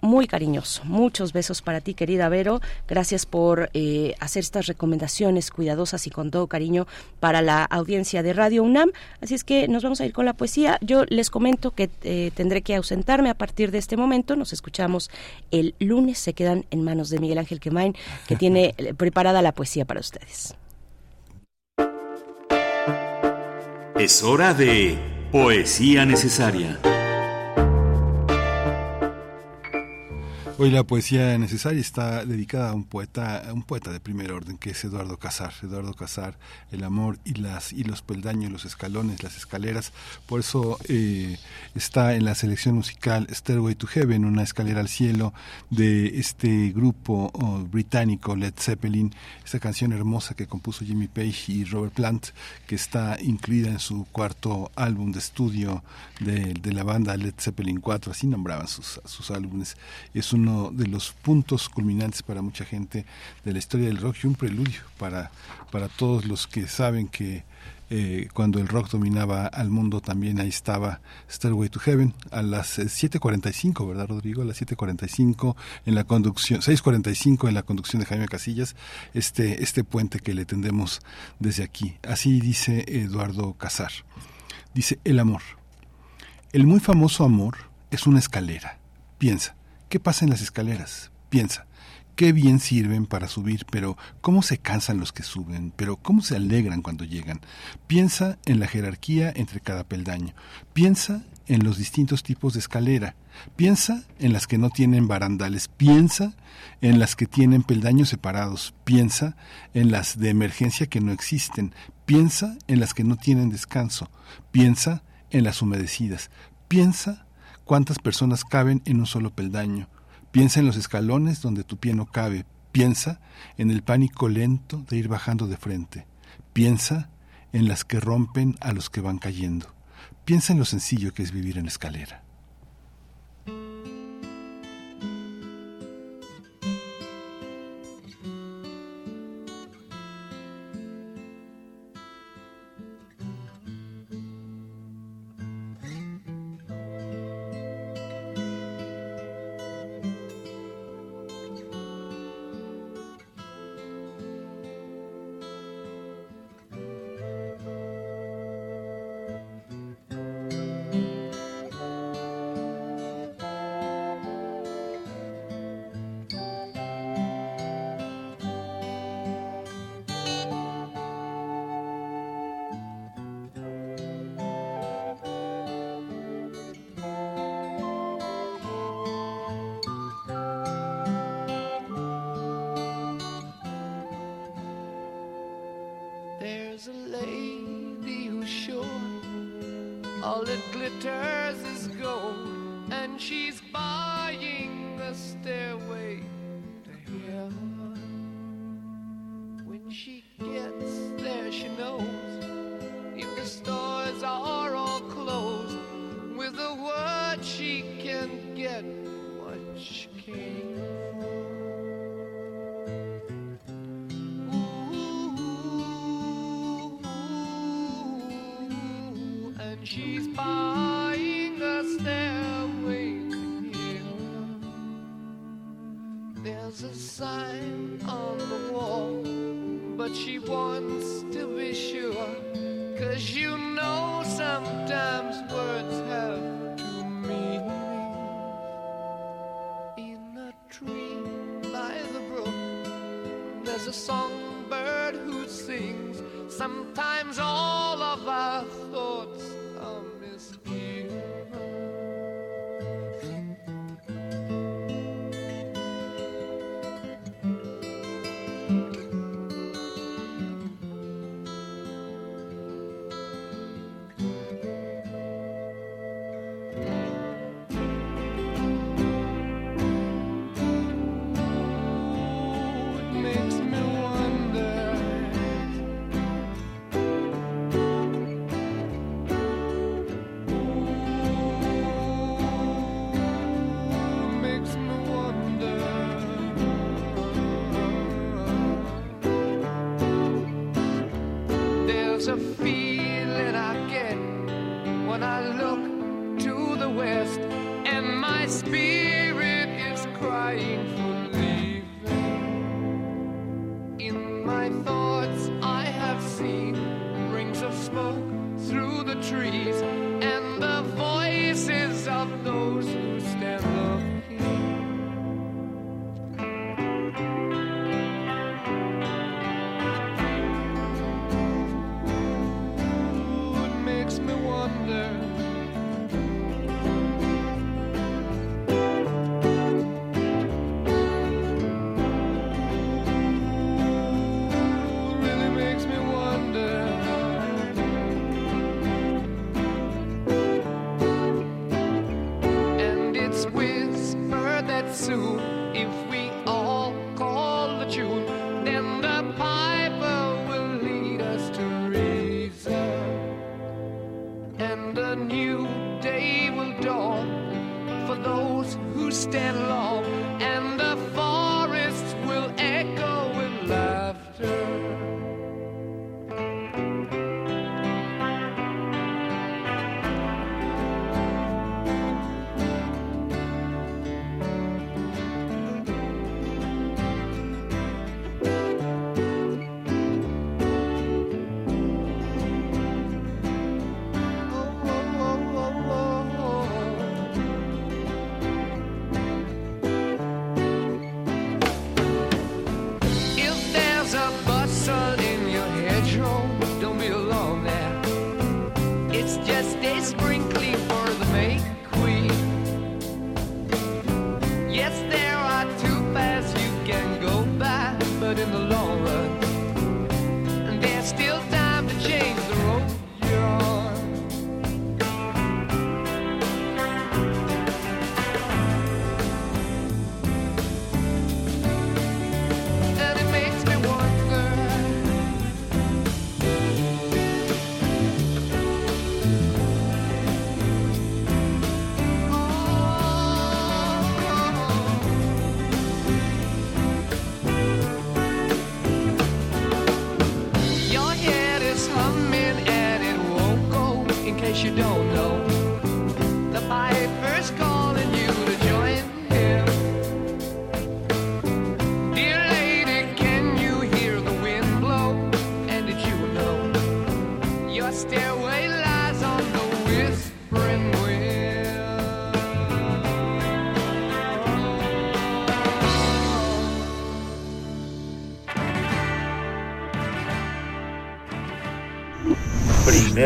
muy cariñoso. Muchos besos para ti, querida Vero. Gracias por eh, hacer estas recomendaciones cuidadosas y con todo cariño para la audiencia de Radio UNAM. Así es que nos vamos a ir con la poesía. Yo les comento que eh, tendré que ausentarme a partir de este momento. Nos escuchamos el lunes. Se quedan en manos de Miguel Ángel Quemain, que [LAUGHS] tiene eh, preparada la poesía para ustedes. Es hora de Poesía Necesaria. Hoy la poesía necesaria está dedicada a un poeta, a un poeta de primer orden, que es Eduardo Casar. Eduardo Casar, el amor y las y los peldaños, los escalones, las escaleras. Por eso eh, está en la selección musical Stairway to Heaven, una escalera al cielo de este grupo oh, británico Led Zeppelin. Esta canción hermosa que compuso Jimmy Page y Robert Plant, que está incluida en su cuarto álbum de estudio de, de la banda Led Zeppelin 4, así nombraban sus, sus álbumes. Es un de los puntos culminantes para mucha gente de la historia del rock y un preludio para, para todos los que saben que eh, cuando el rock dominaba al mundo también ahí estaba Stairway to Heaven a las 7.45, eh, ¿verdad Rodrigo? A las 7.45 en la conducción, 6.45 en la conducción de Jaime Casillas, este, este puente que le tendemos desde aquí. Así dice Eduardo Casar. Dice, el amor. El muy famoso amor es una escalera. Piensa, ¿Qué pasa en las escaleras? Piensa, qué bien sirven para subir, pero cómo se cansan los que suben, pero cómo se alegran cuando llegan. Piensa en la jerarquía entre cada peldaño. Piensa en los distintos tipos de escalera. Piensa en las que no tienen barandales. Piensa en las que tienen peldaños separados. Piensa en las de emergencia que no existen. Piensa en las que no tienen descanso. Piensa en las humedecidas. Piensa cuántas personas caben en un solo peldaño. Piensa en los escalones donde tu pie no cabe. Piensa en el pánico lento de ir bajando de frente. Piensa en las que rompen a los que van cayendo. Piensa en lo sencillo que es vivir en escalera.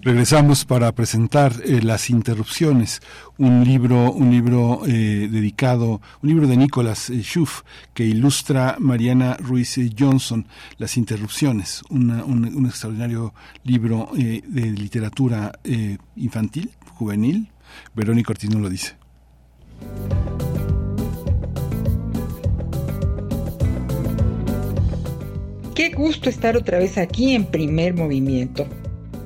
Regresamos para presentar eh, Las Interrupciones, un libro, un libro eh, dedicado, un libro de Nicholas eh, Schuff que ilustra Mariana Ruiz Johnson, Las Interrupciones, un, extraordinario libro de literatura infantil, juvenil. Verónica Ortiz lo dice. Qué gusto estar otra vez aquí en primer movimiento.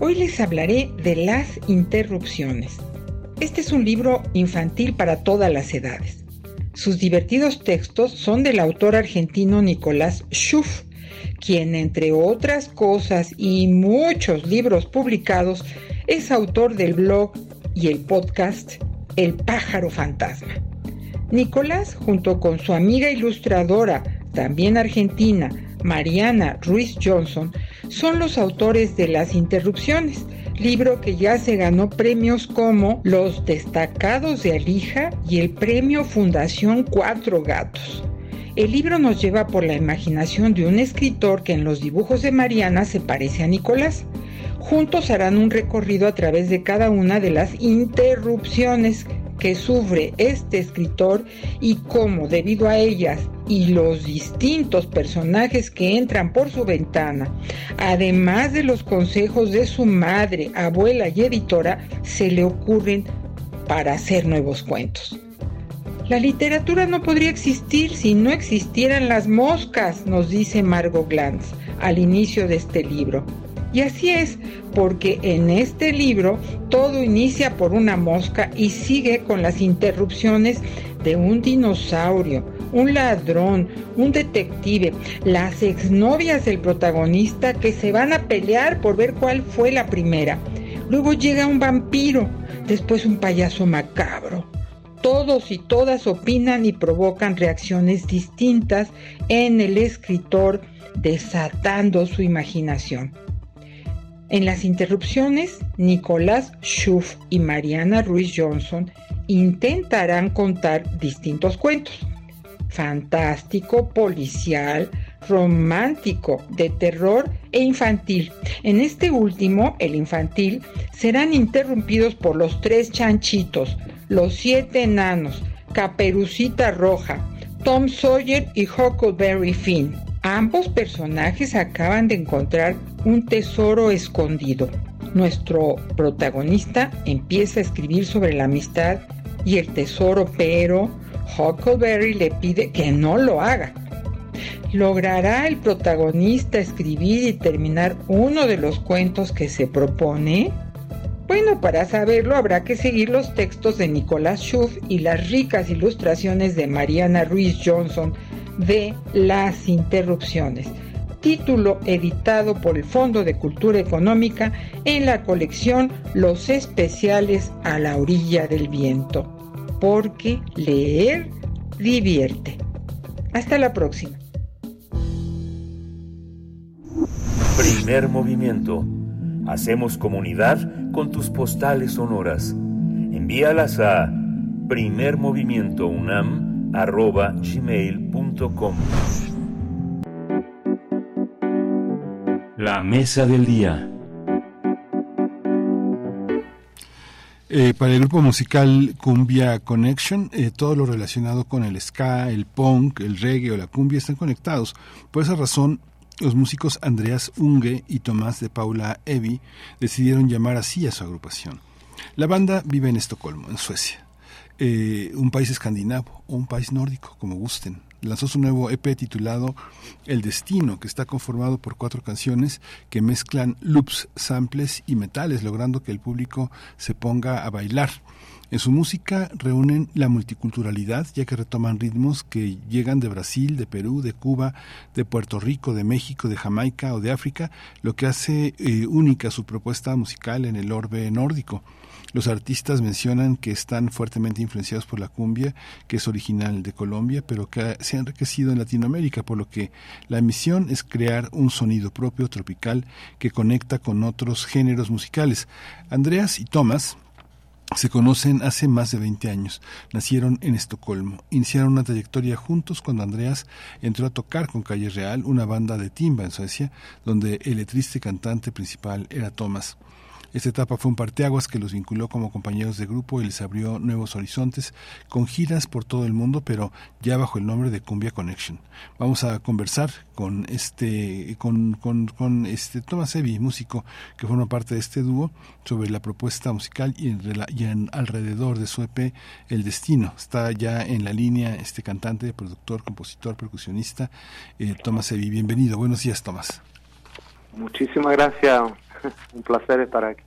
Hoy les hablaré de las interrupciones. Este es un libro infantil para todas las edades. Sus divertidos textos son del autor argentino Nicolás Schuff, quien entre otras cosas y muchos libros publicados es autor del blog y el podcast El pájaro fantasma. Nicolás, junto con su amiga ilustradora, también argentina, Mariana Ruiz Johnson, son los autores de Las Interrupciones, libro que ya se ganó premios como Los Destacados de Alija y el Premio Fundación Cuatro Gatos. El libro nos lleva por la imaginación de un escritor que en los dibujos de Mariana se parece a Nicolás. Juntos harán un recorrido a través de cada una de las interrupciones que sufre este escritor y cómo debido a ellas y los distintos personajes que entran por su ventana, además de los consejos de su madre, abuela y editora, se le ocurren para hacer nuevos cuentos. La literatura no podría existir si no existieran las moscas, nos dice Margot Glantz al inicio de este libro. Y así es, porque en este libro todo inicia por una mosca y sigue con las interrupciones de un dinosaurio, un ladrón, un detective, las exnovias del protagonista que se van a pelear por ver cuál fue la primera. Luego llega un vampiro, después un payaso macabro. Todos y todas opinan y provocan reacciones distintas en el escritor desatando su imaginación. En las interrupciones, Nicolás Schuff y Mariana Ruiz Johnson intentarán contar distintos cuentos. Fantástico, policial, romántico, de terror e infantil. En este último, el infantil, serán interrumpidos por los tres chanchitos, los siete enanos, Caperucita Roja, Tom Sawyer y Huckleberry Finn. Ambos personajes acaban de encontrar un tesoro escondido. Nuestro protagonista empieza a escribir sobre la amistad y el tesoro, pero Huckleberry le pide que no lo haga. ¿Logrará el protagonista escribir y terminar uno de los cuentos que se propone? Bueno, para saberlo habrá que seguir los textos de Nicolás Schuff y las ricas ilustraciones de Mariana Ruiz Johnson de Las Interrupciones, título editado por el Fondo de Cultura Económica en la colección Los Especiales a la Orilla del Viento, porque leer divierte. Hasta la próxima. Primer movimiento. Hacemos comunidad con tus postales sonoras. Envíalas a primermovimientounam.gmail.com La mesa del día. Eh, para el grupo musical Cumbia Connection, eh, todo lo relacionado con el ska, el punk, el reggae o la cumbia están conectados. Por esa razón, los músicos Andreas Unge y Tomás de Paula Evi decidieron llamar así a su agrupación. La banda vive en Estocolmo, en Suecia, eh, un país escandinavo o un país nórdico, como gusten lanzó su nuevo EP titulado El Destino, que está conformado por cuatro canciones que mezclan loops, samples y metales, logrando que el público se ponga a bailar. En su música reúnen la multiculturalidad, ya que retoman ritmos que llegan de Brasil, de Perú, de Cuba, de Puerto Rico, de México, de Jamaica o de África, lo que hace eh, única su propuesta musical en el orbe nórdico. Los artistas mencionan que están fuertemente influenciados por la cumbia, que es original de Colombia, pero que se ha enriquecido en Latinoamérica, por lo que la misión es crear un sonido propio tropical que conecta con otros géneros musicales. Andreas y Thomas se conocen hace más de 20 años. Nacieron en Estocolmo. Iniciaron una trayectoria juntos cuando Andreas entró a tocar con Calle Real, una banda de timba en Suecia, donde el letrista y cantante principal era Thomas. Esta etapa fue un parteaguas que los vinculó como compañeros de grupo y les abrió nuevos horizontes con giras por todo el mundo, pero ya bajo el nombre de Cumbia Connection. Vamos a conversar con este con, con, este Thomas Evi, músico que forma parte de este dúo, sobre la propuesta musical y en, alrededor de su EP El Destino. Está ya en la línea este cantante, productor, compositor, percusionista, eh, Thomas Evi. Bienvenido. Buenos días, Tomás. Muchísimas gracias. [LAUGHS] Un placer estar aquí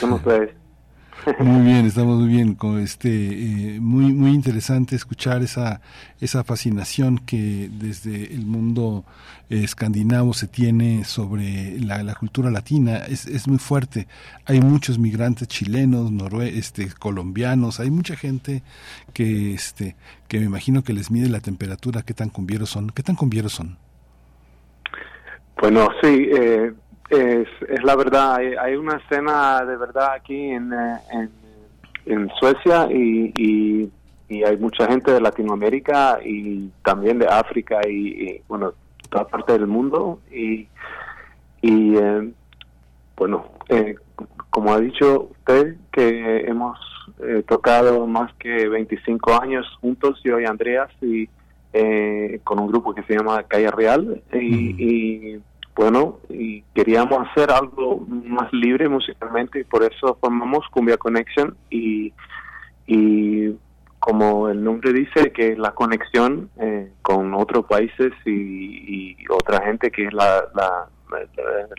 con ustedes. [LAUGHS] Muy bien, estamos muy bien con este eh, muy muy interesante escuchar esa esa fascinación que desde el mundo escandinavo se tiene sobre la, cultura latina es, es, muy fuerte. Hay muchos migrantes chilenos, norue este colombianos, hay mucha gente que este que me imagino que les mide la temperatura, qué tan cumbieros son, qué tan cumbieros son. Bueno, sí, eh, es, es la verdad, hay, una escena de verdad aquí en, eh, en, Suecia y, y, hay mucha gente de Latinoamérica y también de África y, bueno, toda parte del mundo y, y eh, bueno, eh, como ha dicho usted, que hemos tocado más que 25 años juntos, yo y Andreas, y con un grupo que se llama Calle Real y bueno, y queríamos hacer algo más libre musicalmente y por eso formamos Cumbia Connection y, y como el nombre dice, que la conexión eh, con otros países y, otra gente que es la,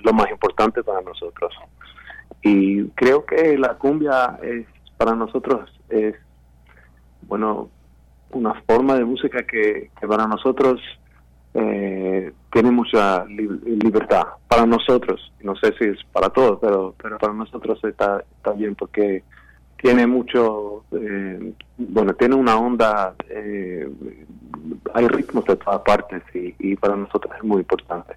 lo más importante para nosotros. Y creo que la cumbia es para nosotros es, bueno, una forma de música que, que para nosotros eh, tiene mucha libertad para nosotros. No sé si es para todos, pero, pero para nosotros está, está bien porque tiene mucho, eh, bueno, tiene una onda, eh, hay ritmos de todas partes y, y para nosotros es muy importante.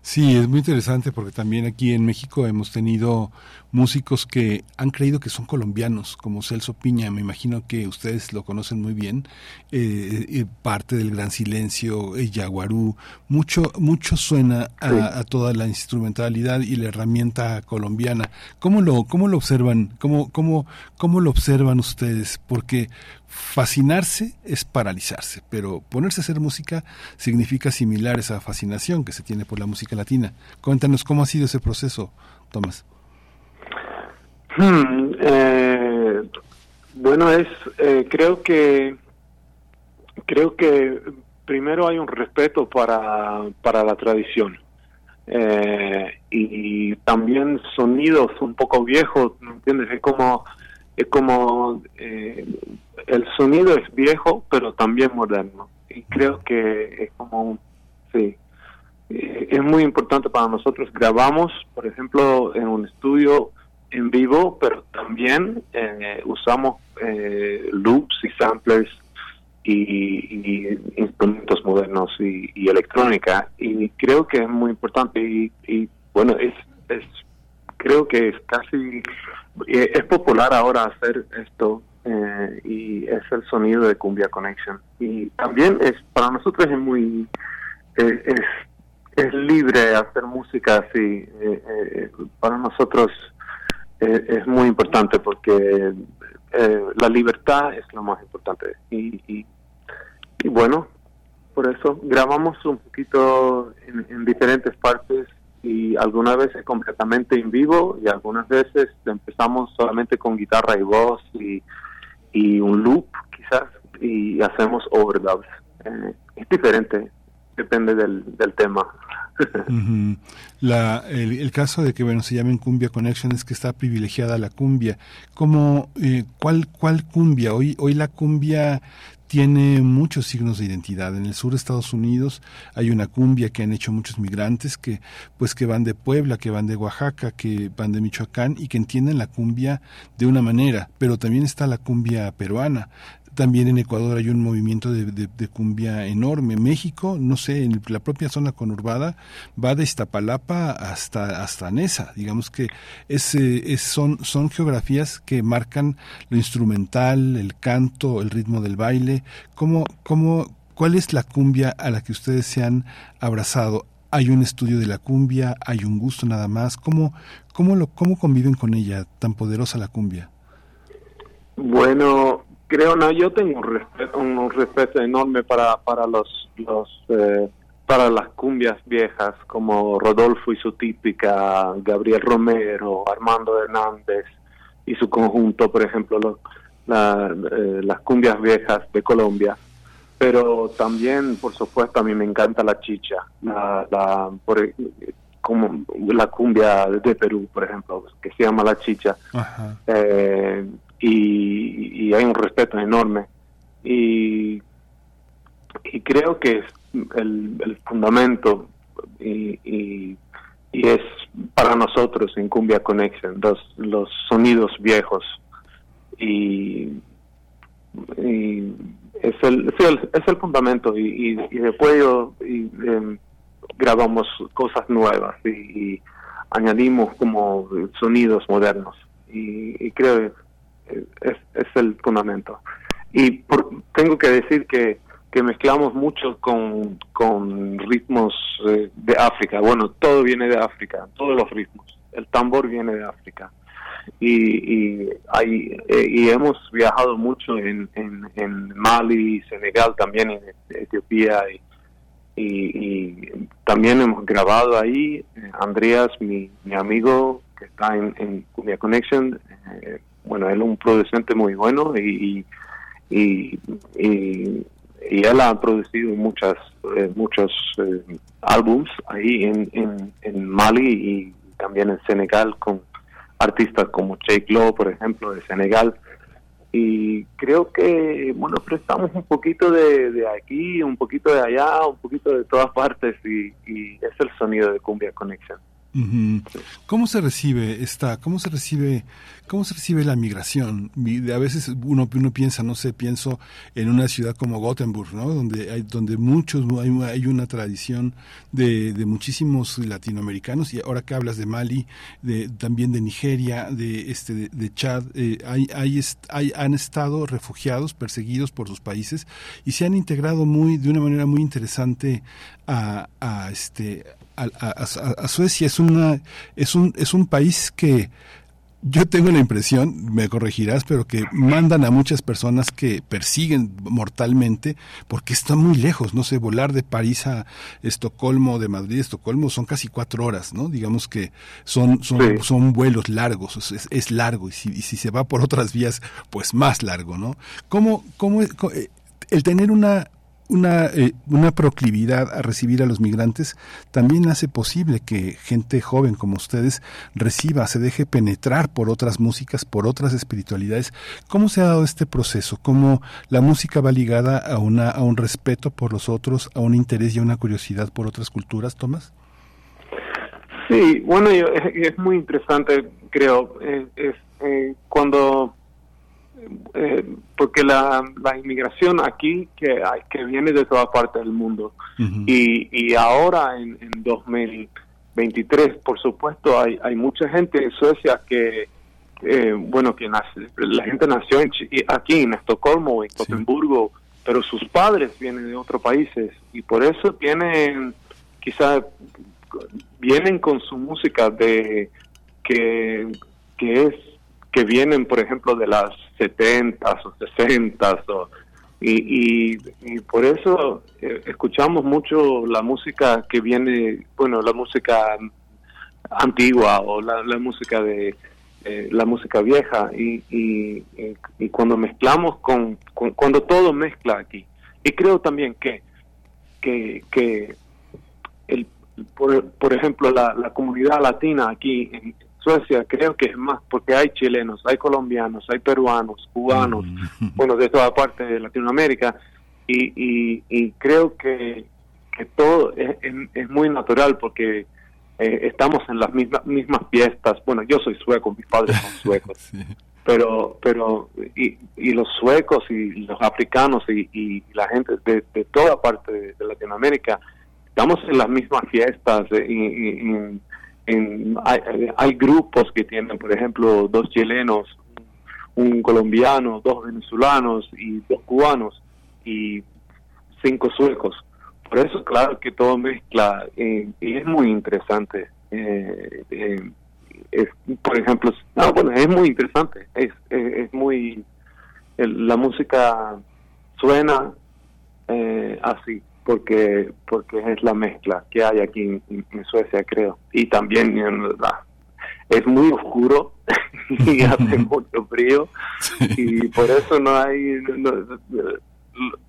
Sí, es muy interesante porque también aquí en México hemos tenido músicos que han creído que son colombianos, como Celso Piña, me imagino que ustedes lo conocen muy bien, eh, eh parte del Gran Silencio, el Yaguarú, mucho, mucho suena a, toda la instrumentalidad y la herramienta colombiana. ¿Cómo lo, cómo lo observan? ¿Cómo, cómo, cómo lo observan ustedes? Porque fascinarse es paralizarse, pero ponerse a hacer música significa asimilar esa fascinación que se tiene por la música latina. Cuéntanos cómo ha sido ese proceso, Tomás. Hmm, eh, bueno, es eh, creo que creo que primero hay un respeto para, para la tradición eh, y, también sonidos un poco viejos, ¿me entiendes? Es como es como el sonido es viejo pero también moderno y creo que es como sí es muy importante para nosotros grabamos por ejemplo en un estudio en vivo, pero también eh, usamos eh, loops y samplers y, instrumentos modernos y, electrónica. Y creo que es muy importante. Y, bueno, es, es creo que es casi eh, es popular ahora hacer esto eh, y es el sonido de Cumbia Connection y también es para nosotros es muy eh, es es libre hacer música así para nosotros es muy importante porque la libertad es lo más importante y, y, y bueno por eso grabamos un poquito en diferentes partes y algunas veces completamente en vivo y algunas veces empezamos solamente con guitarra y voz y, y un loop quizás y hacemos overdubs. Eh, es diferente, depende del, del tema. La, el, caso de que bueno se llamen cumbia connection es que está privilegiada la cumbia. ¿Cómo, eh, cuál, ¿Cuál cumbia? Hoy, hoy la cumbia tiene muchos signos de identidad. En el sur de Estados Unidos hay una cumbia que han hecho muchos migrantes que pues que van de Puebla, que van de Oaxaca, que van de Michoacán y que entienden la cumbia de una manera, pero también está la cumbia peruana. También en Ecuador hay un movimiento de, cumbia enorme. México, no sé, en la propia zona conurbada va de Iztapalapa hasta, hasta Nesa. Digamos que es, es, son, son geografías que marcan lo instrumental, el canto, el ritmo del baile. ¿Cómo, cómo, ¿Cuál es la cumbia a la que ustedes se han abrazado? ¿Hay un estudio de la cumbia? ¿Hay un gusto nada más? ¿Cómo, cómo, lo, cómo conviven con ella, tan poderosa la cumbia? Bueno, creo no yo tengo un respeto un respeto enorme para para los los eh, para las cumbias viejas como Rodolfo y su típica Gabriel Romero Armando Hernández y su conjunto por ejemplo eh, las cumbias viejas de Colombia. Pero también por supuesto a mí me encanta la chicha la, la por, como la cumbia de Perú por ejemplo que se llama la chicha. Eh, y, hay un respeto enorme. Y, y creo que es el, fundamento y, y, es para nosotros en Cumbia Connection los, sonidos viejos. Y, es el, es el fundamento. Y, después yo, em, grabamos cosas nuevas y, añadimos como sonidos modernos. Y, creo es, es el fundamento. Y tengo que decir que, que mezclamos mucho con, con ritmos eh, de África. Bueno, todo viene de África, todos los ritmos. El tambor viene de África. Y, y, hay, eh, y hemos viajado mucho en, en, Mali, Senegal, también en Etiopía. Y, también hemos grabado ahí. Eh, Andreas, mi, mi amigo que está en, en Cumbia Connection, bueno, él es un producente muy bueno y, y, y, él ha producido muchas, eh, muchos eh, álbums ahí en, en, Mali y también en Senegal con artistas como Jake Lowe, por ejemplo, de Senegal. Y creo que, bueno, prestamos un poquito de, de aquí, un poquito de allá, un poquito de todas partes y, y es el sonido de Cumbia Connection. ¿Cómo se recibe esta, cómo se recibe, cómo se recibe la migración? A veces uno, uno piensa, no sé, pienso en una ciudad como Gothenburg, ¿no? Donde hay, donde muchos, hay, hay una tradición de, de, muchísimos latinoamericanos y ahora que hablas de Mali, de, también de Nigeria, de este, de, Chad, eh, hay, hay, hay, han estado refugiados, perseguidos por sus países y se han integrado muy, de una manera muy interesante a, a este, a, Suecia. Es, una, es, un, es un país que yo tengo la impresión, me corregirás, pero que mandan a muchas personas que persiguen mortalmente porque están muy lejos, no sé, volar de París a Estocolmo, de Madrid a Estocolmo son casi cuatro horas, ¿no? Digamos que son, son, son vuelos largos, es, largo y si, y si, se va por otras vías, pues más largo, ¿no? ¿Cómo, cómo, eh, el tener una, una, eh, una proclividad a recibir a los migrantes también hace posible que gente joven como ustedes reciba, se deje penetrar por otras músicas, por otras espiritualidades. ¿Cómo se ha dado este proceso? ¿Cómo la música va ligada a, una, a un respeto por los otros, a un interés y a una curiosidad por otras culturas, Tomás? Sí, bueno, es, muy interesante, creo. es, eh, cuando eh, porque la, la, inmigración aquí que, que viene de toda parte del mundo. Y, y ahora en, en 2000, 23, por supuesto, hay, hay mucha gente en Suecia que, eh, bueno, que nace, la gente nació aquí en Estocolmo, en Gotemburgo, pero sus padres vienen de otros países y por eso tienen, quizá, vienen con su música de que, que es que vienen, por ejemplo, de las 70 o 60 o y, y, por eso eh, escuchamos mucho la música que viene, bueno, la música antigua o la, música de eh, la música vieja y, y, cuando mezclamos con, cuando todo mezcla aquí. Y creo también que que, que el, por, por ejemplo la, la comunidad latina aquí en, Suecia creo que es más porque hay chilenos, hay colombianos, hay peruanos, cubanos, mm. bueno, de toda parte de Latinoamérica y, y, creo que, que todo es, es, muy natural porque eh, estamos en las mismas mismas fiestas. Bueno, yo soy sueco, mis padres son [LAUGHS] suecos. Pero, pero y, y, los suecos y los africanos y, y la gente de, de toda parte de, Latinoamérica estamos en las mismas fiestas eh, y, hay, grupos que tienen, por ejemplo, dos chilenos, un colombiano, dos venezolanos y dos cubanos y cinco suecos. Por eso, claro que todo mezcla eh, y es muy interesante. Eh, eh, por ejemplo, bueno, es muy interesante. Es, es, muy. la música suena así porque porque es la mezcla que hay aquí en, Suecia, creo. Y también es muy oscuro [LAUGHS] y hace [LAUGHS] mucho frío. Y por eso no hay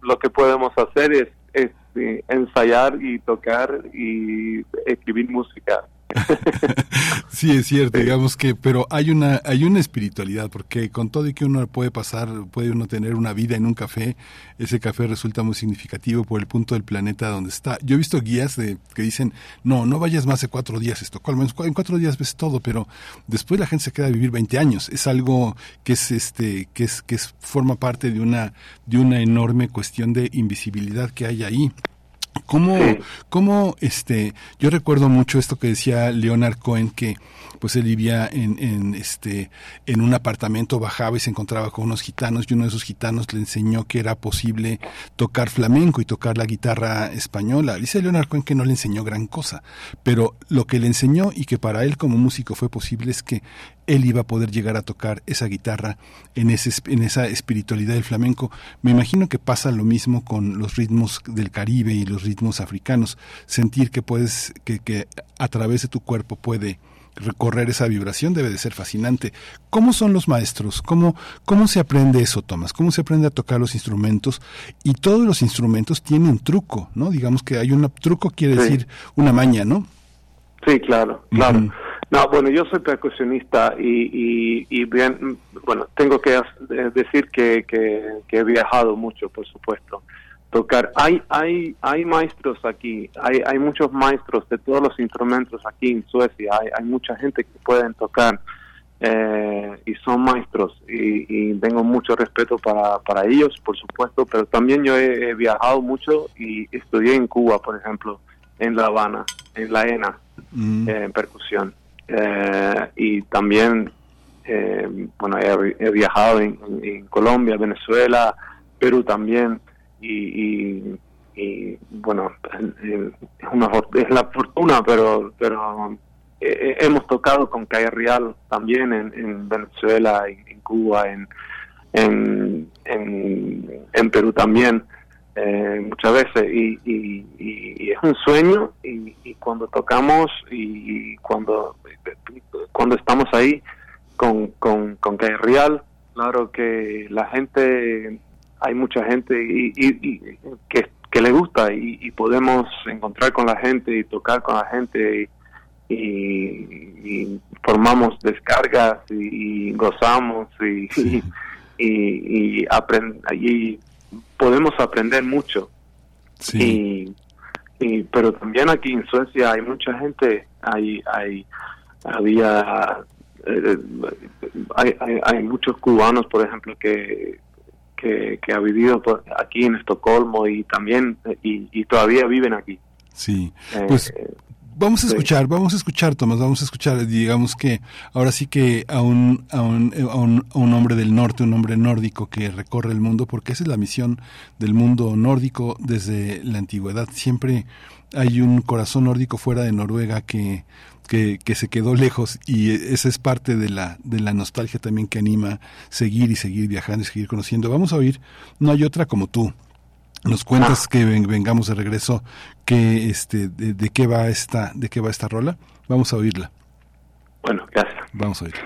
lo que podemos hacer es, es eh, ensayar y tocar y escribir música [LAUGHS] sí, es cierto, digamos que, pero hay una, hay una espiritualidad, porque con todo y que uno puede pasar, puede uno tener una vida en un café, ese café resulta muy significativo por el punto del planeta donde está. Yo he visto guías de, que dicen, no, no vayas más de cuatro días a Estocolmo, en cuatro días ves todo, pero después la gente se queda a vivir 20 años. Es algo que es, este, que es, que es, forma parte de una, de una enorme cuestión de invisibilidad que hay ahí. ¿Cómo, cómo, este, yo recuerdo mucho esto que decía Leonard Cohen, que pues él vivía en, en, este, en un apartamento, bajaba y se encontraba con unos gitanos y uno de esos gitanos le enseñó que era posible tocar flamenco y tocar la guitarra española. Dice Leonard Cohen que no le enseñó gran cosa, pero lo que le enseñó y que para él como músico fue posible es que él iba a poder llegar a tocar esa guitarra en, ese, en esa espiritualidad del flamenco. Me imagino que pasa lo mismo con los ritmos del Caribe y los ritmos africanos. Sentir que puedes, que, que a través de tu cuerpo puede recorrer esa vibración debe de ser fascinante. ¿Cómo son los maestros? ¿Cómo, ¿Cómo se aprende eso, Tomás? ¿Cómo se aprende a tocar los instrumentos? Y todos los instrumentos tienen truco, ¿no? Digamos que hay un truco, quiere decir una maña, ¿no? Sí, claro, claro. No, bueno, yo soy percusionista y, y, bien, bueno, tengo que decir que, que, he viajado mucho, por supuesto. Tocar, hay, hay, hay maestros aquí, hay, hay muchos maestros de todos los instrumentos aquí en Suecia, hay, hay mucha gente que pueden tocar eh, y son maestros y, tengo mucho respeto para, para ellos, por supuesto, pero también yo he, viajado mucho y estudié en Cuba, por ejemplo, en La Habana, en la ENA, mm. en percusión. Eh, y también, eh, bueno, he, viajado en, Colombia, Venezuela, Perú también, y, y, bueno, es, una, es la fortuna, pero, pero eh, hemos tocado con Calle Real también en, Venezuela, en, en Cuba, en, en, en, Perú también. Eh, muchas veces y, y, es un sueño y, cuando tocamos y, cuando cuando estamos ahí con, con, con que real claro que la gente hay mucha gente y, que, que le gusta y, podemos encontrar con la gente y tocar con la gente y, formamos descargas y, gozamos y, [LAUGHS] y, y, podemos aprender mucho. Sí. Y, pero también aquí en Suecia hay mucha gente, hay, hay, había, eh, hay, hay, muchos cubanos, por ejemplo, que, que, que ha vivido aquí en Estocolmo y también, y, todavía viven aquí. Sí, pues... Eh, Vamos a escuchar, vamos a escuchar, Tomás, vamos a escuchar, digamos que ahora sí que a un, a un, a un, a un hombre del norte, un hombre nórdico que recorre el mundo, porque esa es la misión del mundo nórdico desde la antigüedad. Siempre hay un corazón nórdico fuera de Noruega que, que, que, se quedó lejos y esa es parte de la, de la nostalgia también que anima seguir y seguir viajando y seguir conociendo. Vamos a oír No hay otra como tú. Nos cuentas que vengamos de regreso que este de, de, qué va esta de qué va esta rola. Vamos a oírla. Bueno, gracias. Vamos a oírla.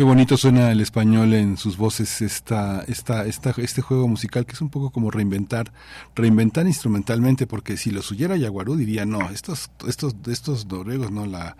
Qué bonito suena el español en sus voces esta, esta, esta, este juego musical que es un poco como reinventar, reinventar instrumentalmente, porque si lo suyera Yaguarú diría no, estos, estos, estos noruegos no la,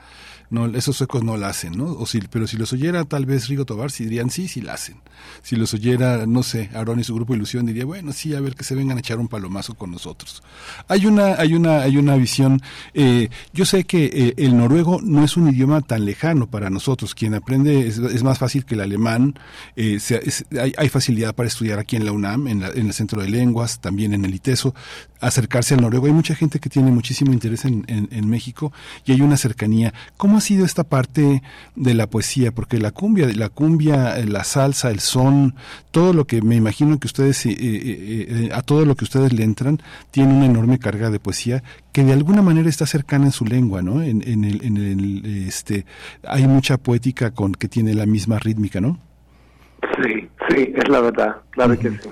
no, esos suecos no la hacen, ¿no? O si, pero si los oyera tal vez Rigo Tobar, si dirían sí, sí la hacen. Si los oyera, no sé, Aaron y su grupo Ilusión diría, bueno, sí, a ver que se vengan a echar un palomazo con nosotros. Hay una, hay una, hay una visión, eh, yo sé que eh, el noruego no es un idioma tan lejano para nosotros, quien aprende es, más fácil que el alemán, eh, es, hay, hay, facilidad para estudiar aquí en la UNAM, en, la, en el Centro de Lenguas, también en el ITESO, acercarse al noruego. Hay mucha gente que tiene muchísimo interés en, en, en México y hay una cercanía. ¿Cómo ha sido esta parte de la poesía? Porque la cumbia, la cumbia, la salsa, el son, todo lo que me imagino que ustedes, eh, eh, eh, a todo lo que ustedes le entran, tiene una enorme carga de poesía que de alguna manera está cercana en su lengua, ¿no? En, en el, en el, este, hay mucha poética con que tiene la misma rítmica, ¿no? Sí, sí, es la verdad, claro uh -huh. que. Sí.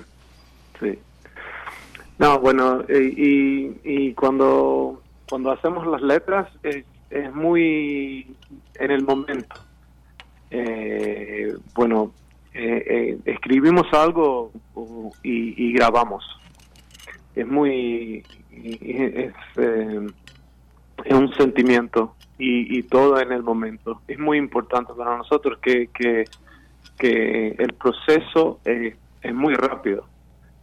No, bueno, y, y cuando, cuando hacemos las letras es, es muy en el momento. Eh, bueno, eh, escribimos algo y, grabamos. Es muy, es, es un sentimiento y, todo en el momento. Es muy importante para nosotros que, que, el proceso es muy rápido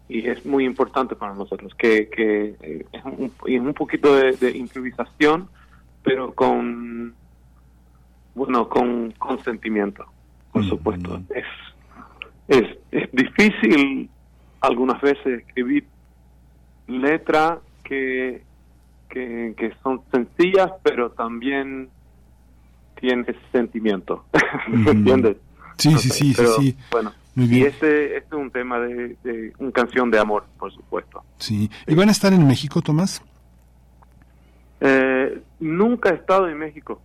y es muy importante para nosotros, que, que es, un, es un poquito de, improvisación, pero con, bueno, con, sentimiento, por supuesto. Es, es, es difícil algunas veces escribir letras que que, son sencillas, pero también tienen ese sentimiento. [LAUGHS] ¿Me entiendes? Sí, sí, sí, sí, Bueno, y este, este, es un tema de, de una canción de amor, por supuesto. Sí. ¿Y van a estar en México, Tomás? Eh, nunca he estado en México.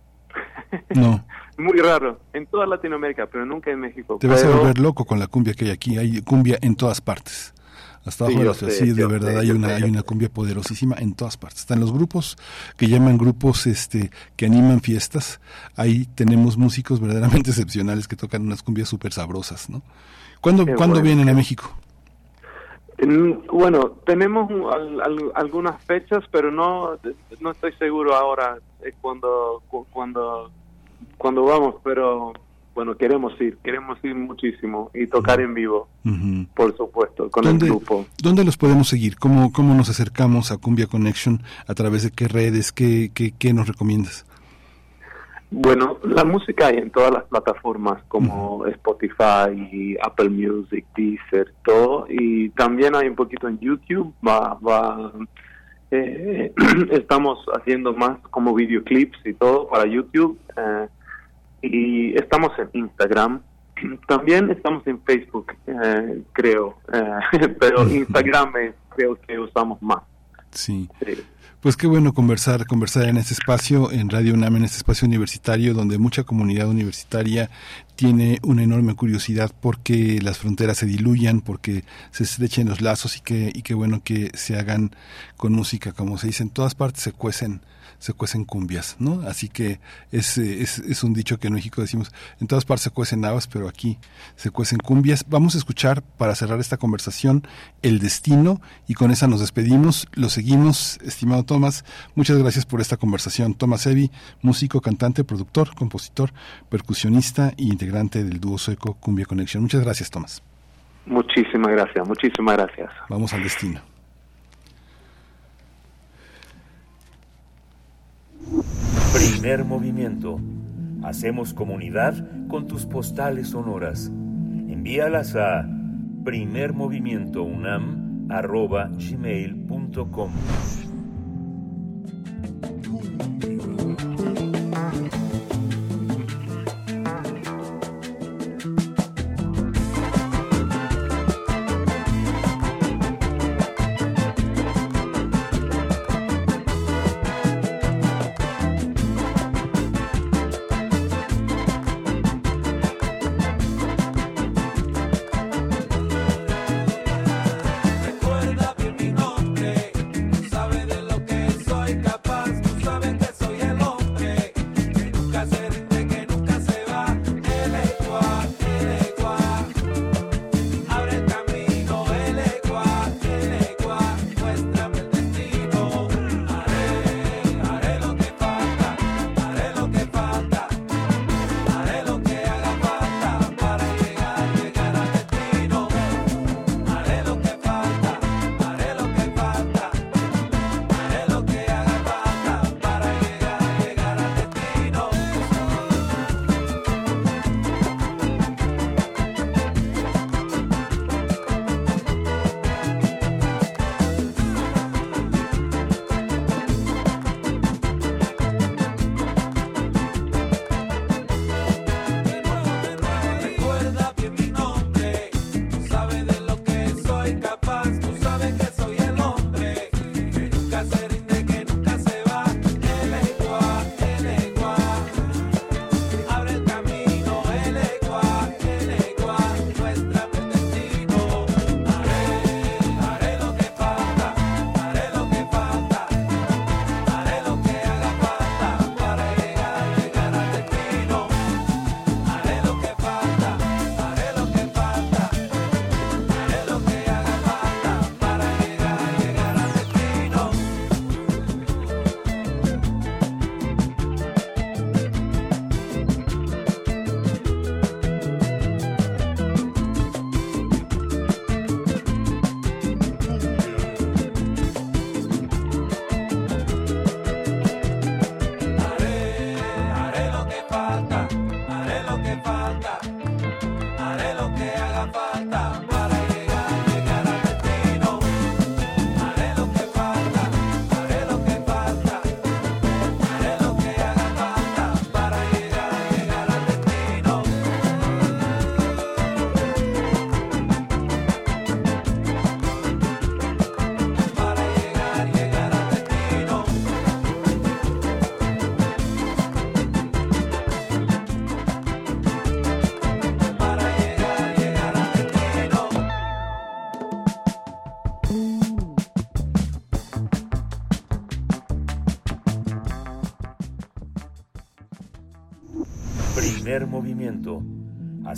No. [LAUGHS] Muy raro. En toda Latinoamérica, pero nunca en México. Te vas a volver loco con la cumbia que hay aquí. Hay cumbia en todas partes hasta abajo sí, de verdad hay una hay una cumbia poderosísima en todas partes están los grupos que llaman grupos este que animan fiestas ahí tenemos músicos verdaderamente [LAUGHS] excepcionales que tocan unas cumbias súper sabrosas no ¿cuándo, vienen a México? Bueno, tenemos algunas fechas, pero no no estoy seguro ahora cuando cuando cuando vamos, pero bueno, queremos ir, queremos ir muchísimo y tocar en vivo, por supuesto, con el grupo. ¿Dónde los podemos seguir? ¿Cómo, ¿Cómo nos acercamos a Cumbia Connection? ¿A través de qué redes? ¿Qué, qué, qué nos recomiendas? Bueno, la música hay en todas las plataformas como Spotify, Apple Music, Deezer, todo. Y también hay un poquito en YouTube. Va, va, eh, [CLEARS THROAT] estamos haciendo más como videoclips y todo para YouTube. Eh, y estamos en Instagram. [CLEARS THROAT] También estamos en Facebook, eh, creo, eh, [LAUGHS] pero Instagram es, creo que usamos más. Sí. Pues qué bueno conversar, conversar en este espacio, en Radio UNAM, en este espacio universitario, donde mucha comunidad universitaria tiene una enorme curiosidad porque las fronteras se diluyan, porque se estrechen los lazos y que, y qué bueno que se hagan con música, como se dice, en todas partes se cuecen se cuecen cumbias, ¿no? Así que es, es, es, un dicho que en México decimos, en todas partes se cuecen habas, pero aquí se cuecen cumbias. Vamos a escuchar, para cerrar esta conversación, El Destino, y con esa nos despedimos, lo seguimos, estimado Tomás, muchas gracias por esta conversación. Tomás Evi, músico, cantante, productor, compositor, percusionista e integrante del dúo sueco Cumbia Connection. Muchas gracias, Tomás. Muchísimas gracias, muchísimas gracias. Vamos al destino. Primer movimiento. Hacemos comunidad con tus postales sonoras. Envíalas a primermovimientounam.gmail.com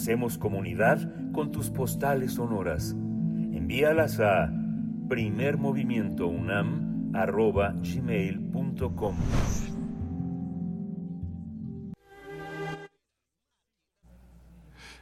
Hacemos comunidad con tus postales sonoras. Envíalas a primermovimientounam.gmail.com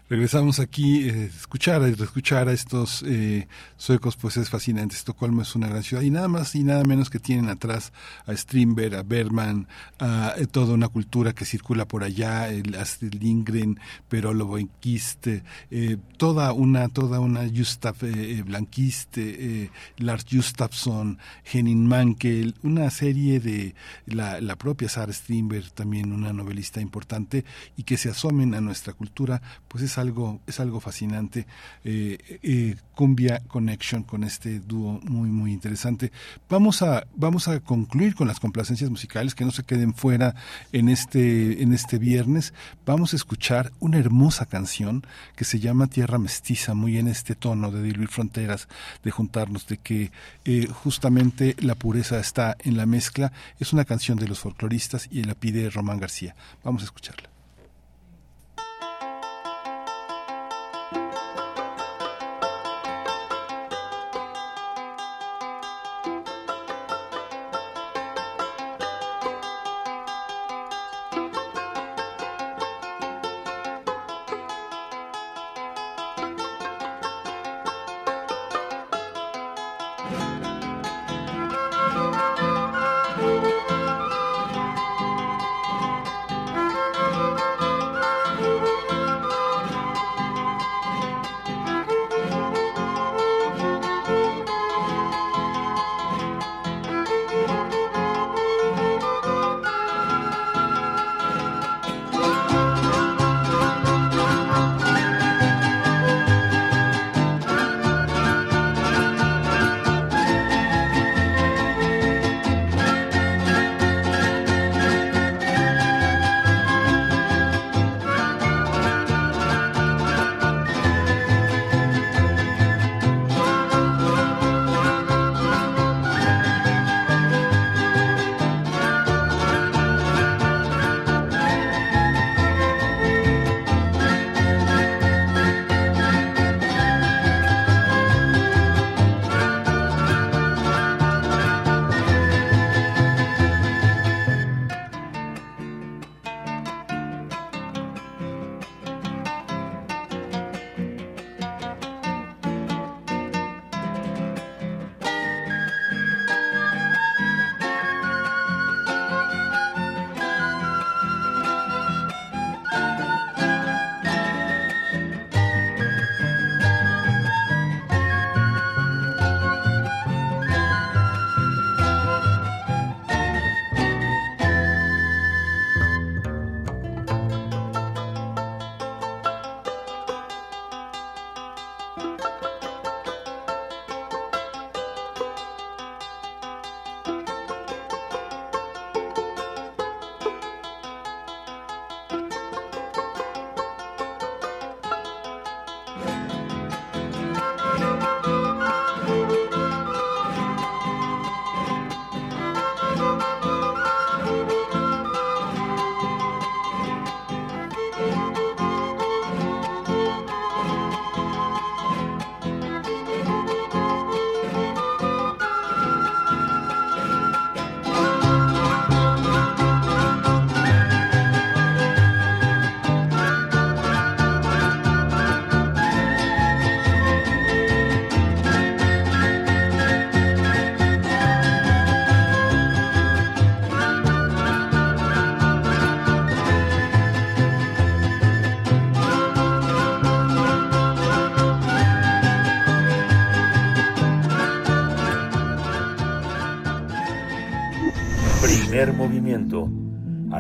Regresamos aquí, eh, escuchar, escuchar a estos eh, suecos, pues es fascinante. Estocolmo es una gran ciudad y nada más y nada menos que tienen atrás a Strindberg, a Bergman, a eh, toda una cultura que circula por allá, el Astrid Lindgren, Perolo Boinquist, eh, toda una, toda una Gustav eh, Blankist, eh, Lars Gustafsson, Henning Mankell, una serie de la, la propia Sarah Strindberg, también una novelista importante, y que se asomen a nuestra cultura, pues es algo, es algo fascinante. Eh, eh, Cumbia Connection con este dúo muy, muy interesante. Vamos a, vamos a concluir con las complacencias musicales, que no se queden fuera en este, en este viernes. Vamos a escuchar una hermosa canción que se llama Tierra Mestiza, muy en este tono de diluir fronteras, de juntarnos, de que eh, justamente la pureza está en la mezcla. Es una canción de los folcloristas y la pide Román García. Vamos a escucharla.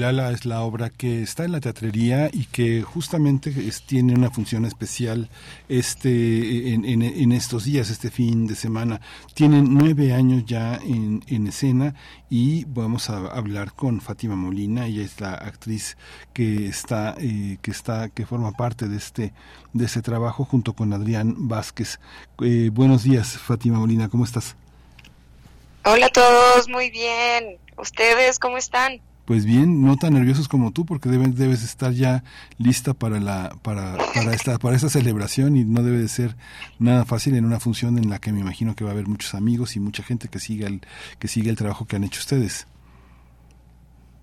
Silala es la obra que está en la teatrería y que justamente tiene una función especial este en, estos días, este fin de semana. Tienen nueve años ya en, escena y vamos a hablar con Fátima Molina. Ella es la actriz que está eh, que está que forma parte de este de este trabajo junto con Adrián Vázquez. Eh, buenos días, Fátima Molina. ¿Cómo estás? Hola a todos, muy bien. ¿Ustedes cómo están? Pues bien, no tan nerviosos como tú, porque debes, debes estar ya lista para la para para esta para esta celebración y no debe de ser nada fácil en una función en la que me imagino que va a haber muchos amigos y mucha gente que siga el que sigue el trabajo que han hecho ustedes.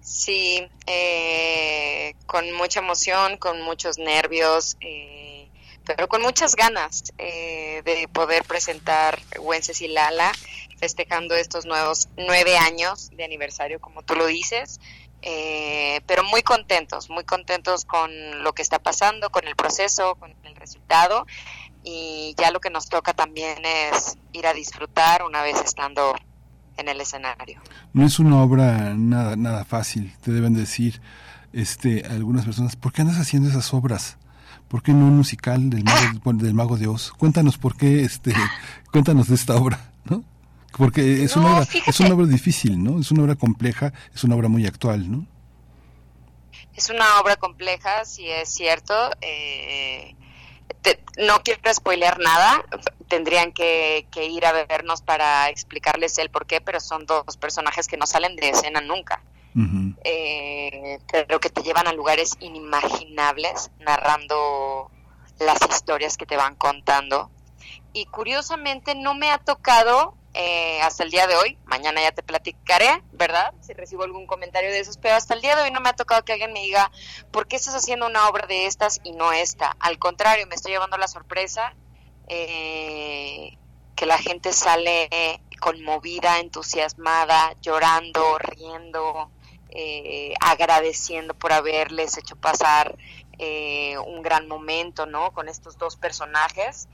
Sí, eh, con mucha emoción, con muchos nervios, eh, pero con muchas ganas eh, de poder presentar Wences y Lala festejando estos nuevos nueve años de aniversario, como tú lo dices, eh, pero muy contentos, muy contentos con lo que está pasando, con el proceso, con el resultado y ya lo que nos toca también es ir a disfrutar una vez estando en el escenario. No es una obra nada nada fácil, te deben decir este algunas personas, ¿por qué andas haciendo esas obras? ¿Por qué no un musical del mago, [LAUGHS] del mago de Oz? Cuéntanos por qué este cuéntanos de esta obra. Porque es, una obra, es una obra difícil, ¿no? Es una obra compleja, es una obra muy actual, ¿no? Es una obra compleja, sí es cierto. Eh, no quiero spoilear nada, tendrían que, ir a vernos para explicarles el por qué, pero son dos personajes que no salen de escena nunca. Eh, pero que te llevan a lugares inimaginables narrando las historias que te van contando. Y curiosamente no me ha tocado eh, hasta el día de hoy, mañana ya te platicaré, ¿verdad? Si recibo algún comentario de esos, pero hasta el día de hoy no me ha tocado que alguien me diga, ¿por qué estás haciendo una obra de estas y no esta? Al contrario, me estoy llevando la sorpresa eh, que la gente sale conmovida, entusiasmada, llorando, riendo, eh, agradeciendo por haberles hecho pasar un gran momento, ¿no? Con estos dos personajes.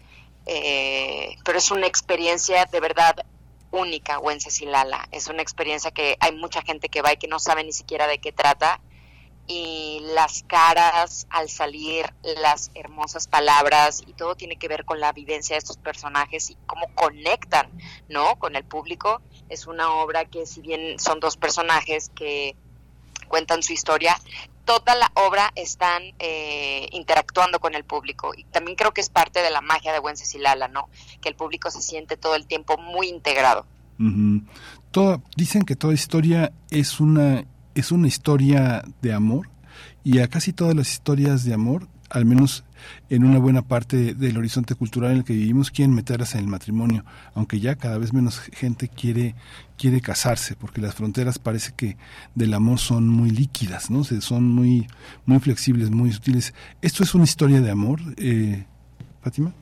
pero es una experiencia de verdad única, Wencesilala. Es una experiencia que hay mucha gente que va y que no sabe ni siquiera de qué trata. Y las caras al salir, las hermosas palabras y todo tiene que ver con la vivencia de estos personajes y cómo conectan, ¿no? Con el público. Es una obra que si bien son dos personajes que cuentan su historia, toda la obra están eh, interactuando con el público y también creo que es parte de la magia de Wencesilala, ¿no? Que el público se siente todo el tiempo muy integrado. dicen que toda historia es una es una historia de amor y a casi todas las historias de amor, al menos en una buena parte del horizonte cultural en el que vivimos quieren meterlas en el matrimonio, aunque ya cada vez menos gente quiere quiere casarse, porque las fronteras parece que del amor son muy líquidas, ¿no? son muy muy flexibles, muy sutiles. ¿Esto es una historia de amor, eh, Fátima?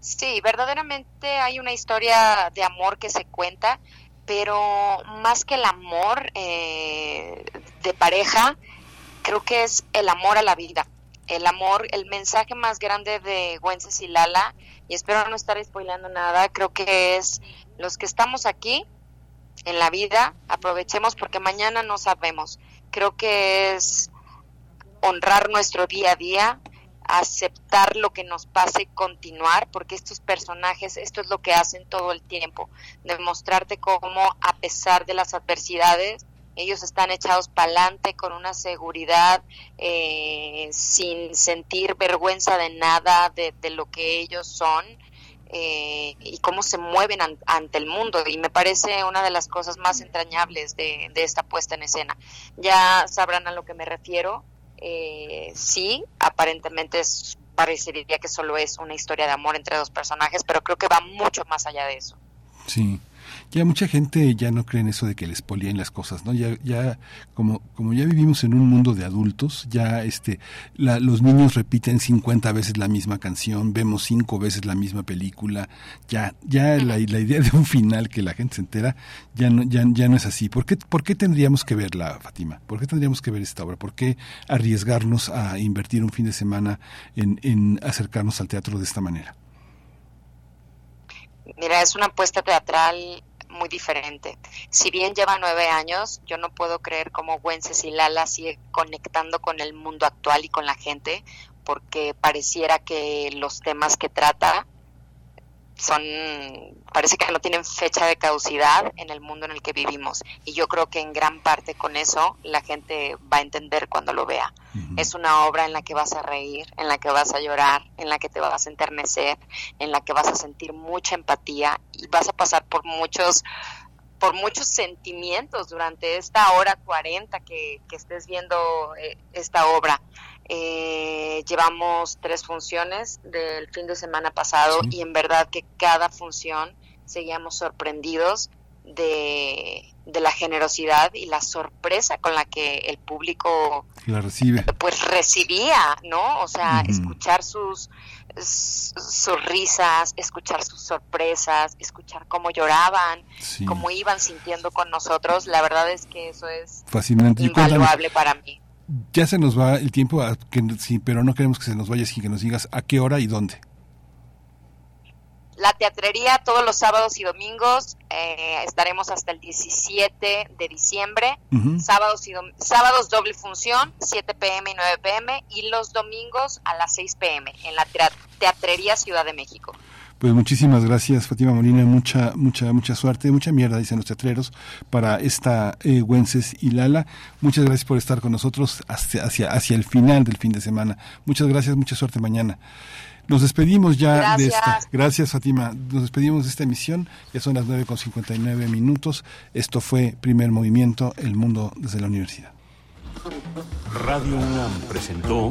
Sí, verdaderamente hay una historia de amor que se cuenta, pero más que el amor eh, de pareja, creo que es el amor a la vida el amor, el mensaje más grande de Wences y Lala, y espero no estar spoilando nada, creo que es los que estamos aquí en la vida, aprovechemos porque mañana no sabemos. Creo que es honrar nuestro día a día, aceptar lo que nos pase y continuar, porque estos personajes, esto es lo que hacen todo el tiempo, demostrarte cómo a pesar de las adversidades, ellos están echados para adelante con una seguridad, eh, sin sentir vergüenza de nada, de, lo que ellos son. Eh, y cómo se mueven ante el mundo y me parece una de las cosas más entrañables de, esta puesta en escena. Ya sabrán a lo que me refiero. Eh, sí, aparentemente es, parecería que solo es una historia de amor entre dos personajes, pero creo que va mucho más allá de eso. Sí ya mucha gente ya no cree en eso de que les políen las cosas, ¿no? Ya, ya como, como ya vivimos en un mundo de adultos, ya este, los niños repiten 50 veces la misma canción, vemos cinco veces la misma película, ya, ya la, la idea de un final que la gente se entera ya no, ya, ya no es así. ¿Por qué, ¿Por qué tendríamos que verla, Fátima? ¿Por qué tendríamos que ver esta obra? ¿Por qué arriesgarnos a invertir un fin de semana en, en acercarnos al teatro de esta manera? Mira, es una apuesta teatral muy diferente. Si bien lleva nueve años, yo no puedo creer cómo Lala sigue conectando con el mundo actual y con la gente, porque pareciera que los temas que trata son parece que no tienen fecha de caducidad en el mundo en el que vivimos y yo creo que en gran parte con eso la gente va a entender cuando lo vea. Es una obra en la que vas a reír, en la que vas a llorar, en la que te vas a enternecer, en la que vas a sentir mucha empatía y vas a pasar por muchos por muchos sentimientos durante esta hora 40 que, que estés viendo eh, esta obra. Eh, llevamos tres funciones del fin de semana pasado y en verdad que cada función seguíamos sorprendidos de, la generosidad y la sorpresa con la que el público la recibe. pues recibía, ¿no? O sea, escuchar sus, sus risas, escuchar sus sorpresas, escuchar cómo lloraban, cómo iban sintiendo con nosotros, la verdad es que eso es Fascinante. invaluable para mí. Ya se nos va el tiempo, que, sí, pero no queremos que se nos vaya sin que nos digas a qué hora y dónde. La teatrería todos los sábados y domingos, eh, estaremos hasta el 17 de diciembre, sábados, y sábados doble función, 7 pm y 9 pm, y los domingos a las 6 pm en la Teatrería Ciudad de México. Pues muchísimas gracias, Fátima Molina. Mucha, mucha, mucha suerte, mucha mierda, dicen los teatreros, para esta eh, y Lala. Muchas gracias por estar con nosotros hacia, hacia, hacia el final del fin de semana. Muchas gracias, mucha suerte mañana. Nos despedimos ya de esta. Gracias, Fátima. Nos despedimos de esta emisión. Ya son las 9 con 59 minutos. Esto fue Primer Movimiento, El Mundo desde la Universidad. Radio UNAM presentó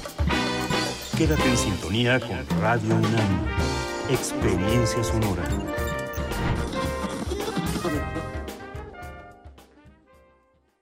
Quédate en sintonía con Radio UNAM. Experiencia sonora.